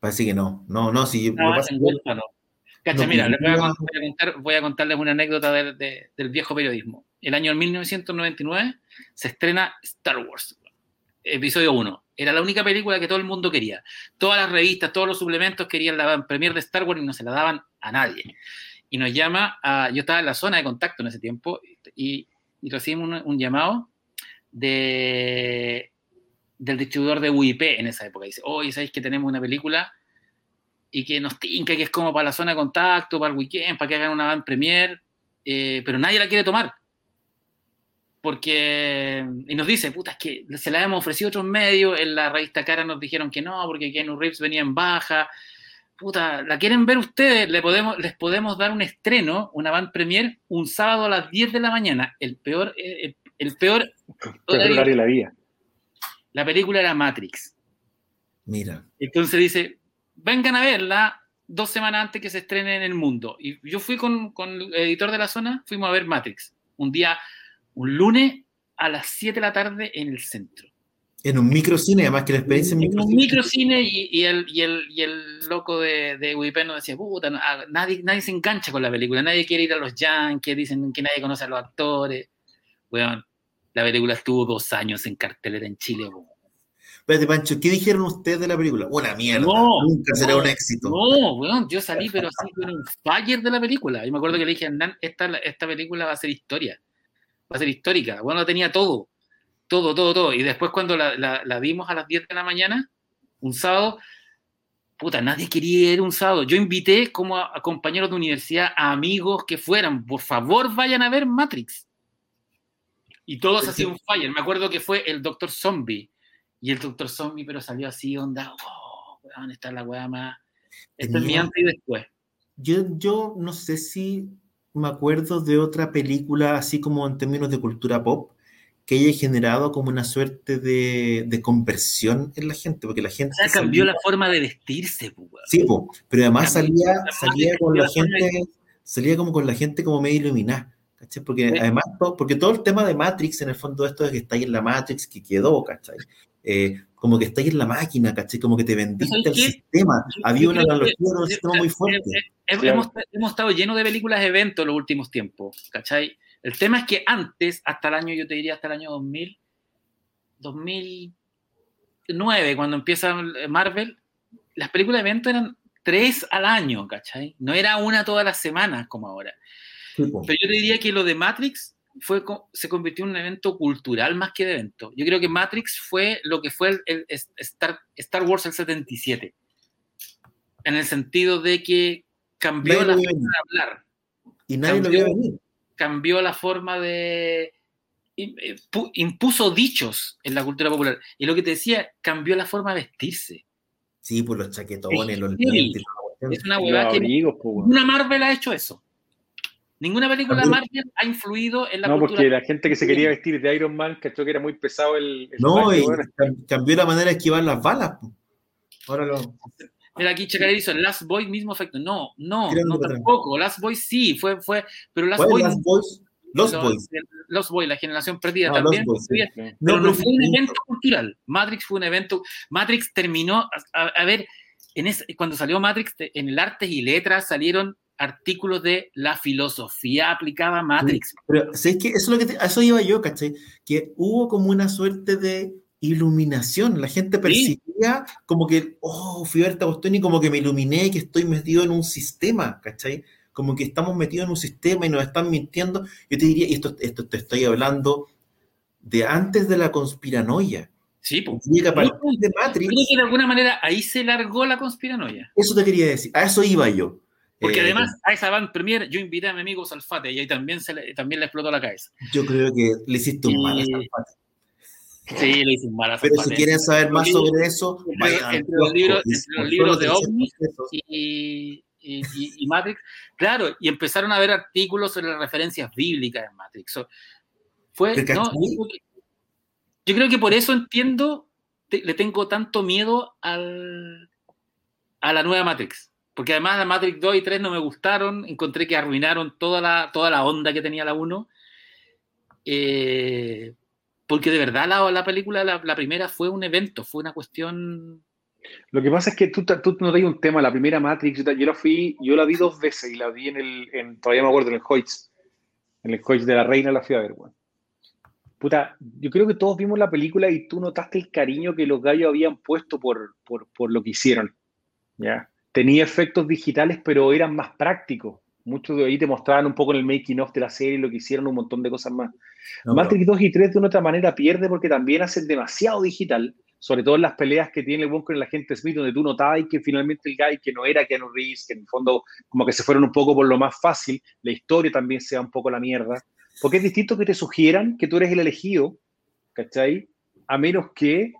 Speaker 1: Parece que no, no, no, si...
Speaker 4: No, no. Cacha, mira, voy, a contarles una anécdota del viejo periodismo. El año 1999 se estrena Star Wars, episodio 1. Era la única película que todo el mundo quería. Todas las revistas, todos los suplementos querían la premier de Star Wars y no se la daban a nadie. Y nos llama, a, yo estaba en la zona de contacto en ese tiempo y, recibimos un, llamado de, del distribuidor de UIP en esa época. Dice, oye, ¿sabéis que tenemos una película y que nos tinca que es como para la zona de contacto, para el weekend, para que hagan una van premier, eh, pero nadie la quiere tomar. Porque, y nos dice, puta, es que se la hemos ofrecido a otros medios, en la revista Cara nos dijeron que no, porque Keanu Reeves venía en baja. Puta, ¿la quieren ver ustedes? Le podemos, les podemos dar un estreno, una van premier, un sábado a las 10 de la mañana. El peor, eh, el, peor.
Speaker 2: la vida.
Speaker 4: La película era Matrix.
Speaker 1: Mira.
Speaker 4: Entonces dice, vengan a verla dos semanas antes que se estrene en el mundo. Y yo fui con, el editor de la zona, fuimos a ver Matrix. Un día, un lunes a las 7 de la tarde en el centro.
Speaker 1: En un microcine, además que la experiencia en
Speaker 4: microcine. un microcine y, el, y, el, y el loco de, de nos decía, puta, nadie, nadie se engancha con la película, nadie quiere ir a los Yankees, dicen que nadie conoce a los actores. Bueno, la película estuvo dos años en cartelera en Chile.
Speaker 1: Espérate, Pancho, ¿qué dijeron ustedes de la película? Una mierda, nunca será un éxito.
Speaker 4: No, weón, yo salí, pero así, con un fire de la película. Yo me acuerdo que le dije a Hernán, esta, esta película va a ser historia, va a ser histórica. Bueno, tenía todo, todo, todo, todo. Y después cuando la, la, vimos a las 10 de la mañana, un sábado, puta, nadie quería ir un sábado. Yo invité como a, compañeros de universidad, a amigos que fueran, por favor vayan a ver Matrix. Y todos hacían un fire. Me acuerdo que fue el Doctor Zombie y el Doctor Zombie, pero salió así, onda, oh, weón, está la weá más. Esto es mi antes y después.
Speaker 1: Yo, yo no sé si me acuerdo de otra película, así como en términos de cultura pop, que haya generado como una suerte de, de conversión en la gente, porque la gente...
Speaker 4: O sea, cambió la forma de vestirse,
Speaker 1: pues. Sí, pero además salía, salía con la gente, salía como con la gente como medio iluminada. ¿Cachai? Porque además, porque todo el tema de Matrix, en el fondo, esto de que está ahí en la Matrix, que quedó, ¿cachai? Eh, como que está ahí en la máquina, ¿cachai? Como que te vendiste el sistema. Había una analogía de un sistema muy fuerte.
Speaker 4: Hemos, hemos, estado llenos de películas de eventos los últimos tiempos, ¿cachai? El tema es que antes, hasta el año, yo te diría hasta el año 2000, 2009, cuando empieza Marvel, las películas de eventos eran tres al año, ¿cachai? No era una todas las semanas como ahora. Pero yo te diría que lo de Matrix fue, se convirtió en un evento cultural más que de evento. Yo creo que Matrix fue lo que fue el, Star, Star, Wars el 77, en el sentido de que cambió la forma de hablar.
Speaker 1: Y nadie cambió, lo venir.
Speaker 4: Cambió la forma de... Eh, impuso dichos en la cultura popular. Y lo que te decía, cambió la forma de vestirse.
Speaker 1: Sí, por los chaquetones, los
Speaker 4: lentes. Es una huevada que... Una Marvel ha hecho eso. Ninguna película de Marvel ha influido en la
Speaker 2: no, cultura. No, porque la gente que se quería vestir de Iron Man cachó que era muy pesado el.
Speaker 1: no, y cambió la manera de esquivar las balas. Ahora lo.
Speaker 4: Mira, aquí Chacaré hizo Last Boy, mismo efecto. No, no, no tampoco. Last Boy sí, fue, fue, pero Last Boy.
Speaker 1: Last Boys? Los, Boys.
Speaker 4: Los Boys, la generación perdida también. pero no, fue un evento cultural. Matrix fue un evento. Matrix terminó. A, ver, en cuando salió Matrix, en el Artes y Letras salieron artículos de la filosofía aplicada a Matrix.
Speaker 1: pero ¿sabes qué? Eso, es lo que eso iba yo, ¿cachai? Que hubo como una suerte de iluminación. La gente percibía como que, oh, fui a ver esta cuestión y como que me iluminé, que estoy metido en un sistema, ¿cachai? Como que estamos metidos en un sistema y nos están mintiendo. Yo te diría, y esto, esto te estoy hablando de antes de la conspiranoia.
Speaker 4: Sí, pues. de Matrix. Creo que de alguna manera ahí se largó la conspiranoia.
Speaker 1: Eso te quería decir, a eso iba yo.
Speaker 4: Porque eh, además a esa van premier yo invité a mi amigo Salfate y ahí también, se le, también le explotó la cabeza.
Speaker 1: Yo creo que le hiciste un mal a Salfate.
Speaker 4: Sí, le hice un mal
Speaker 1: Pero si quieren saber más sobre eso,
Speaker 4: entre, los libros, entre los libros de OVNI y, y, y, Matrix, claro, y empezaron a ver artículos sobre las referencias bíblicas en Matrix. fue, no, yo creo que por eso entiendo, le tengo tanto miedo al, a la nueva Matrix. Porque además la Matrix 2 y 3 no me gustaron, encontré que arruinaron toda la, toda la onda que tenía la 1. Eh, porque de verdad la, la película, la, primera, fue un evento, fue una cuestión...
Speaker 2: Lo que pasa es que tú, tú no hay un tema, la primera Matrix, yo la fui, yo la vi dos veces y la vi en el, todavía me acuerdo, en el Hoyts, en el Hoyts de la Reina la fui a ver, Puta, yo creo que todos vimos la película y tú notaste el cariño que los gallos habían puesto por, por, por lo que hicieron, ¿ya? Tenía efectos digitales, pero eran más prácticos muchos de ahí te mostraban un poco en el making of de la serie lo que hicieron, un montón de cosas más. Matrix 2 y 3 de una otra manera pierde porque también hacen demasiado digital, sobre todo en las peleas que tiene el con el agente Smith, donde tú notabas que finalmente el guy que no era Keanu Reeves, que en el fondo como que se fueron un poco por lo más fácil, la historia también sea un poco la mierda, porque es distinto que te sugieran que tú eres el elegido, ¿cachai? A menos que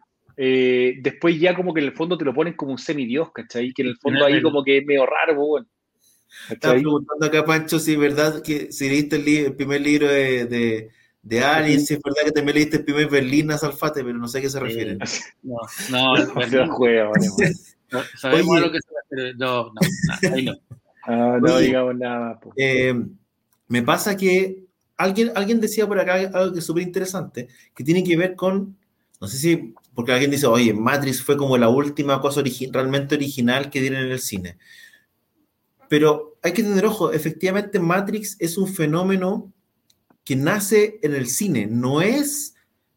Speaker 2: eh, después ya como que en el fondo te lo ponen como un semidios, ¿cachai? Que en el fondo ahí como que es medio raro, bueno.
Speaker 1: Estaba preguntando acá, Pancho, si es verdad que si leíste el, primer libro de, de, de Alien, si es verdad que también leíste el primer Berlín a Salfate, pero no sé a qué se refiere. [LAUGHS]
Speaker 4: No, no, no, [LAUGHS] juega, no, sabemos a lo que se refiere. No, no, ahí no.
Speaker 2: Ah, no digamos nada más.
Speaker 1: Eh, me pasa que alguien, alguien decía por acá algo que es súper interesante, que tiene que ver con, no sé si, porque alguien dice, oye, Matrix fue como la última cosa realmente original que dieron en el cine. Pero hay que tener ojo, efectivamente Matrix es un fenómeno que nace en el cine, no es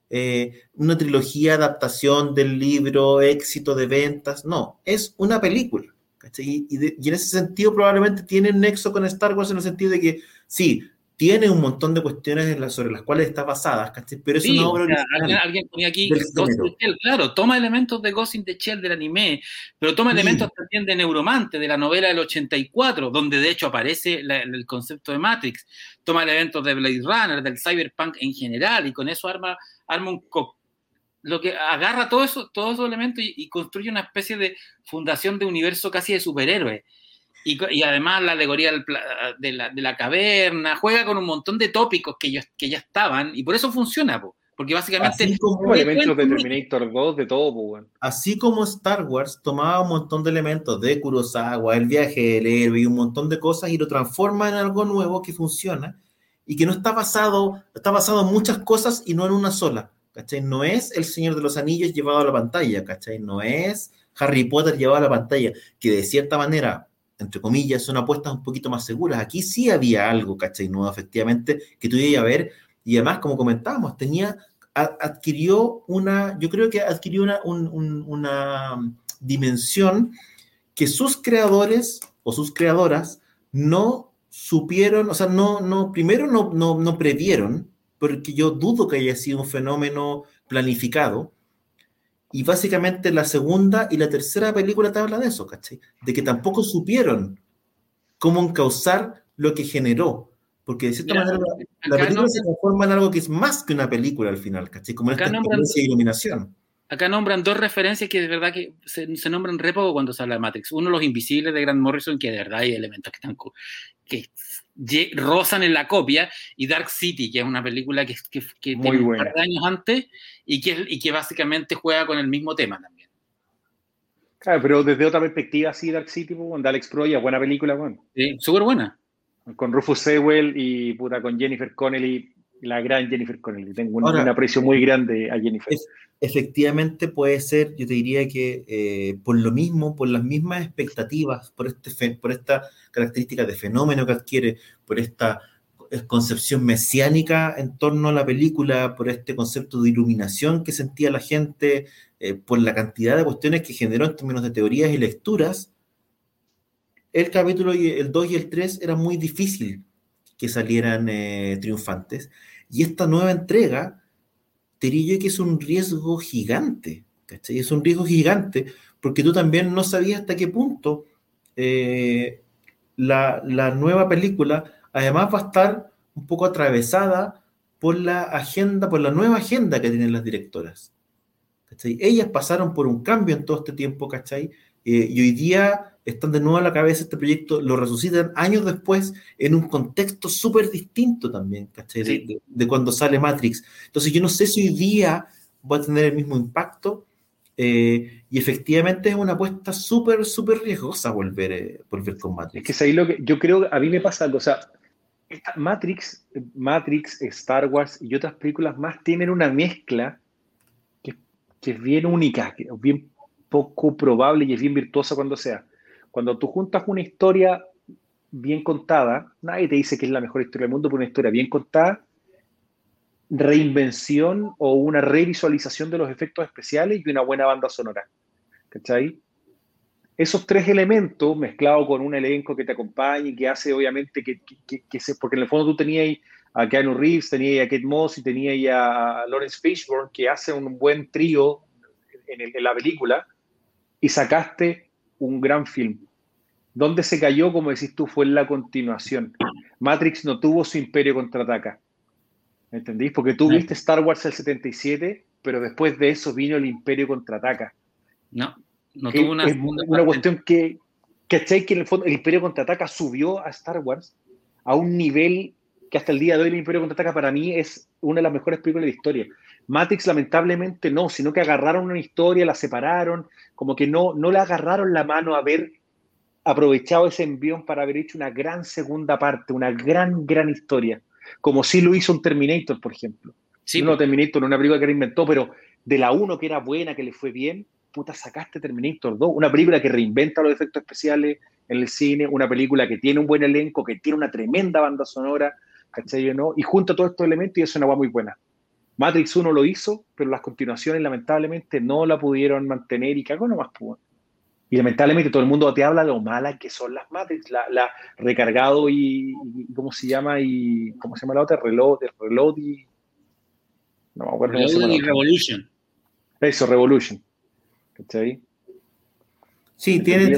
Speaker 1: eh, una trilogía, adaptación del libro, éxito de ventas, no, es una película. Y, y, en ese sentido probablemente tiene nexo con Star Wars en el sentido de que sí, tiene un montón de cuestiones sobre las cuales está basada, pero es una obra
Speaker 4: original. Alguien, ponía aquí Ghost in the Shell, claro, toma elementos de Ghost in the Shell del anime, pero toma elementos también de Neuromante, de la novela del 84, donde de hecho aparece el concepto de Matrix, toma elementos de Blade Runner, del cyberpunk en general, y con eso arma, arma un lo que agarra todo eso, todos esos elementos y, y construye una especie de fundación de universo casi de superhéroes y, además la alegoría de, la, caverna, juega con un montón de tópicos que, que ya estaban y por eso funciona, porque básicamente...
Speaker 2: Así como elementos de Terminator 2, de todo,
Speaker 1: Así como Star Wars tomaba un montón de elementos de Kurosawa, el viaje del héroe y un montón de cosas y lo transforma en algo nuevo que funciona y que no está basado, está basado en muchas cosas y no en una sola, ¿cachai? No es El Señor de los Anillos llevado a la pantalla, ¿cachai? No es Harry Potter llevado a la pantalla, que de cierta manera entre comillas, son apuestas un poquito más seguras. Aquí sí había algo, ¿cachai? Nuevo, efectivamente, que tú ibas a ver. Y además, como comentábamos, tenía, adquirió una, yo creo que adquirió una, una dimensión que sus creadores o sus creadoras no supieron, o sea, no, no, primero no, no, no previeron, porque yo dudo que haya sido un fenómeno planificado, y básicamente la segunda y la tercera película te habla de eso, ¿cachai? De que tampoco supieron cómo encauzar lo que generó. Porque de cierta manera la, película se transforma en algo que es más que una película al final, ¿cachai? Como esta experiencia de iluminación.
Speaker 4: Acá nombran dos referencias que de verdad que se, se, nombran re poco cuando se habla de Matrix. Uno, Los Invisibles de Grant Morrison, que de verdad hay elementos que están que rozan en la copia, y Dark City, que es una película que, que, que tiene un par de años antes y que, y que básicamente juega con el mismo tema también.
Speaker 2: Claro, pero desde otra perspectiva, sí, Dark City, pues, de Alex Proya, buena película, bueno.
Speaker 4: Sí, súper buena.
Speaker 2: Con Rufus Sewell y puta, con Jennifer Connelly, la gran Jennifer Connelly. Tengo un, aprecio muy grande a Jennifer.
Speaker 1: efectivamente puede ser, yo te diría que eh, por lo mismo, por las mismas expectativas, por, este, por esta característica de fenómeno que adquiere, por esta concepción mesiánica en torno a la película, por este concepto de iluminación que sentía la gente, eh, por la cantidad de cuestiones que generó en términos de teorías y lecturas, el capítulo el 2 y el 3 era muy difícil que salieran eh, triunfantes. Y esta nueva entrega, te diría que es un riesgo gigante, ¿cachai? Es un riesgo gigante, porque tú también no sabías hasta qué punto eh, la, la nueva película además va a estar un poco atravesada por la agenda, por la nueva agenda que tienen las directoras. ¿cachai? Ellas pasaron por un cambio en todo este tiempo, ¿cachai? Eh, y hoy día están de nuevo a la cabeza este proyecto, lo resucitan años después en un contexto súper distinto también, ¿cachai? De, cuando sale Matrix. Entonces yo no sé si hoy día va a tener el mismo impacto eh, y efectivamente es una apuesta súper, súper riesgosa volver, eh, volver con Matrix.
Speaker 2: Es que ahí lo que yo creo, a mí me pasa algo, o sea, Matrix, Matrix, Star Wars y otras películas más tienen una mezcla que, es bien única, que es bien poco probable y es bien virtuosa cuando sea. Cuando tú juntas una historia bien contada, nadie te dice que es la mejor historia del mundo, pero una historia bien contada, reinvención o una revisualización de los efectos especiales y una buena banda sonora. ¿Cachai? esos tres elementos mezclados con un elenco que te acompañe que hace obviamente que, que, se, porque en el fondo tú tenías a Keanu Reeves, tenías a Kate Moss y tenías a Lawrence Fishburne que hace un buen trío en, la película y sacaste un gran film. Donde se cayó, como decís tú, fue en la continuación. Matrix no tuvo su imperio contraataca. ¿Entendís? Porque tú viste Star Wars el 77, pero después de eso vino el imperio contraataca.
Speaker 4: No. No
Speaker 2: tuvo una, una cuestión que, ¿cachai? Que en el fondo el Imperio Contraataca subió a Star Wars a un nivel que hasta el día de hoy el Imperio Contraataca para mí es una de las mejores películas de la historia. Matrix lamentablemente no, sino que agarraron una historia, la separaron, como que no, no le agarraron la mano a haber aprovechado ese envión para haber hecho una gran segunda parte, una gran, gran historia, como si lo hizo un Terminator, por ejemplo. Sí, no, Terminator, no una película que reinventó, pero de la uno que era buena, que le fue bien, puta, sacaste Terminator 2, una película que reinventa los efectos especiales en el cine, una película que tiene un buen elenco, que tiene una tremenda banda sonora, ¿cachai? ¿no? Y junta todos estos elementos y es una muy buena. Matrix 1 lo hizo, pero las continuaciones lamentablemente no la pudieron mantener y cagó nomás. Pues. Y lamentablemente todo el mundo te habla de lo malas que son las Matrix, la, recargado y, ¿cómo se llama? y ¿Cómo se llama la otra? Reload, reload y...
Speaker 4: No me acuerdo. Reload y Revolution.
Speaker 2: Eso, Revolution. ¿Cachai?
Speaker 1: Sí, tiene,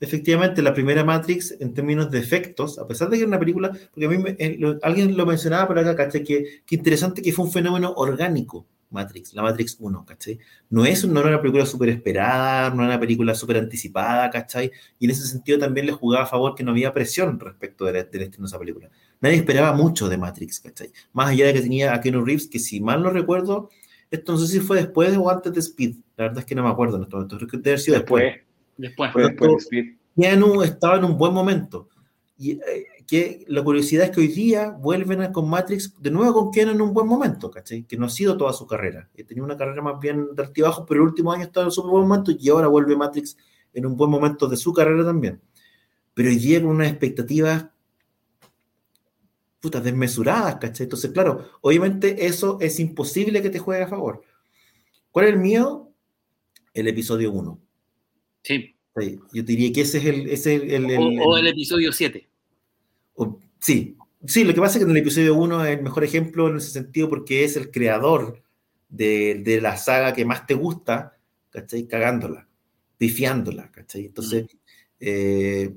Speaker 1: efectivamente la primera Matrix en términos de efectos, a pesar de que era una película, porque a mí eh, alguien lo mencionaba por acá, ¿cachai? Que, interesante que fue un fenómeno orgánico Matrix, la Matrix 1, ¿cachai? No es no era una película súper esperada, no era una película súper anticipada, ¿cachai? Y en ese sentido también le jugaba a favor que no había presión respecto del estreno de película. Nadie esperaba mucho de Matrix, ¿cachai? Más allá de que tenía a Keanu Reeves, que si mal no recuerdo, esto no sé si fue después o antes de Speed. La verdad es que no me acuerdo en este momento. Creo que debe haber sido. Después.
Speaker 4: Después
Speaker 1: de Speed. Keanu estaba en un buen momento. Y eh, que la curiosidad es que hoy día vuelven con Matrix de nuevo con Keanu en un buen momento, ¿cachai? Que no ha sido toda su carrera. Tenía una carrera más bien de altibajo, pero el último año estaba en su buen momento y ahora vuelve Matrix en un buen momento de su carrera también. Pero hoy día con unas expectativas putas, desmesuradas, ¿cachai? Entonces, claro, obviamente eso es imposible que te juegue a favor. ¿Cuál es el miedo? El episodio 1.
Speaker 4: Sí.
Speaker 1: Yo diría que ese es el... Ese el,
Speaker 4: o, el, episodio 7.
Speaker 1: sí, sí, lo que pasa es que en el episodio 1 es el mejor ejemplo en ese sentido porque es el creador de, la saga que más te gusta, ¿cachai? Cagándola, pifiándola, ¿cachai? Entonces, eh,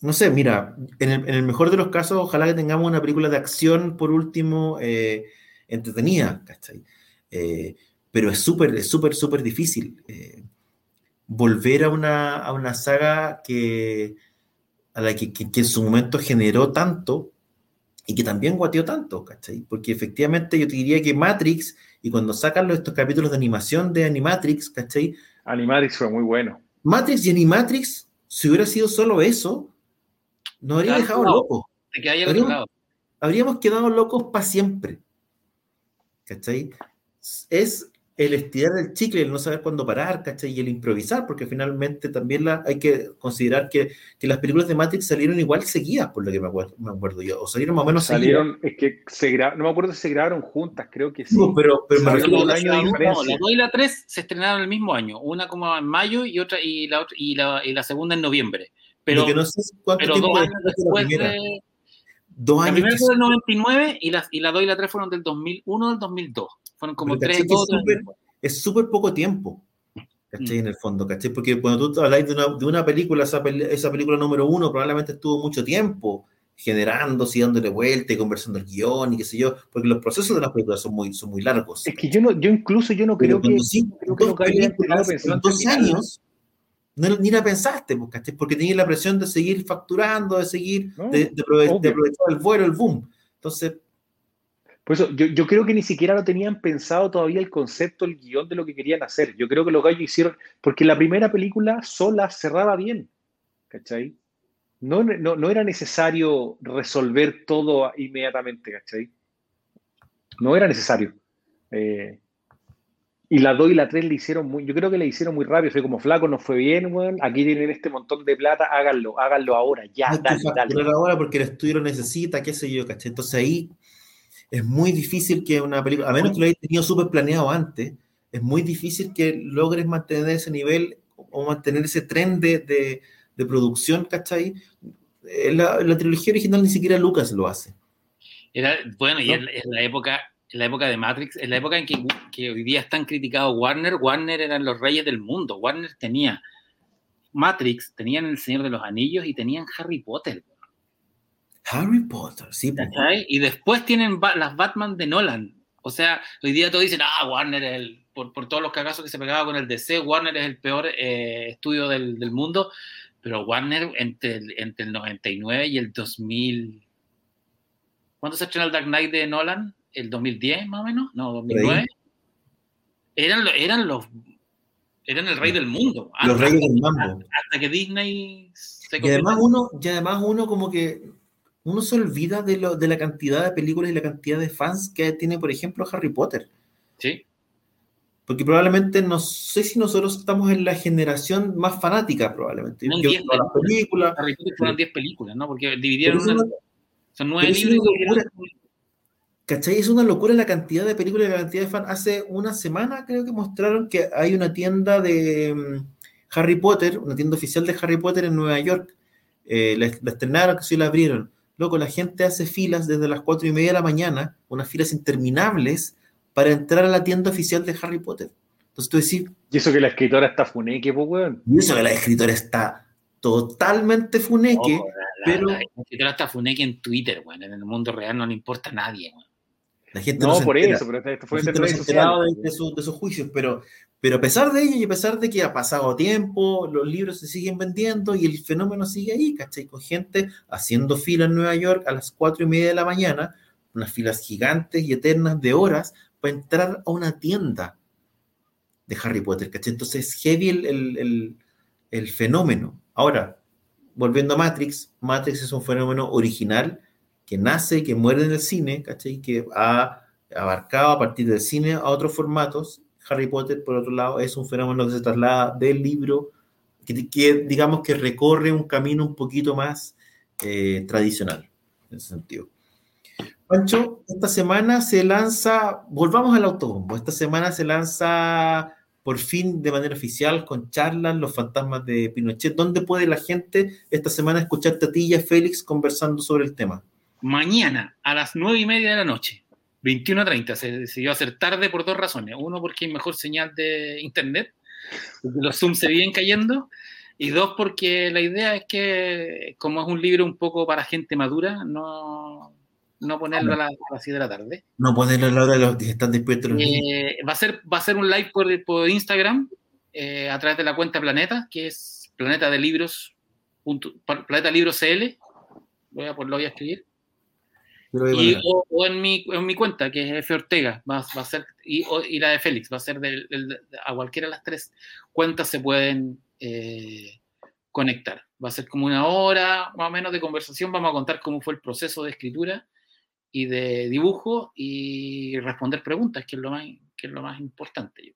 Speaker 1: no sé, mira, en el, mejor de los casos, ojalá que tengamos una película de acción, por último, eh, entretenida, ¿cachai? Eh, pero es súper, es súper, súper difícil eh, volver a una, a una saga que, a la que, en su momento generó tanto y que también guateó tanto, ¿cachai? Porque efectivamente yo te diría que Matrix, y cuando sacan estos capítulos de animación de Animatrix, ¿cachai?
Speaker 2: Animatrix fue muy bueno.
Speaker 1: Matrix y Animatrix, si hubiera sido solo eso, Nos habría dejado locos.
Speaker 4: Habríamos,
Speaker 1: habríamos quedado locos para siempre. ¿Cachai? Es el estirar el chicle, el no saber cuándo parar, ¿cachai? Y el improvisar, porque finalmente también la, hay que considerar que, que, las películas de Matrix salieron igual seguidas, por lo que me acuerdo, me acuerdo yo, o salieron más o menos
Speaker 2: Salieron, es que se no me acuerdo si se grabaron juntas, creo que sí.
Speaker 1: pero, pero
Speaker 4: me refiero la, la 2 y la 3 se estrenaron el mismo año, una como en mayo y otra y la, otra, y la, y la segunda en noviembre. Pero,
Speaker 1: no sé cuánto
Speaker 4: pero dos años después de...
Speaker 1: Dos años.
Speaker 4: La primera fue del 99 y la, y la 2 y la 3 fueron del 2001 del 2002. Fueron como tres,
Speaker 1: es súper poco tiempo. ¿Cachai? Mm. En el fondo, ¿cachai? Porque cuando tú habláis de una, de una película, esa, esa, película número uno probablemente estuvo mucho tiempo generándose y dándole vuelta y conversando el guion y qué sé yo, porque los procesos de las películas son muy, son muy largos.
Speaker 2: Es que yo, no, yo incluso yo no creo que, sí, creo que
Speaker 1: en dos años no, ni la pensaste, pues, ¿cachai? Porque tenías la presión de seguir facturando, de seguir, de, de, aprovechar el vuelo, el boom. Entonces,
Speaker 2: por eso, yo, yo, creo que ni siquiera lo tenían pensado todavía el concepto, el guion de lo que querían hacer. Yo creo que los gallos hicieron, porque la primera película sola cerraba bien, ¿cachai? No, no, no era necesario resolver todo inmediatamente, ¿cachai? No era necesario. Eh, y la 2 y la 3 le hicieron muy, yo creo que le hicieron muy rápido, fue como flaco, no fue bien, weón, aquí tienen este montón de plata, háganlo, háganlo ahora, ya, dale, dale.
Speaker 1: ahora porque el estudio lo necesita, qué sé yo, ¿cachai? Entonces ahí es muy difícil que una película, a menos que lo hayas tenido súper planeado antes, es muy difícil que logres mantener ese nivel o mantener ese tren de, de, producción, ¿cachai? Eh, la, la, trilogía original ni siquiera Lucas lo hace.
Speaker 4: Era, bueno, y en, la época, en la época de Matrix, en la época en que, que hoy día están criticados Warner, Warner eran los reyes del mundo. Warner tenía Matrix, tenían El Señor de los Anillos y tenían Harry Potter.
Speaker 1: Harry Potter, sí.
Speaker 4: Y después tienen las Batman de Nolan. O sea, hoy día todos dicen, ah, Warner, el, por, por todos los cagazos que se pegaba con el DC, Warner es el peor eh, estudio del, del, mundo. Pero Warner entre el, entre el 99 y el 2000. ¿Cuándo se estrenó el Dark Knight de Nolan? ¿El 2010 más o menos? No, 2009. Eran, eran los. Eran el rey del mundo.
Speaker 1: Los reyes del mundo.
Speaker 4: Hasta que Disney
Speaker 1: se y además uno Y además uno como que uno se olvida de, lo, de la cantidad de películas y la cantidad de fans que tiene, por ejemplo, Harry Potter.
Speaker 4: Sí.
Speaker 1: Porque probablemente no sé si nosotros estamos en la generación más fanática, probablemente.
Speaker 4: No, Yo, las películas. Harry Potter fueron 10 películas, ¿no? Porque dividieron una, son nueve libros.
Speaker 1: ¿Cachai? Es una locura la cantidad de películas y la cantidad de fans. Hace una semana creo que mostraron que hay una tienda de mm, Harry Potter, una tienda oficial de Harry Potter en Nueva York. Eh, la, la, estrenaron, que sí la abrieron. Loco, la gente hace filas desde las cuatro y media de la mañana, unas filas interminables, para entrar a la tienda oficial de Harry Potter. Entonces tú decís...
Speaker 2: Y eso que la escritora está funeque, pues, weón.
Speaker 1: Y eso que la escritora está totalmente funeque, pero...
Speaker 4: La, escritora está funeque en Twitter, weón. En el mundo real no le importa a nadie, weón.
Speaker 1: La gente
Speaker 2: no, por eso, pero esto fue
Speaker 1: de, de, sus juicios, pero, pero a pesar de ello y a pesar de que ha pasado tiempo, los libros se siguen vendiendo y el fenómeno sigue ahí, ¿cachai? Con gente haciendo fila en Nueva York a las cuatro y media de la mañana, unas filas gigantes y eternas de horas para entrar a una tienda de Harry Potter, ¿cachai? Entonces es heavy el, el, el fenómeno. Ahora, volviendo a Matrix, Matrix es un fenómeno original que nace, que muere en el cine, ¿cachai? Que ha abarcado a partir del cine a otros formatos. Harry Potter, por otro lado, es un fenómeno que se traslada del libro, que, digamos que recorre un camino un poquito más eh, tradicional, en ese sentido. Pancho, esta semana se lanza, volvamos al autobombo, esta semana se lanza por fin de manera oficial con charlas Los fantasmas de Pinochet. ¿Dónde puede la gente esta semana escucharte a ti y a Félix conversando sobre el tema?
Speaker 4: Mañana a las nueve y media de la noche, 21.30. Se decidió hacer tarde por dos razones. Uno, porque hay mejor señal de internet, porque los Zoom se vienen cayendo. Y dos, porque la idea es que, como es un libro un poco para gente madura, no, no ponerlo a, las 7 de la tarde.
Speaker 1: No ponerlo a la hora de los que están despiertos.
Speaker 4: Eh, va, a ser, va a ser un live por, por Instagram eh, a través de la cuenta Planeta, que es Planeta de Libros, Planeta Libros CL. Voy a, lo voy a escribir. Y, o, en, mi, en, mi, cuenta, que es F. Ortega, va, va a ser, y, y, la de Félix, va a ser de, de, a cualquiera de las tres cuentas se pueden eh, conectar. Va a ser como una hora más o menos de conversación. Vamos a contar cómo fue el proceso de escritura y de dibujo y responder preguntas, que es lo más, que es lo más importante.
Speaker 1: Yo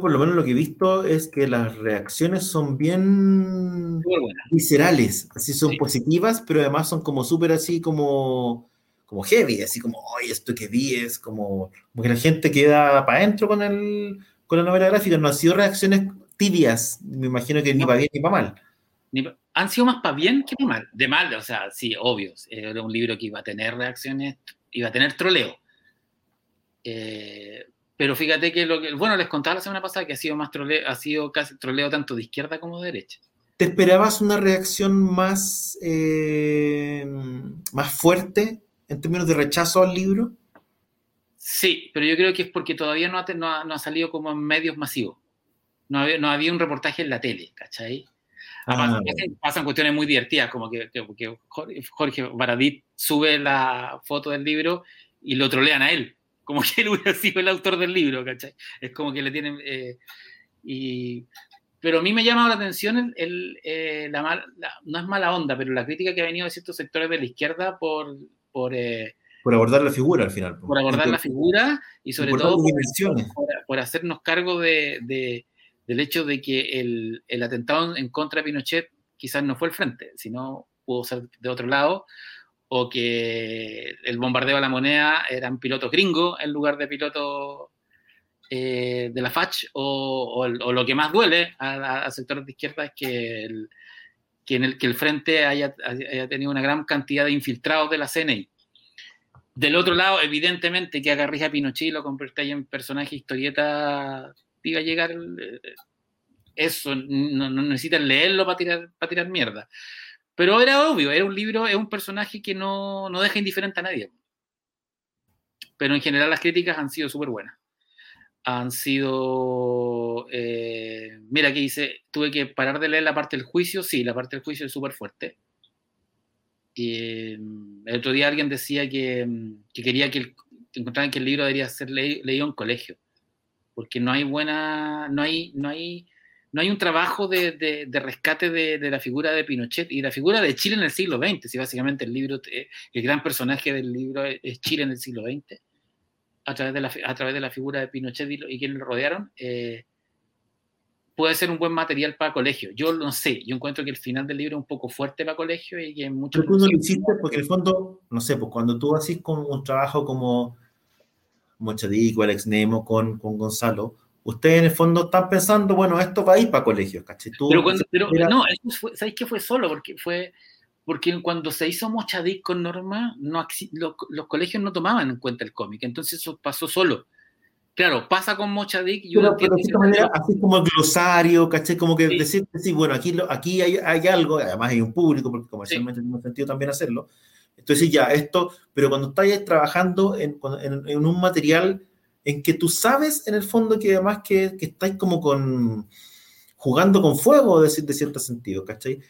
Speaker 1: por lo menos lo que he visto es que las reacciones son bien viscerales, así son positivas, pero además son como súper así como, como heavy, así como, oye, esto que vi es como, como que la gente queda para adentro con, el, con la novela gráfica, no han sido reacciones tibias, me imagino que ni para bien ni para mal.
Speaker 4: han sido más para bien que para mal, de mal, o sea, sí, obvio, era un libro que iba a tener reacciones, iba a tener troleo. Eh, pero fíjate que lo que, bueno, les contaba la semana pasada que ha sido más troleo, ha sido casi troleo tanto de izquierda como de derecha.
Speaker 1: ¿Te esperabas una reacción más, eh, más fuerte en términos de rechazo al libro?
Speaker 4: Sí, pero yo creo que es porque todavía no ha, no ha, salido como en medios masivos. No había, no había, un reportaje en la tele, ¿cachai? Ah. pasan, cuestiones muy divertidas, como que, que, Jorge Baradit sube la foto del libro y lo trolean a él como que él hubiera sido el autor del libro, ¿cachai? Es como que le tienen... Eh, y, pero a mí me llama la atención el, eh, la, no es mala onda, pero la crítica que ha venido de ciertos sectores de la izquierda por... Por,
Speaker 1: eh, por abordar la figura al final.
Speaker 4: Por, abordar la figura y sobre todo por, hacernos cargo de, de, del hecho de que el, el atentado en contra de Pinochet quizás no fue el frente, sino pudo ser de otro lado, o que el bombardeo a la moneda eran pilotos gringos en lugar de pilotos eh, de la FACH, o, lo que más duele al sector de izquierda es que el, que el, que el frente haya, tenido una gran cantidad de infiltrados de la CNI. Del otro lado, evidentemente, que agarrija a Pinochet y lo convirtáis en personaje historieta, iba a llegar eh, eso, no, no necesitan leerlo para tirar, para tirar mierda. Pero era obvio, era un libro, es un personaje que no, no deja indiferente a nadie. Pero en general las críticas han sido súper buenas. Han sido... Eh, mira, aquí dice, tuve que parar de leer la parte del juicio. Sí, la parte del juicio es súper fuerte. Y, mm, el otro día alguien decía que, mm, que quería que, el, encontraran que el libro debería ser leído en colegio. Porque no hay buena... No hay, no hay no hay un trabajo de, rescate de, la figura de Pinochet y la figura de Chile en el siglo XX, si básicamente el libro, eh, el gran personaje del libro es Chile en el siglo XX, a través de la, a través de la figura de Pinochet y, quienes lo rodearon, eh, puede ser un buen material para colegio. Yo no sé, yo encuentro que el final del libro es un poco fuerte para colegio y que mucho...
Speaker 1: Pero tú no lo hiciste porque en el fondo, no sé, pues cuando tú haces con un trabajo como Mochadico, Alex Nemo, con, con Gonzalo, ustedes en el fondo están pensando, bueno, esto va a ir para colegios, ¿cachai?
Speaker 4: pero, no, eso ¿sabéis que fue solo? Porque fue porque cuando se hizo Mochadic con Norma, no, los colegios no tomaban en cuenta el cómic, entonces eso pasó solo. Claro, pasa con Mochadic y
Speaker 1: pero, pero de manera, así como el glosario, ¿cachai? Como que decir, sí, bueno, aquí, aquí hay, hay, algo, además hay un público, porque comercialmente tiene sentido también hacerlo. Entonces, ya, esto, pero cuando estáis trabajando en, en, en un material en que tú sabes en el fondo que además que, que estáis como con jugando con fuego de, de cierto sentido, ¿cachai?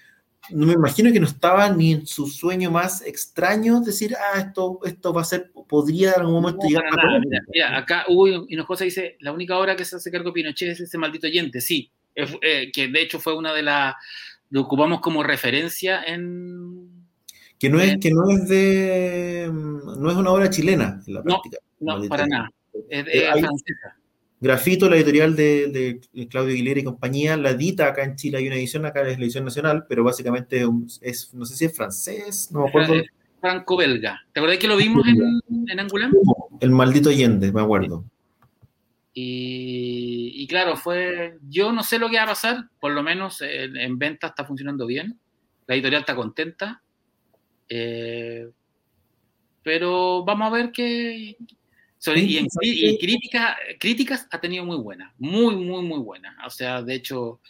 Speaker 1: No me imagino que no estaba ni en su sueño más extraño decir, ah, esto, esto va a ser, podría en algún momento llegar a
Speaker 4: mira, acá Hugo Hinojosa dice, la única obra que se hace cargo Pinochet es ese maldito oyente, sí, eh, que de hecho fue una de las, lo ocupamos como referencia en...
Speaker 1: Que no es, que no es de, no es una obra chilena en la
Speaker 4: práctica. No, no para nada. Es, eh, francesa.
Speaker 1: Grafito, la editorial de, Claudio Aguilera y compañía, la edita acá en Chile, hay una edición, acá es la edición nacional, pero básicamente es, no sé si es francés, no me acuerdo.
Speaker 4: Franco-belga. ¿Te acordás que lo vimos en, en Angular?
Speaker 1: El maldito Allende, me acuerdo.
Speaker 4: Y, claro, fue. Yo no sé lo que va a pasar, por lo menos en, venta está funcionando bien. La editorial está contenta. Eh, pero vamos a ver qué, y, críticas ha tenido muy buenas, muy, muy, muy buenas. O sea, de hecho,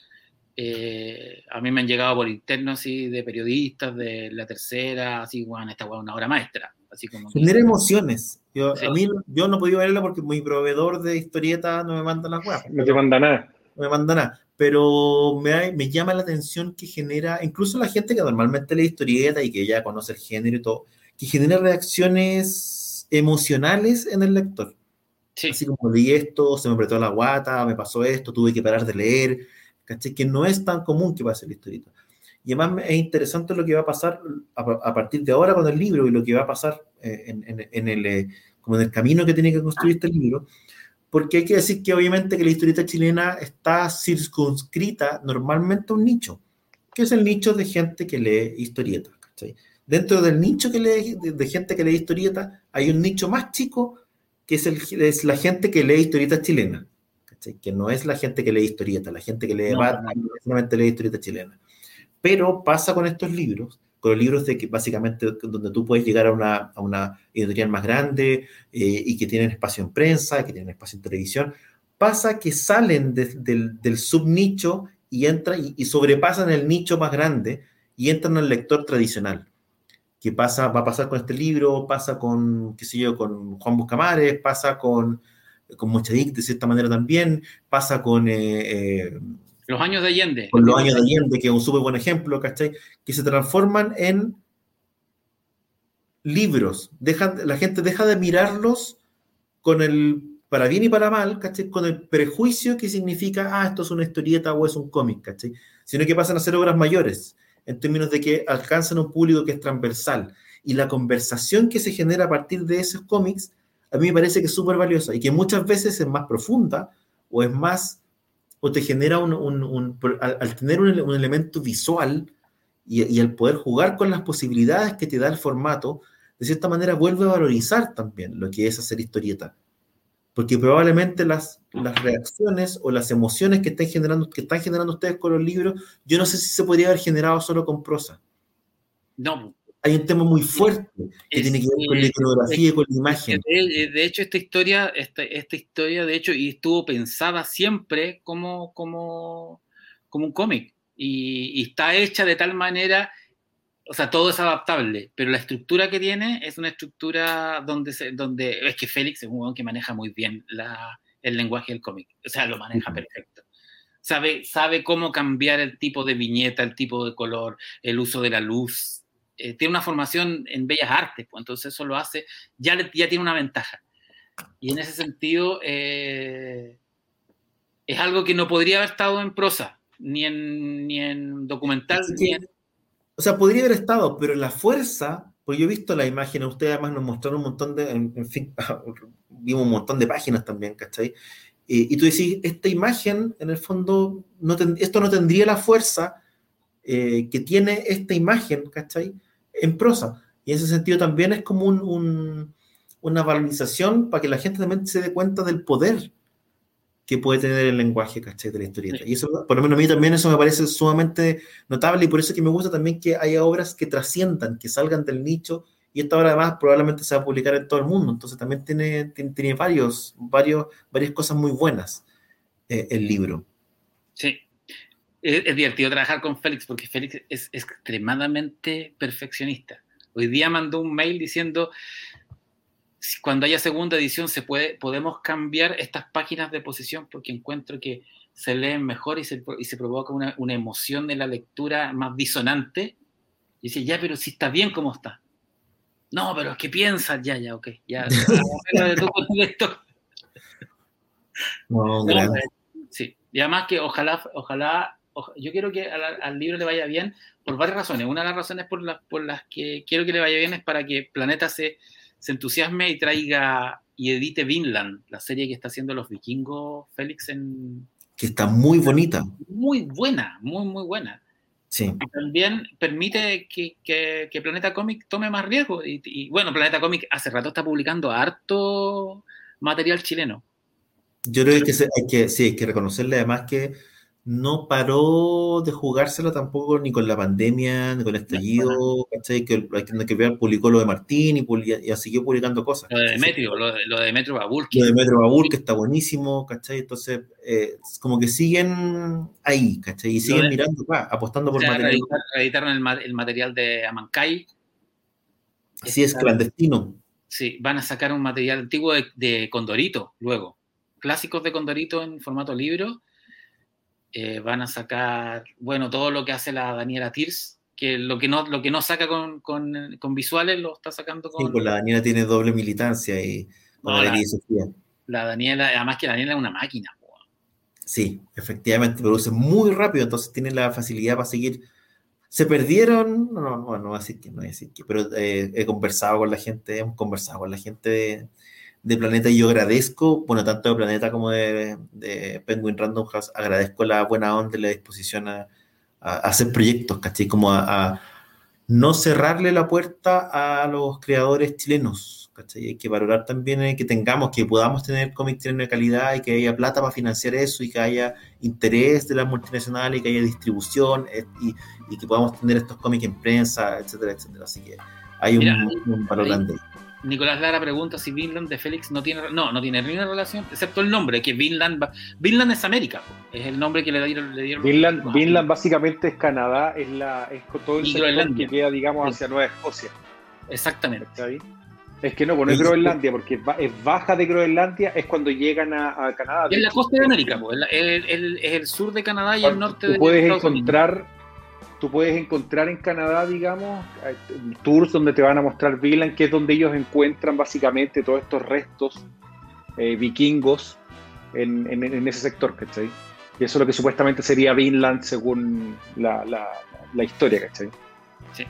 Speaker 4: eh, a mí me han llegado por internos así de periodistas de la tercera, así, bueno, esta fue una obra maestra. Así como
Speaker 1: Genera emociones. Yo, A mí, yo no he podido verla porque mi proveedor de historieta no me manda las weas.
Speaker 2: No te manda nada.
Speaker 1: No me manda nada. Pero me, me llama la atención que genera, incluso la gente que normalmente lee historieta y que ya conoce el género y todo, que genera reacciones emocionales en el lector. Así como leí esto, se me apretó la guata, me pasó esto, tuve que parar de leer. ¿cachai? Que no es tan común que pase la historieta. Y además es interesante lo que va a pasar a, partir de ahora con el libro y lo que va a pasar eh, en, el, eh, como en el camino que tiene que construir este libro, porque hay que decir que obviamente que la historieta chilena está circunscrita normalmente a un nicho, que es el nicho de gente que lee historietas. Dentro del nicho que lee, de, gente que lee historietas, hay un nicho más chico que es, el, es la gente que lee historietas chilenas, que no es la gente que lee historietas, la gente que lee no, solamente lee historietas chilenas. Pero pasa con estos libros, con los libros de que básicamente donde tú puedes llegar a una, a una editorial más grande eh, y que tienen espacio en prensa, que tienen espacio en televisión, pasa que salen del, del subnicho y entran y, sobrepasan el nicho más grande y entran al lector tradicional. Que pasa, va a pasar con este libro, pasa con, qué sé yo, con Juan Buscamares, pasa con, con Mochadic de cierta manera también, pasa con... Eh,
Speaker 4: eh, los años de Allende.
Speaker 1: Con los años de Allende, que es un súper buen ejemplo, ¿cachai? Que se transforman en libros. Dejan, la gente deja de mirarlos con el para bien y para mal, ¿cachai? Con el prejuicio que significa, ah, esto es una historieta o es un cómic, ¿cachai? Sino que pasan a ser obras mayores, en términos de que alcanzan un público que es transversal. Y la conversación que se genera a partir de esos cómics, a mí me parece que es súper valiosa y que muchas veces es más profunda o es más, o te genera un, un, al, tener un, elemento visual y, y al poder jugar con las posibilidades que te da el formato, de cierta manera vuelve a valorizar también lo que es hacer historieta porque probablemente las, las reacciones o las emociones que están, generando, que están generando ustedes con los libros, yo no sé si se podría haber generado solo con prosa.
Speaker 4: No.
Speaker 1: Hay un tema muy fuerte que tiene que ver con la iconografía y con la imagen.
Speaker 4: De, hecho, esta historia, esta, esta, historia, de hecho, y estuvo pensada siempre como, como, como un cómic. Y, y está hecha de tal manera o sea, todo es adaptable, pero la estructura que tiene es una estructura donde, se, donde es que Félix es un que maneja muy bien la, el lenguaje del cómic, o sea, lo maneja perfecto. Sabe, sabe cómo cambiar el tipo de viñeta, el tipo de color, el uso de la luz. Eh, tiene una formación en bellas artes, pues, entonces eso lo hace, ya, ya tiene una ventaja. Y en ese sentido, eh, es algo que no podría haber estado en prosa, ni en, ni en documental, ni en
Speaker 1: o sea, podría haber estado, pero la fuerza, pues yo he visto la imagen, ustedes además nos mostraron un montón de, en, fin, [LAUGHS] vimos un montón de páginas también, ¿cachai? Y, tú decís, esta imagen, en el fondo, no esto no tendría la fuerza eh, que tiene esta imagen, ¿cachai? En prosa. Y en ese sentido también es como un, una valorización para que la gente también se dé cuenta del poder que puede tener el lenguaje, ¿cachai? De la historieta. Y eso, por lo menos a mí también eso me parece sumamente notable y por eso que me gusta también que haya obras que trasciendan, que salgan del nicho y esta obra además probablemente se va a publicar en todo el mundo, entonces también tiene, tiene, varios, varios, varias cosas muy buenas eh, el libro.
Speaker 4: Sí, es, es, divertido trabajar con Félix porque Félix es extremadamente perfeccionista. Hoy día mandó un mail diciendo, cuando haya segunda edición se puede, podemos cambiar estas páginas de posición porque encuentro que se leen mejor y se, y se provoca una, una, emoción de la lectura más disonante. Y dice, ya, pero si está bien como está. No, pero es que piensas, ya, ya, ok, ya. [LAUGHS] no, sí, y además que ojalá, ojalá, yo quiero que al, al, libro le vaya bien por varias razones. Una de las razones por, las por las que quiero que le vaya bien es para que Planeta se se entusiasme y traiga y edite Vinland, la serie que está haciendo los vikingos Félix en...
Speaker 1: Que está muy bonita.
Speaker 4: Muy buena, muy, muy buena.
Speaker 1: Sí.
Speaker 4: Y también permite que, que, Planeta Comic tome más riesgo. Y, y, bueno, Planeta Comic hace rato está publicando harto material chileno.
Speaker 1: Yo creo que, hay que sí, hay que reconocerle además que no paró de jugárselo tampoco ni con la pandemia, ni con el estallido, ¿cachai? Que hay que ver, publicó lo de Martín y, y, siguió publicando cosas.
Speaker 4: Lo de Demetrio, lo, de, lo de Demetrio Babul.
Speaker 1: Lo de Demetrio Babul, que está buenísimo, ¿cachai? Entonces, eh, como que siguen ahí, ¿cachai? Y siguen mirando, apostando por
Speaker 4: material. Reeditaron el, el, material de Amancay.
Speaker 1: Así es, clandestino.
Speaker 4: Sí, van a sacar un material antiguo de, de Condorito luego. Clásicos de Condorito en formato libro eh, van a sacar, bueno, todo lo que hace la Daniela Tirs, que lo que no, lo que no saca con, con, con visuales lo está sacando con...
Speaker 1: Sí, pues la Daniela tiene doble militancia y
Speaker 4: no, la, la, Daniela, además que la Daniela es una máquina.
Speaker 1: Sí, efectivamente, produce muy rápido, entonces tiene la facilidad para seguir. Se perdieron, no, no, no, no voy a decir que, no voy a decir que, pero eh, he conversado con la gente, hemos conversado con la gente de, Planeta y yo agradezco, bueno, tanto de Planeta como de, Penguin Random House, agradezco la buena onda y la disposición a, hacer proyectos, ¿cachai? Como a no cerrarle la puerta a los creadores chilenos. ¿cachai? Hay que valorar también eh, que tengamos, que podamos tener cómics chilenos de calidad y que haya plata para financiar eso y que haya interés de las multinacionales y que haya distribución eh, y, que podamos tener estos cómics en prensa, etcétera, etcétera. Así que hay un, valor grande.
Speaker 4: Nicolás Lara pregunta si Vinland de Félix no tiene no, no tiene ninguna relación, excepto el nombre, que Vinland Vinland es América, es el nombre que le dieron. Le dieron
Speaker 2: Vinland, Vinland básicamente es Canadá, es la es todo el sector que queda, digamos, hacia Nueva Escocia.
Speaker 4: Exactamente.
Speaker 2: Es que no, pues no es Groenlandia, porque es baja de Groenlandia, es cuando llegan a, Canadá.
Speaker 4: es la costa de América, pues, es, el, sur de Canadá y el norte de
Speaker 2: puedes encontrar tú puedes encontrar en Canadá, digamos, tours donde te van a mostrar Vinland, que es donde ellos encuentran básicamente todos estos restos eh, vikingos en, ese sector, ¿cachai? Y eso es lo que supuestamente sería Vinland según la, historia, ¿cachai? Sí.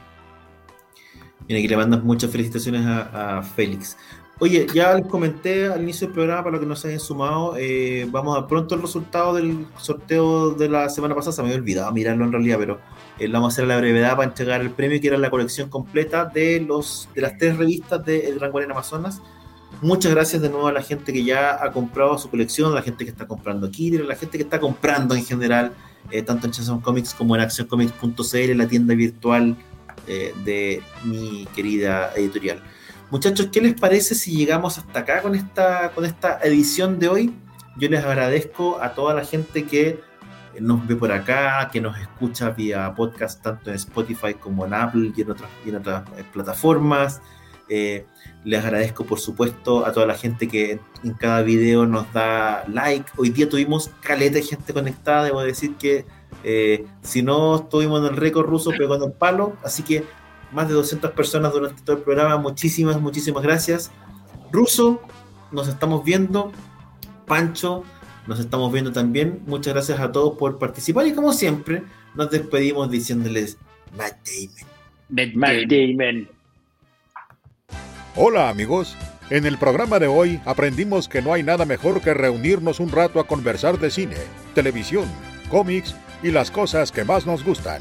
Speaker 1: Mira, aquí le mandas muchas felicitaciones a, Félix. Oye, ya les comenté al inicio del programa, para los que no se hayan sumado, eh, vamos a pronto el resultado del sorteo de la semana pasada, se me había olvidado mirarlo en realidad, pero eh, vamos a hacer la brevedad para entregar el premio, que era la colección completa de, los, de las tres revistas de El Gran Guardián Amazonas. Muchas gracias de nuevo a la gente que ya ha comprado su colección, a la gente que está comprando aquí, a la gente que está comprando en general, eh, tanto en Chanson Comics como en accioncomics.cl, la tienda virtual de mi querida editorial. Muchachos, ¿qué les parece si llegamos hasta acá con esta, con esta edición de hoy? Yo les agradezco a toda la gente que nos ve por acá, que nos escucha vía podcast tanto en Spotify como en Apple y en otras, en otras eh, plataformas. Eh, les agradezco, por supuesto, a toda la gente que en cada video nos da like. Hoy día tuvimos caleta de gente conectada. Debo decir que eh, si no estuvimos en el récord ruso pegando el palo. Así que más de 200 personas durante todo el programa. Muchísimas, muchísimas gracias. Ruso, nos estamos viendo. Pancho, nos estamos viendo también. Muchas gracias a todos por participar y como siempre nos despedimos diciéndoles Matt Damon.
Speaker 2: Matt Damon.
Speaker 5: Hola amigos. En el programa de hoy aprendimos que no hay nada mejor que reunirnos un rato a conversar de cine, televisión, cómics y las cosas que más nos gustan,